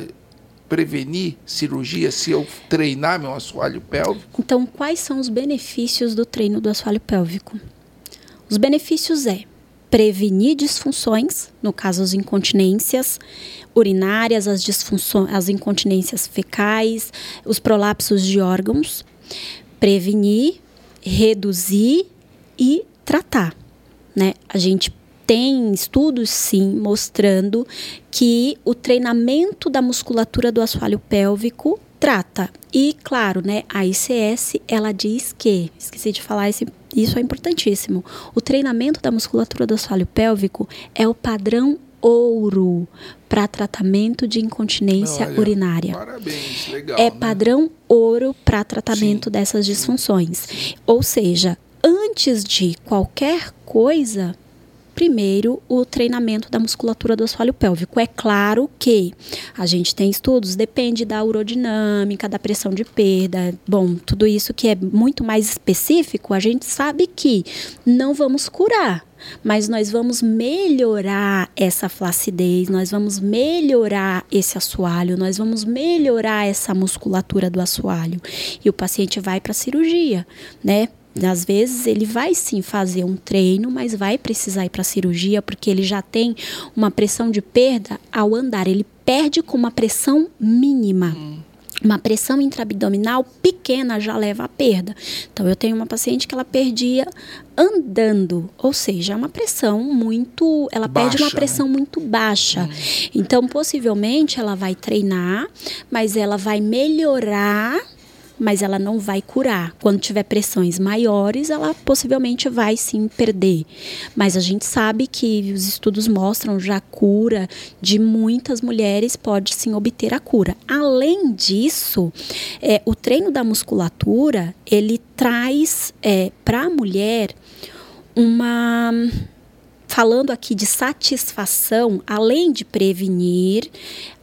prevenir cirurgia se eu treinar meu assoalho pélvico? Então, quais são os benefícios do treino do assoalho pélvico? Os benefícios é prevenir disfunções, no caso as incontinências urinárias, as as incontinências fecais, os prolapsos de órgãos, prevenir, reduzir e tratar, né? A gente tem estudos sim mostrando que o treinamento da musculatura do assoalho pélvico trata. E claro, né, a ICS ela diz que, esqueci de falar esse, isso é importantíssimo. O treinamento da musculatura do assoalho pélvico é o padrão ouro para tratamento de incontinência Olha, urinária. Parabéns, legal. É né? padrão ouro para tratamento Sim, dessas disfunções. Ou seja, antes de qualquer coisa, primeiro o treinamento da musculatura do assoalho pélvico. É claro que a gente tem estudos, depende da urodinâmica, da pressão de perda, bom, tudo isso que é muito mais específico, a gente sabe que não vamos curar. Mas nós vamos melhorar essa flacidez, nós vamos melhorar esse assoalho, nós vamos melhorar essa musculatura do assoalho. E o paciente vai para a cirurgia, né? Às vezes ele vai sim fazer um treino, mas vai precisar ir para a cirurgia porque ele já tem uma pressão de perda ao andar. Ele perde com uma pressão mínima. Uma pressão intraabdominal pequena já leva à perda. Então, eu tenho uma paciente que ela perdia andando, ou seja, é uma pressão muito. Ela perde uma Baixa, pressão muito baixa. Então, possivelmente, ela vai treinar, mas ela vai melhorar mas ela não vai curar. Quando tiver pressões maiores, ela possivelmente vai sim perder. Mas a gente sabe que os estudos mostram já cura de muitas mulheres pode sim obter a cura. Além disso, é, o treino da musculatura ele traz é, para a mulher uma falando aqui de satisfação, além de prevenir,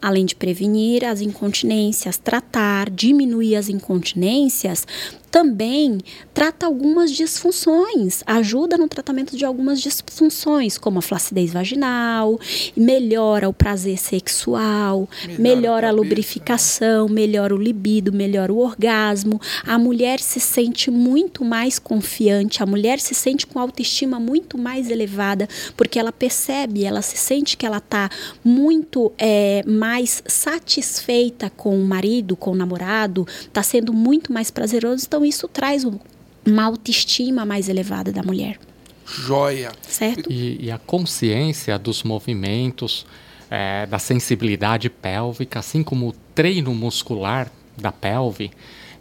além de prevenir as incontinências, tratar, diminuir as incontinências, também trata algumas disfunções, ajuda no tratamento de algumas disfunções, como a flacidez vaginal, melhora o prazer sexual, melhora, melhora a, a lubrificação, melhora o libido, melhora o orgasmo. A mulher se sente muito mais confiante, a mulher se sente com autoestima muito mais elevada, porque ela percebe, ela se sente que ela está muito é, mais satisfeita com o marido, com o namorado, está sendo muito mais prazeroso. Então, isso traz uma autoestima mais elevada da mulher. Joia. Certo? E, e a consciência dos movimentos, é, da sensibilidade pélvica, assim como o treino muscular da pelve,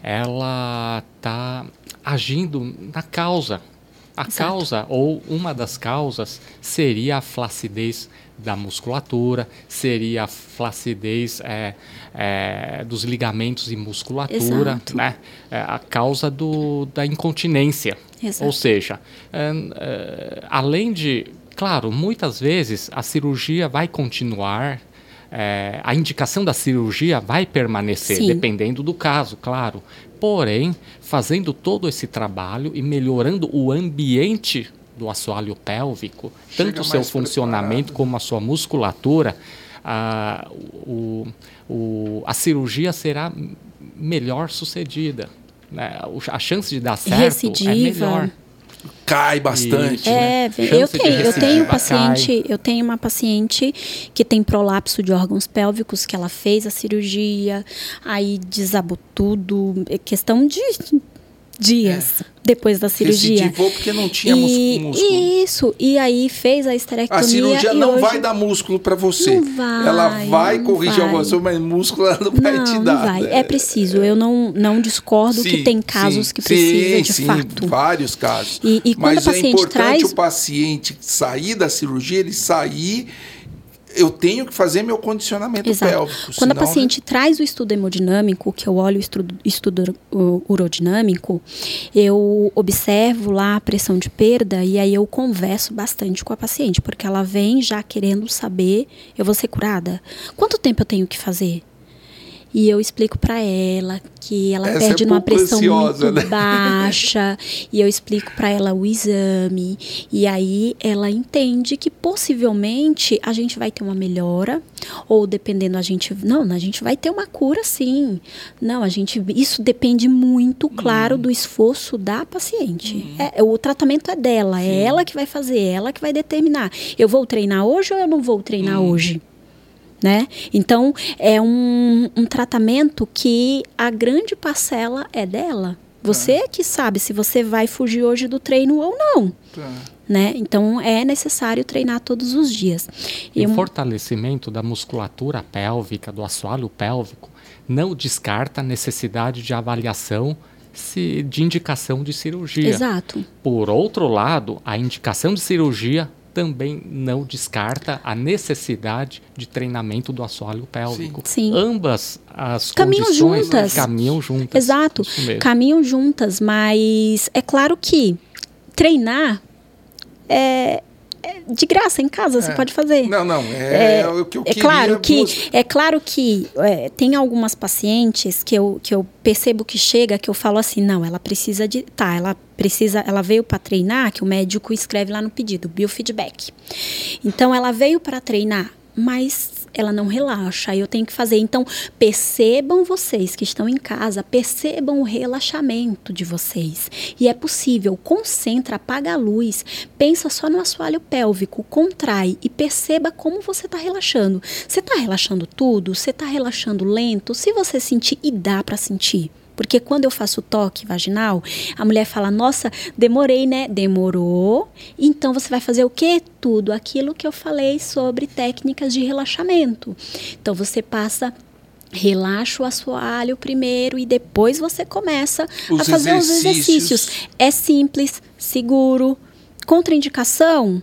ela está agindo na causa. A Exato. causa, ou uma das causas, seria a flacidez da musculatura, seria a flacidez é, é, dos ligamentos e musculatura, Exato. né? É a causa do, da incontinência. Exato. Ou seja, é, é, além de, claro, muitas vezes a cirurgia vai continuar é, a indicação da cirurgia vai permanecer, Sim. dependendo do caso, claro. Porém, fazendo todo esse trabalho e melhorando o ambiente do assoalho pélvico, Chega tanto o seu funcionamento preparado. como a sua musculatura, a, o, o, a cirurgia será melhor sucedida. Né? A chance de dar certo Recidiva. é melhor cai bastante. É, né? eu tenho, eu tenho paciente, eu tenho uma paciente que tem prolapso de órgãos pélvicos que ela fez a cirurgia, aí desabou tudo, é questão de dias. É depois da cirurgia. Recidivou porque não tinha e, músculo. Isso, e aí fez a esterectomia. A cirurgia não hoje... vai dar músculo para você. Não vai. Ela vai corrigir alguma coisa, mas músculo ela não vai não, te dar. Não vai. É preciso. Eu não, não discordo sim, que tem casos sim, que precisa sim, de sim, fato. vários casos. E, e quando mas a paciente é importante traz... o paciente sair da cirurgia, ele sair eu tenho que fazer meu condicionamento Exato. pélvico. Quando senão, a paciente traz o estudo hemodinâmico, que eu olho o estudo, estudo urodinâmico, eu observo lá a pressão de perda e aí eu converso bastante com a paciente, porque ela vem já querendo saber, eu vou ser curada? Quanto tempo eu tenho que fazer? E eu explico para ela que ela Essa é perde é numa pressão ansiosa, muito né? baixa. e eu explico para ela o exame. E aí ela entende que possivelmente a gente vai ter uma melhora. Ou dependendo, a gente. Não, a gente vai ter uma cura sim. Não, a gente. Isso depende muito, claro, do esforço da paciente. É, o tratamento é dela, é sim. é ela que vai fazer, é ela que vai determinar. Eu vou treinar hoje ou eu não vou treinar hoje? Né? Então, é um, um tratamento que a grande parcela é dela. Você tá. que sabe se você vai fugir hoje do treino ou não. Tá. Né? Então é necessário treinar todos os dias. E o um... fortalecimento da musculatura pélvica, do assoalho pélvico, não descarta a necessidade de avaliação se, de indicação de cirurgia. Exato. Por outro lado, a indicação de cirurgia também não descarta a necessidade de treinamento do assoalho pélvico. Sim. Ambas as caminham condições juntas. caminham juntas. Exato, caminham juntas, mas é claro que treinar é, é de graça em casa é. você pode fazer. Não, não, é, é o que eu é claro que é claro que é, tem algumas pacientes que eu, que eu percebo que chega que eu falo assim, não, ela precisa de, tá, ela precisa, ela veio para treinar, que o médico escreve lá no pedido, biofeedback. Então ela veio para treinar, mas ela não relaxa, eu tenho que fazer. Então, percebam vocês que estão em casa, percebam o relaxamento de vocês. E é possível, concentra, apaga a luz, pensa só no assoalho pélvico, contrai e perceba como você está relaxando. Você está relaxando tudo? Você está relaxando lento? Se você sentir, e dá para sentir. Porque quando eu faço toque vaginal, a mulher fala: Nossa, demorei, né? Demorou. Então você vai fazer o quê? Tudo aquilo que eu falei sobre técnicas de relaxamento. Então você passa relaxa o assoalho primeiro e depois você começa os a fazer exercícios. os exercícios. É simples, seguro. Contraindicação?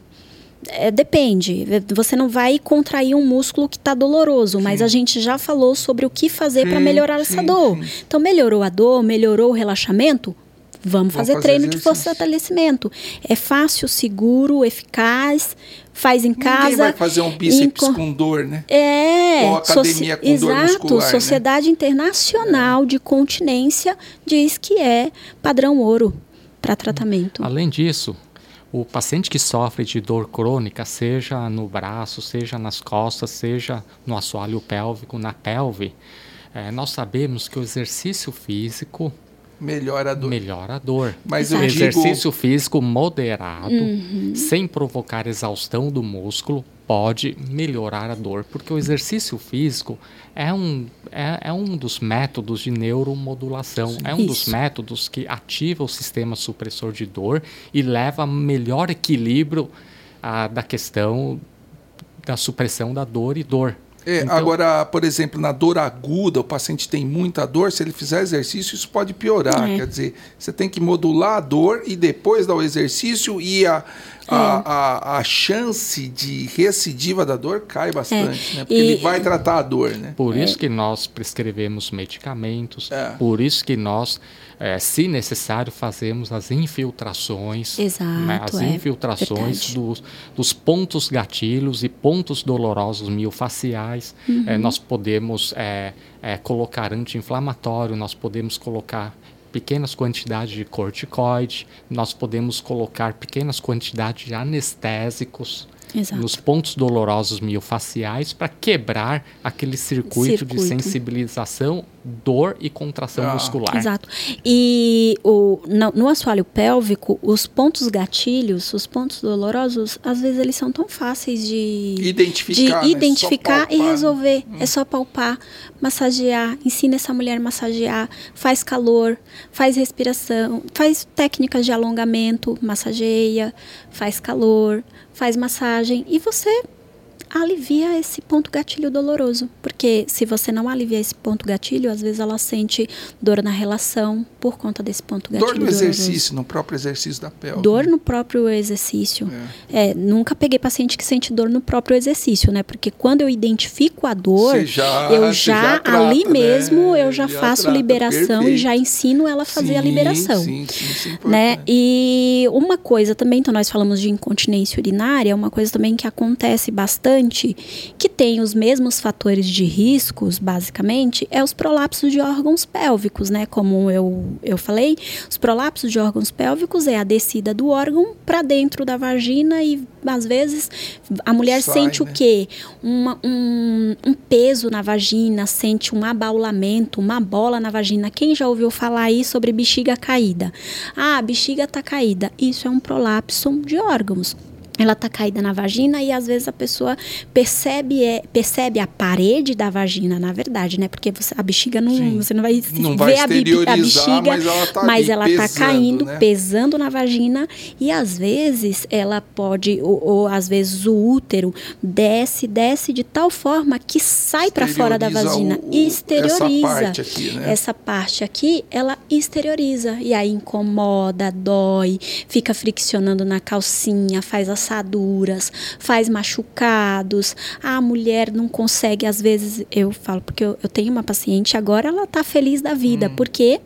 É, depende. Você não vai contrair um músculo que está doloroso, sim. mas a gente já falou sobre o que fazer para melhorar essa sim, dor. Sim. Então, melhorou a dor, melhorou o relaxamento? Vamos fazer, fazer treino exercício. de fortalecimento. É fácil, seguro, eficaz, faz em casa. Ninguém vai fazer um bíceps com dor, né? É. Ou academia com Exato. dor muscular, né? Sociedade né? Internacional é. de Continência diz que é padrão ouro para tratamento. Além disso, o paciente que sofre de dor crônica, seja no braço, seja nas costas, seja no assoalho pélvico, na pelve, é, nós sabemos que o exercício físico melhora a dor. Melhora a dor. Mas o eu exercício digo... físico moderado, uhum. sem provocar exaustão do músculo, pode melhorar a dor, porque o exercício físico é um, é, é um dos métodos de neuromodulação, é um dos métodos que ativa o sistema supressor de dor e leva a melhor equilíbrio a, da questão da supressão da dor e dor. É, então, agora, por exemplo, na dor aguda, o paciente tem muita dor, se ele fizer exercício, isso pode piorar. É. Quer dizer, você tem que modular a dor e depois dar o exercício e a, a, é. a, a, chance de recidiva da dor cai bastante, é. né? Porque e, ele vai tratar a dor, né? Por isso é. que nós prescrevemos medicamentos, é. por isso que nós é, se necessário, fazemos as infiltrações. Exato, né, as é, infiltrações dos, dos, pontos gatilhos e pontos dolorosos miofaciais. Uhum. É, nós podemos é, é, colocar anti-inflamatório, nós podemos colocar pequenas quantidades de corticoide, nós podemos colocar pequenas quantidades de anestésicos. Exato. nos pontos dolorosos miofaciais para quebrar aquele circuito, circuito, de sensibilização, dor e contração ah. muscular. Exato. E o, no, no, assoalho pélvico, os pontos gatilhos, os pontos dolorosos, às vezes eles são tão fáceis de identificar, de né? identificar e resolver. Hum. É só palpar, massagear, ensina essa mulher a massagear, faz calor, faz respiração, faz técnicas de alongamento, massageia, faz calor faz massagem e você alivia esse ponto gatilho doloroso. Porque se você não alivia esse ponto gatilho, às vezes ela sente dor na relação por conta desse ponto gatilho. Dor no doloroso. exercício, no próprio exercício da pele. Dor no próprio exercício. É. é. nunca peguei paciente que sente dor no próprio exercício, né? Porque quando eu identifico a dor, já, eu já, já trata, ali né? mesmo, eu já, já faço trata, liberação perfeito. e já ensino ela a fazer sim, a liberação. Sim, sim, sim, né? E uma coisa também, então nós falamos de incontinência urinária, uma coisa também que acontece bastante que tem os mesmos fatores de riscos, basicamente, é os prolapsos de órgãos pélvicos, né? Como eu, eu falei, os prolapsos de órgãos pélvicos é a descida do órgão para dentro da vagina e às vezes a mulher Sai, sente né? o quê? Uma, um, um peso na vagina, sente um abaulamento, uma bola na vagina. Quem já ouviu falar aí sobre bexiga caída? Ah, a bexiga está caída. Isso é um prolapso de órgãos ela tá caída na vagina e às vezes a pessoa percebe é, percebe a parede da vagina, na verdade, né? Porque você, a bexiga não Sim. você não vai, não ver a, a, bexiga, mas ela tá, mas ela tá pesando, tá caindo, né? pesando na vagina e às vezes ela pode ou, ou às vezes o útero desce, desce de tal forma que sai para fora da vagina, o, exterioriza essa parte aqui, né? Essa parte aqui, ela exterioriza e aí incomoda, dói, fica friccionando na calcinha, faz as assaduras, faz machucados. A mulher não consegue, às vezes, eu falo, porque eu, eu tenho uma paciente, agora ela está feliz da vida, hum. porque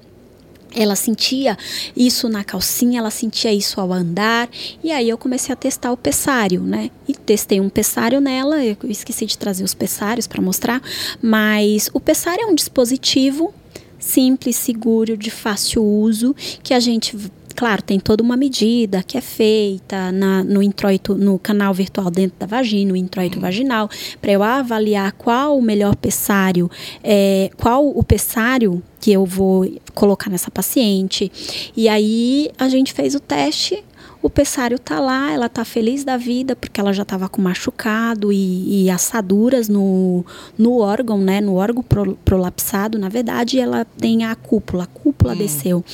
ela sentia isso na calcinha, ela sentia isso ao andar, e aí eu comecei a testar o pessário, né? E testei um pessário nela, eu esqueci de trazer os pessários para mostrar, mas o pessário é um dispositivo simples, seguro, de fácil uso, que a gente Claro, tem toda uma medida que é feita na, no introito, no canal virtual dentro da vagina, o introito uhum. vaginal, para eu avaliar qual o melhor pessário, é, qual o pessário que eu vou colocar nessa paciente. E aí a gente fez o teste, o pessário tá lá, ela tá feliz da vida porque ela já estava com machucado e, e, assaduras no, no órgão, né? No órgão pro, prolapsado, na verdade, ela tem a cúpula, a cúpula hum. desceu.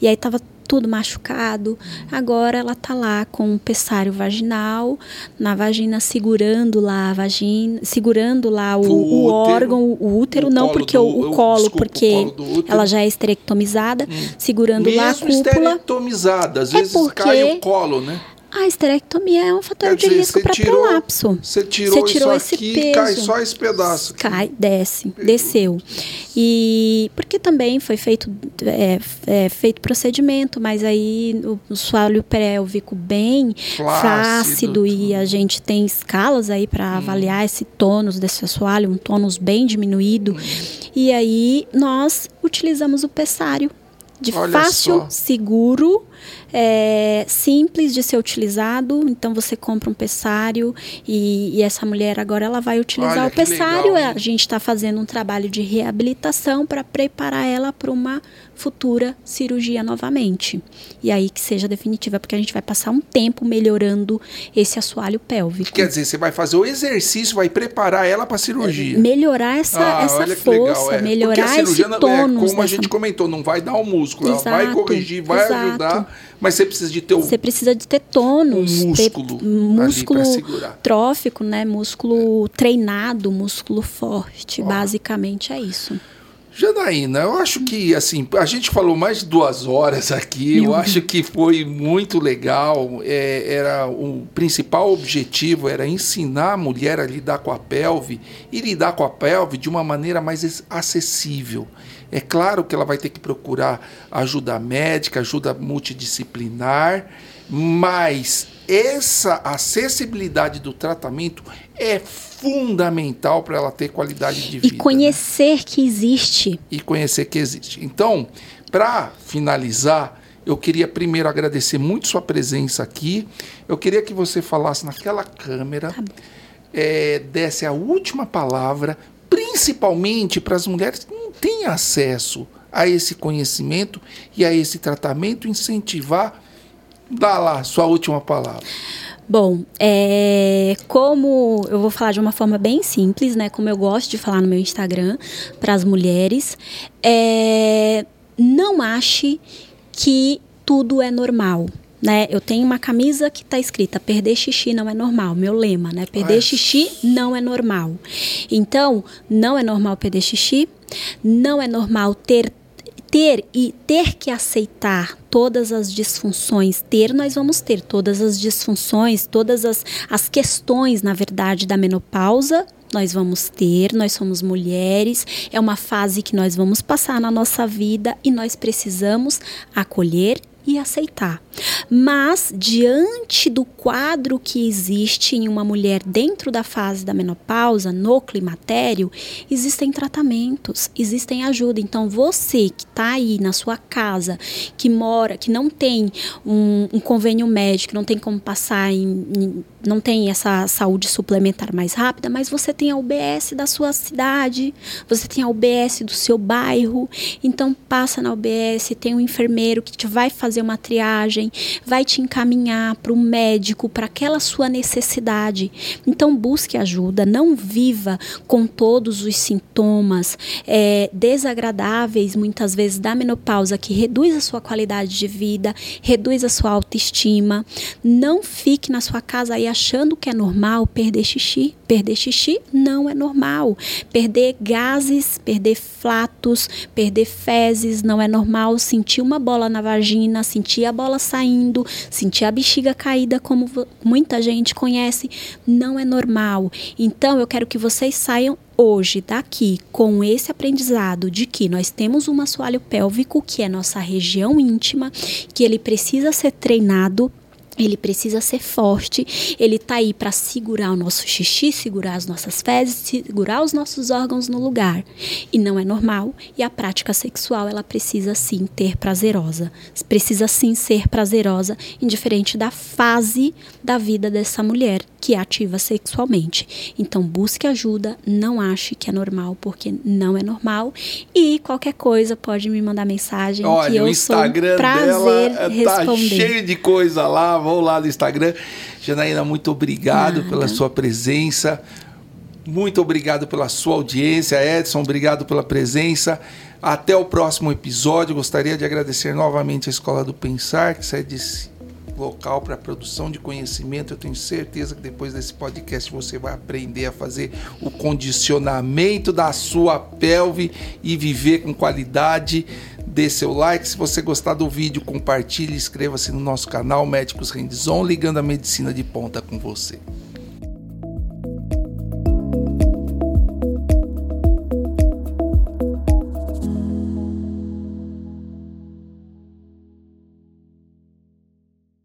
E aí tava tudo machucado. Agora ela tá lá com um pessário vaginal, na vagina segurando lá a vagina, segurando lá o, o, o órgão, o útero, o não porque do, o, colo, desculpa, porque colo ela já é esterectomizada, hum. segurando Mesmo lá a cúpula. esterectomizada, às é vezes cai o colo, né? A esterectomia é um fator de risco para prolapso. Você tirou, Você tirou esse aqui, peso. cai só esse pedaço. Cai, desce, desceu. E porque também foi feito, é, é, feito procedimento, mas aí o, o soalho pélvico bem Flácido, flácido e a gente tem escalas aí para Hum. avaliar esse tônus desse assoalho, um tônus bem diminuído. E aí nós utilizamos o pessário de Olha fácil, só. seguro, é, simples de ser utilizado. Então você compra um pessário e, e essa mulher agora ela vai utilizar Olha o pessário. legal, a hein? gente está fazendo um trabalho de reabilitação para preparar ela para uma futura cirurgia novamente. E aí que seja definitiva, porque a gente vai passar um tempo melhorando esse assoalho pélvico. Quer dizer, você vai fazer o exercício, vai preparar ela para cirurgia. Melhorar essa, Ah, essa força, legal, é. Melhorar a esse tônus. é, como a dessa- gente comentou, não vai dar o músculo, ela vai Exato, corrigir, vai exato. ajudar, mas você precisa de ter o Você precisa de ter tônus, Um ter músculo ali músculo trófico, né? Músculo treinado, músculo forte. Basicamente é isso. Janaína, eu acho que assim, a gente falou mais de duas horas aqui, eu acho que foi muito legal. é, era o principal objetivo era ensinar a mulher a lidar com a pelve e lidar com a pelve de uma maneira mais es- acessível. É claro que ela vai ter que procurar ajuda médica, ajuda multidisciplinar, mas essa acessibilidade do tratamento é fundamental para ela ter qualidade de vida. E né? conhecer que existe. e conhecer que existe. Então, para finalizar, eu queria primeiro agradecer muito sua presença aqui. Eu queria que você falasse naquela câmera, eh, desse a última palavra, principalmente para as mulheres que não têm acesso a esse conhecimento e a esse tratamento, incentivar. Dá lá sua última palavra. Bom, é, como eu vou falar de uma forma bem simples, né? Como eu gosto de falar no meu Instagram para as mulheres, é, não ache que tudo é normal. Né? Eu tenho uma camisa que está escrita perder xixi não é normal, meu lema, né? Perder Ué. xixi não é normal. Então, não é normal perder xixi, não é normal ter ter e ter que aceitar todas as disfunções, ter nós vamos ter todas as disfunções, todas as, as questões, na verdade, da menopausa, nós vamos ter, nós somos mulheres, é uma fase que nós vamos passar na nossa vida e nós precisamos acolher e aceitar. Mas, diante do quadro que existe em uma mulher dentro da fase da menopausa, no climatério, existem tratamentos, existem ajuda. Então, você que está aí na sua casa, que mora, que não tem um, um convênio médico, não tem como passar em, em- não tem essa saúde suplementar mais rápida, mas você tem a UBS da sua cidade, você tem a UBS do seu bairro, então passa na UBS, tem um enfermeiro que te vai fazer uma triagem, vai te encaminhar para o médico, para aquela sua necessidade. Então busque ajuda, não viva com todos os sintomas é, desagradáveis, muitas vezes da menopausa, que reduz a sua qualidade de vida, reduz a sua autoestima. Não fique na sua casa aí achando que é normal perder xixi. Perder xixi não é normal. Perder gases, perder flatos, perder fezes não é normal. Sentir uma bola na vagina, sentir a bola saindo, sentir a bexiga caída, como muita gente conhece, não é normal. Então eu quero que vocês saiam hoje daqui com esse aprendizado de que nós temos um assoalho pélvico, que é nossa região íntima, que ele precisa ser treinado ele precisa ser forte, ele tá aí para segurar o nosso xixi, segurar as nossas fezes, segurar os nossos órgãos no lugar. E não é normal, e a prática sexual ela precisa sim ter prazerosa. Precisa sim ser prazerosa, indiferente da fase da vida dessa mulher que é ativa sexualmente. Então busque ajuda, não ache que é normal, porque não é normal. E qualquer coisa pode me mandar mensagem que Olha, eu o Instagram sou um prazer dela eh, tá responder. cheio de coisa lá. Vão lá no Instagram. Janaína, muito obrigado Nada. pela sua presença. Muito obrigado pela sua audiência. Edson, obrigado pela presença. Até o próximo episódio. Gostaria de agradecer novamente a Escola do Pensar, que sai desse local para produção de conhecimento. Eu tenho certeza que depois desse podcast você vai aprender a fazer o condicionamento da sua pelve e viver com qualidade dê seu like. Se você gostar do vídeo, compartilhe, inscreva-se no nosso canal Médicos Hands On, ligando a medicina de ponta com você.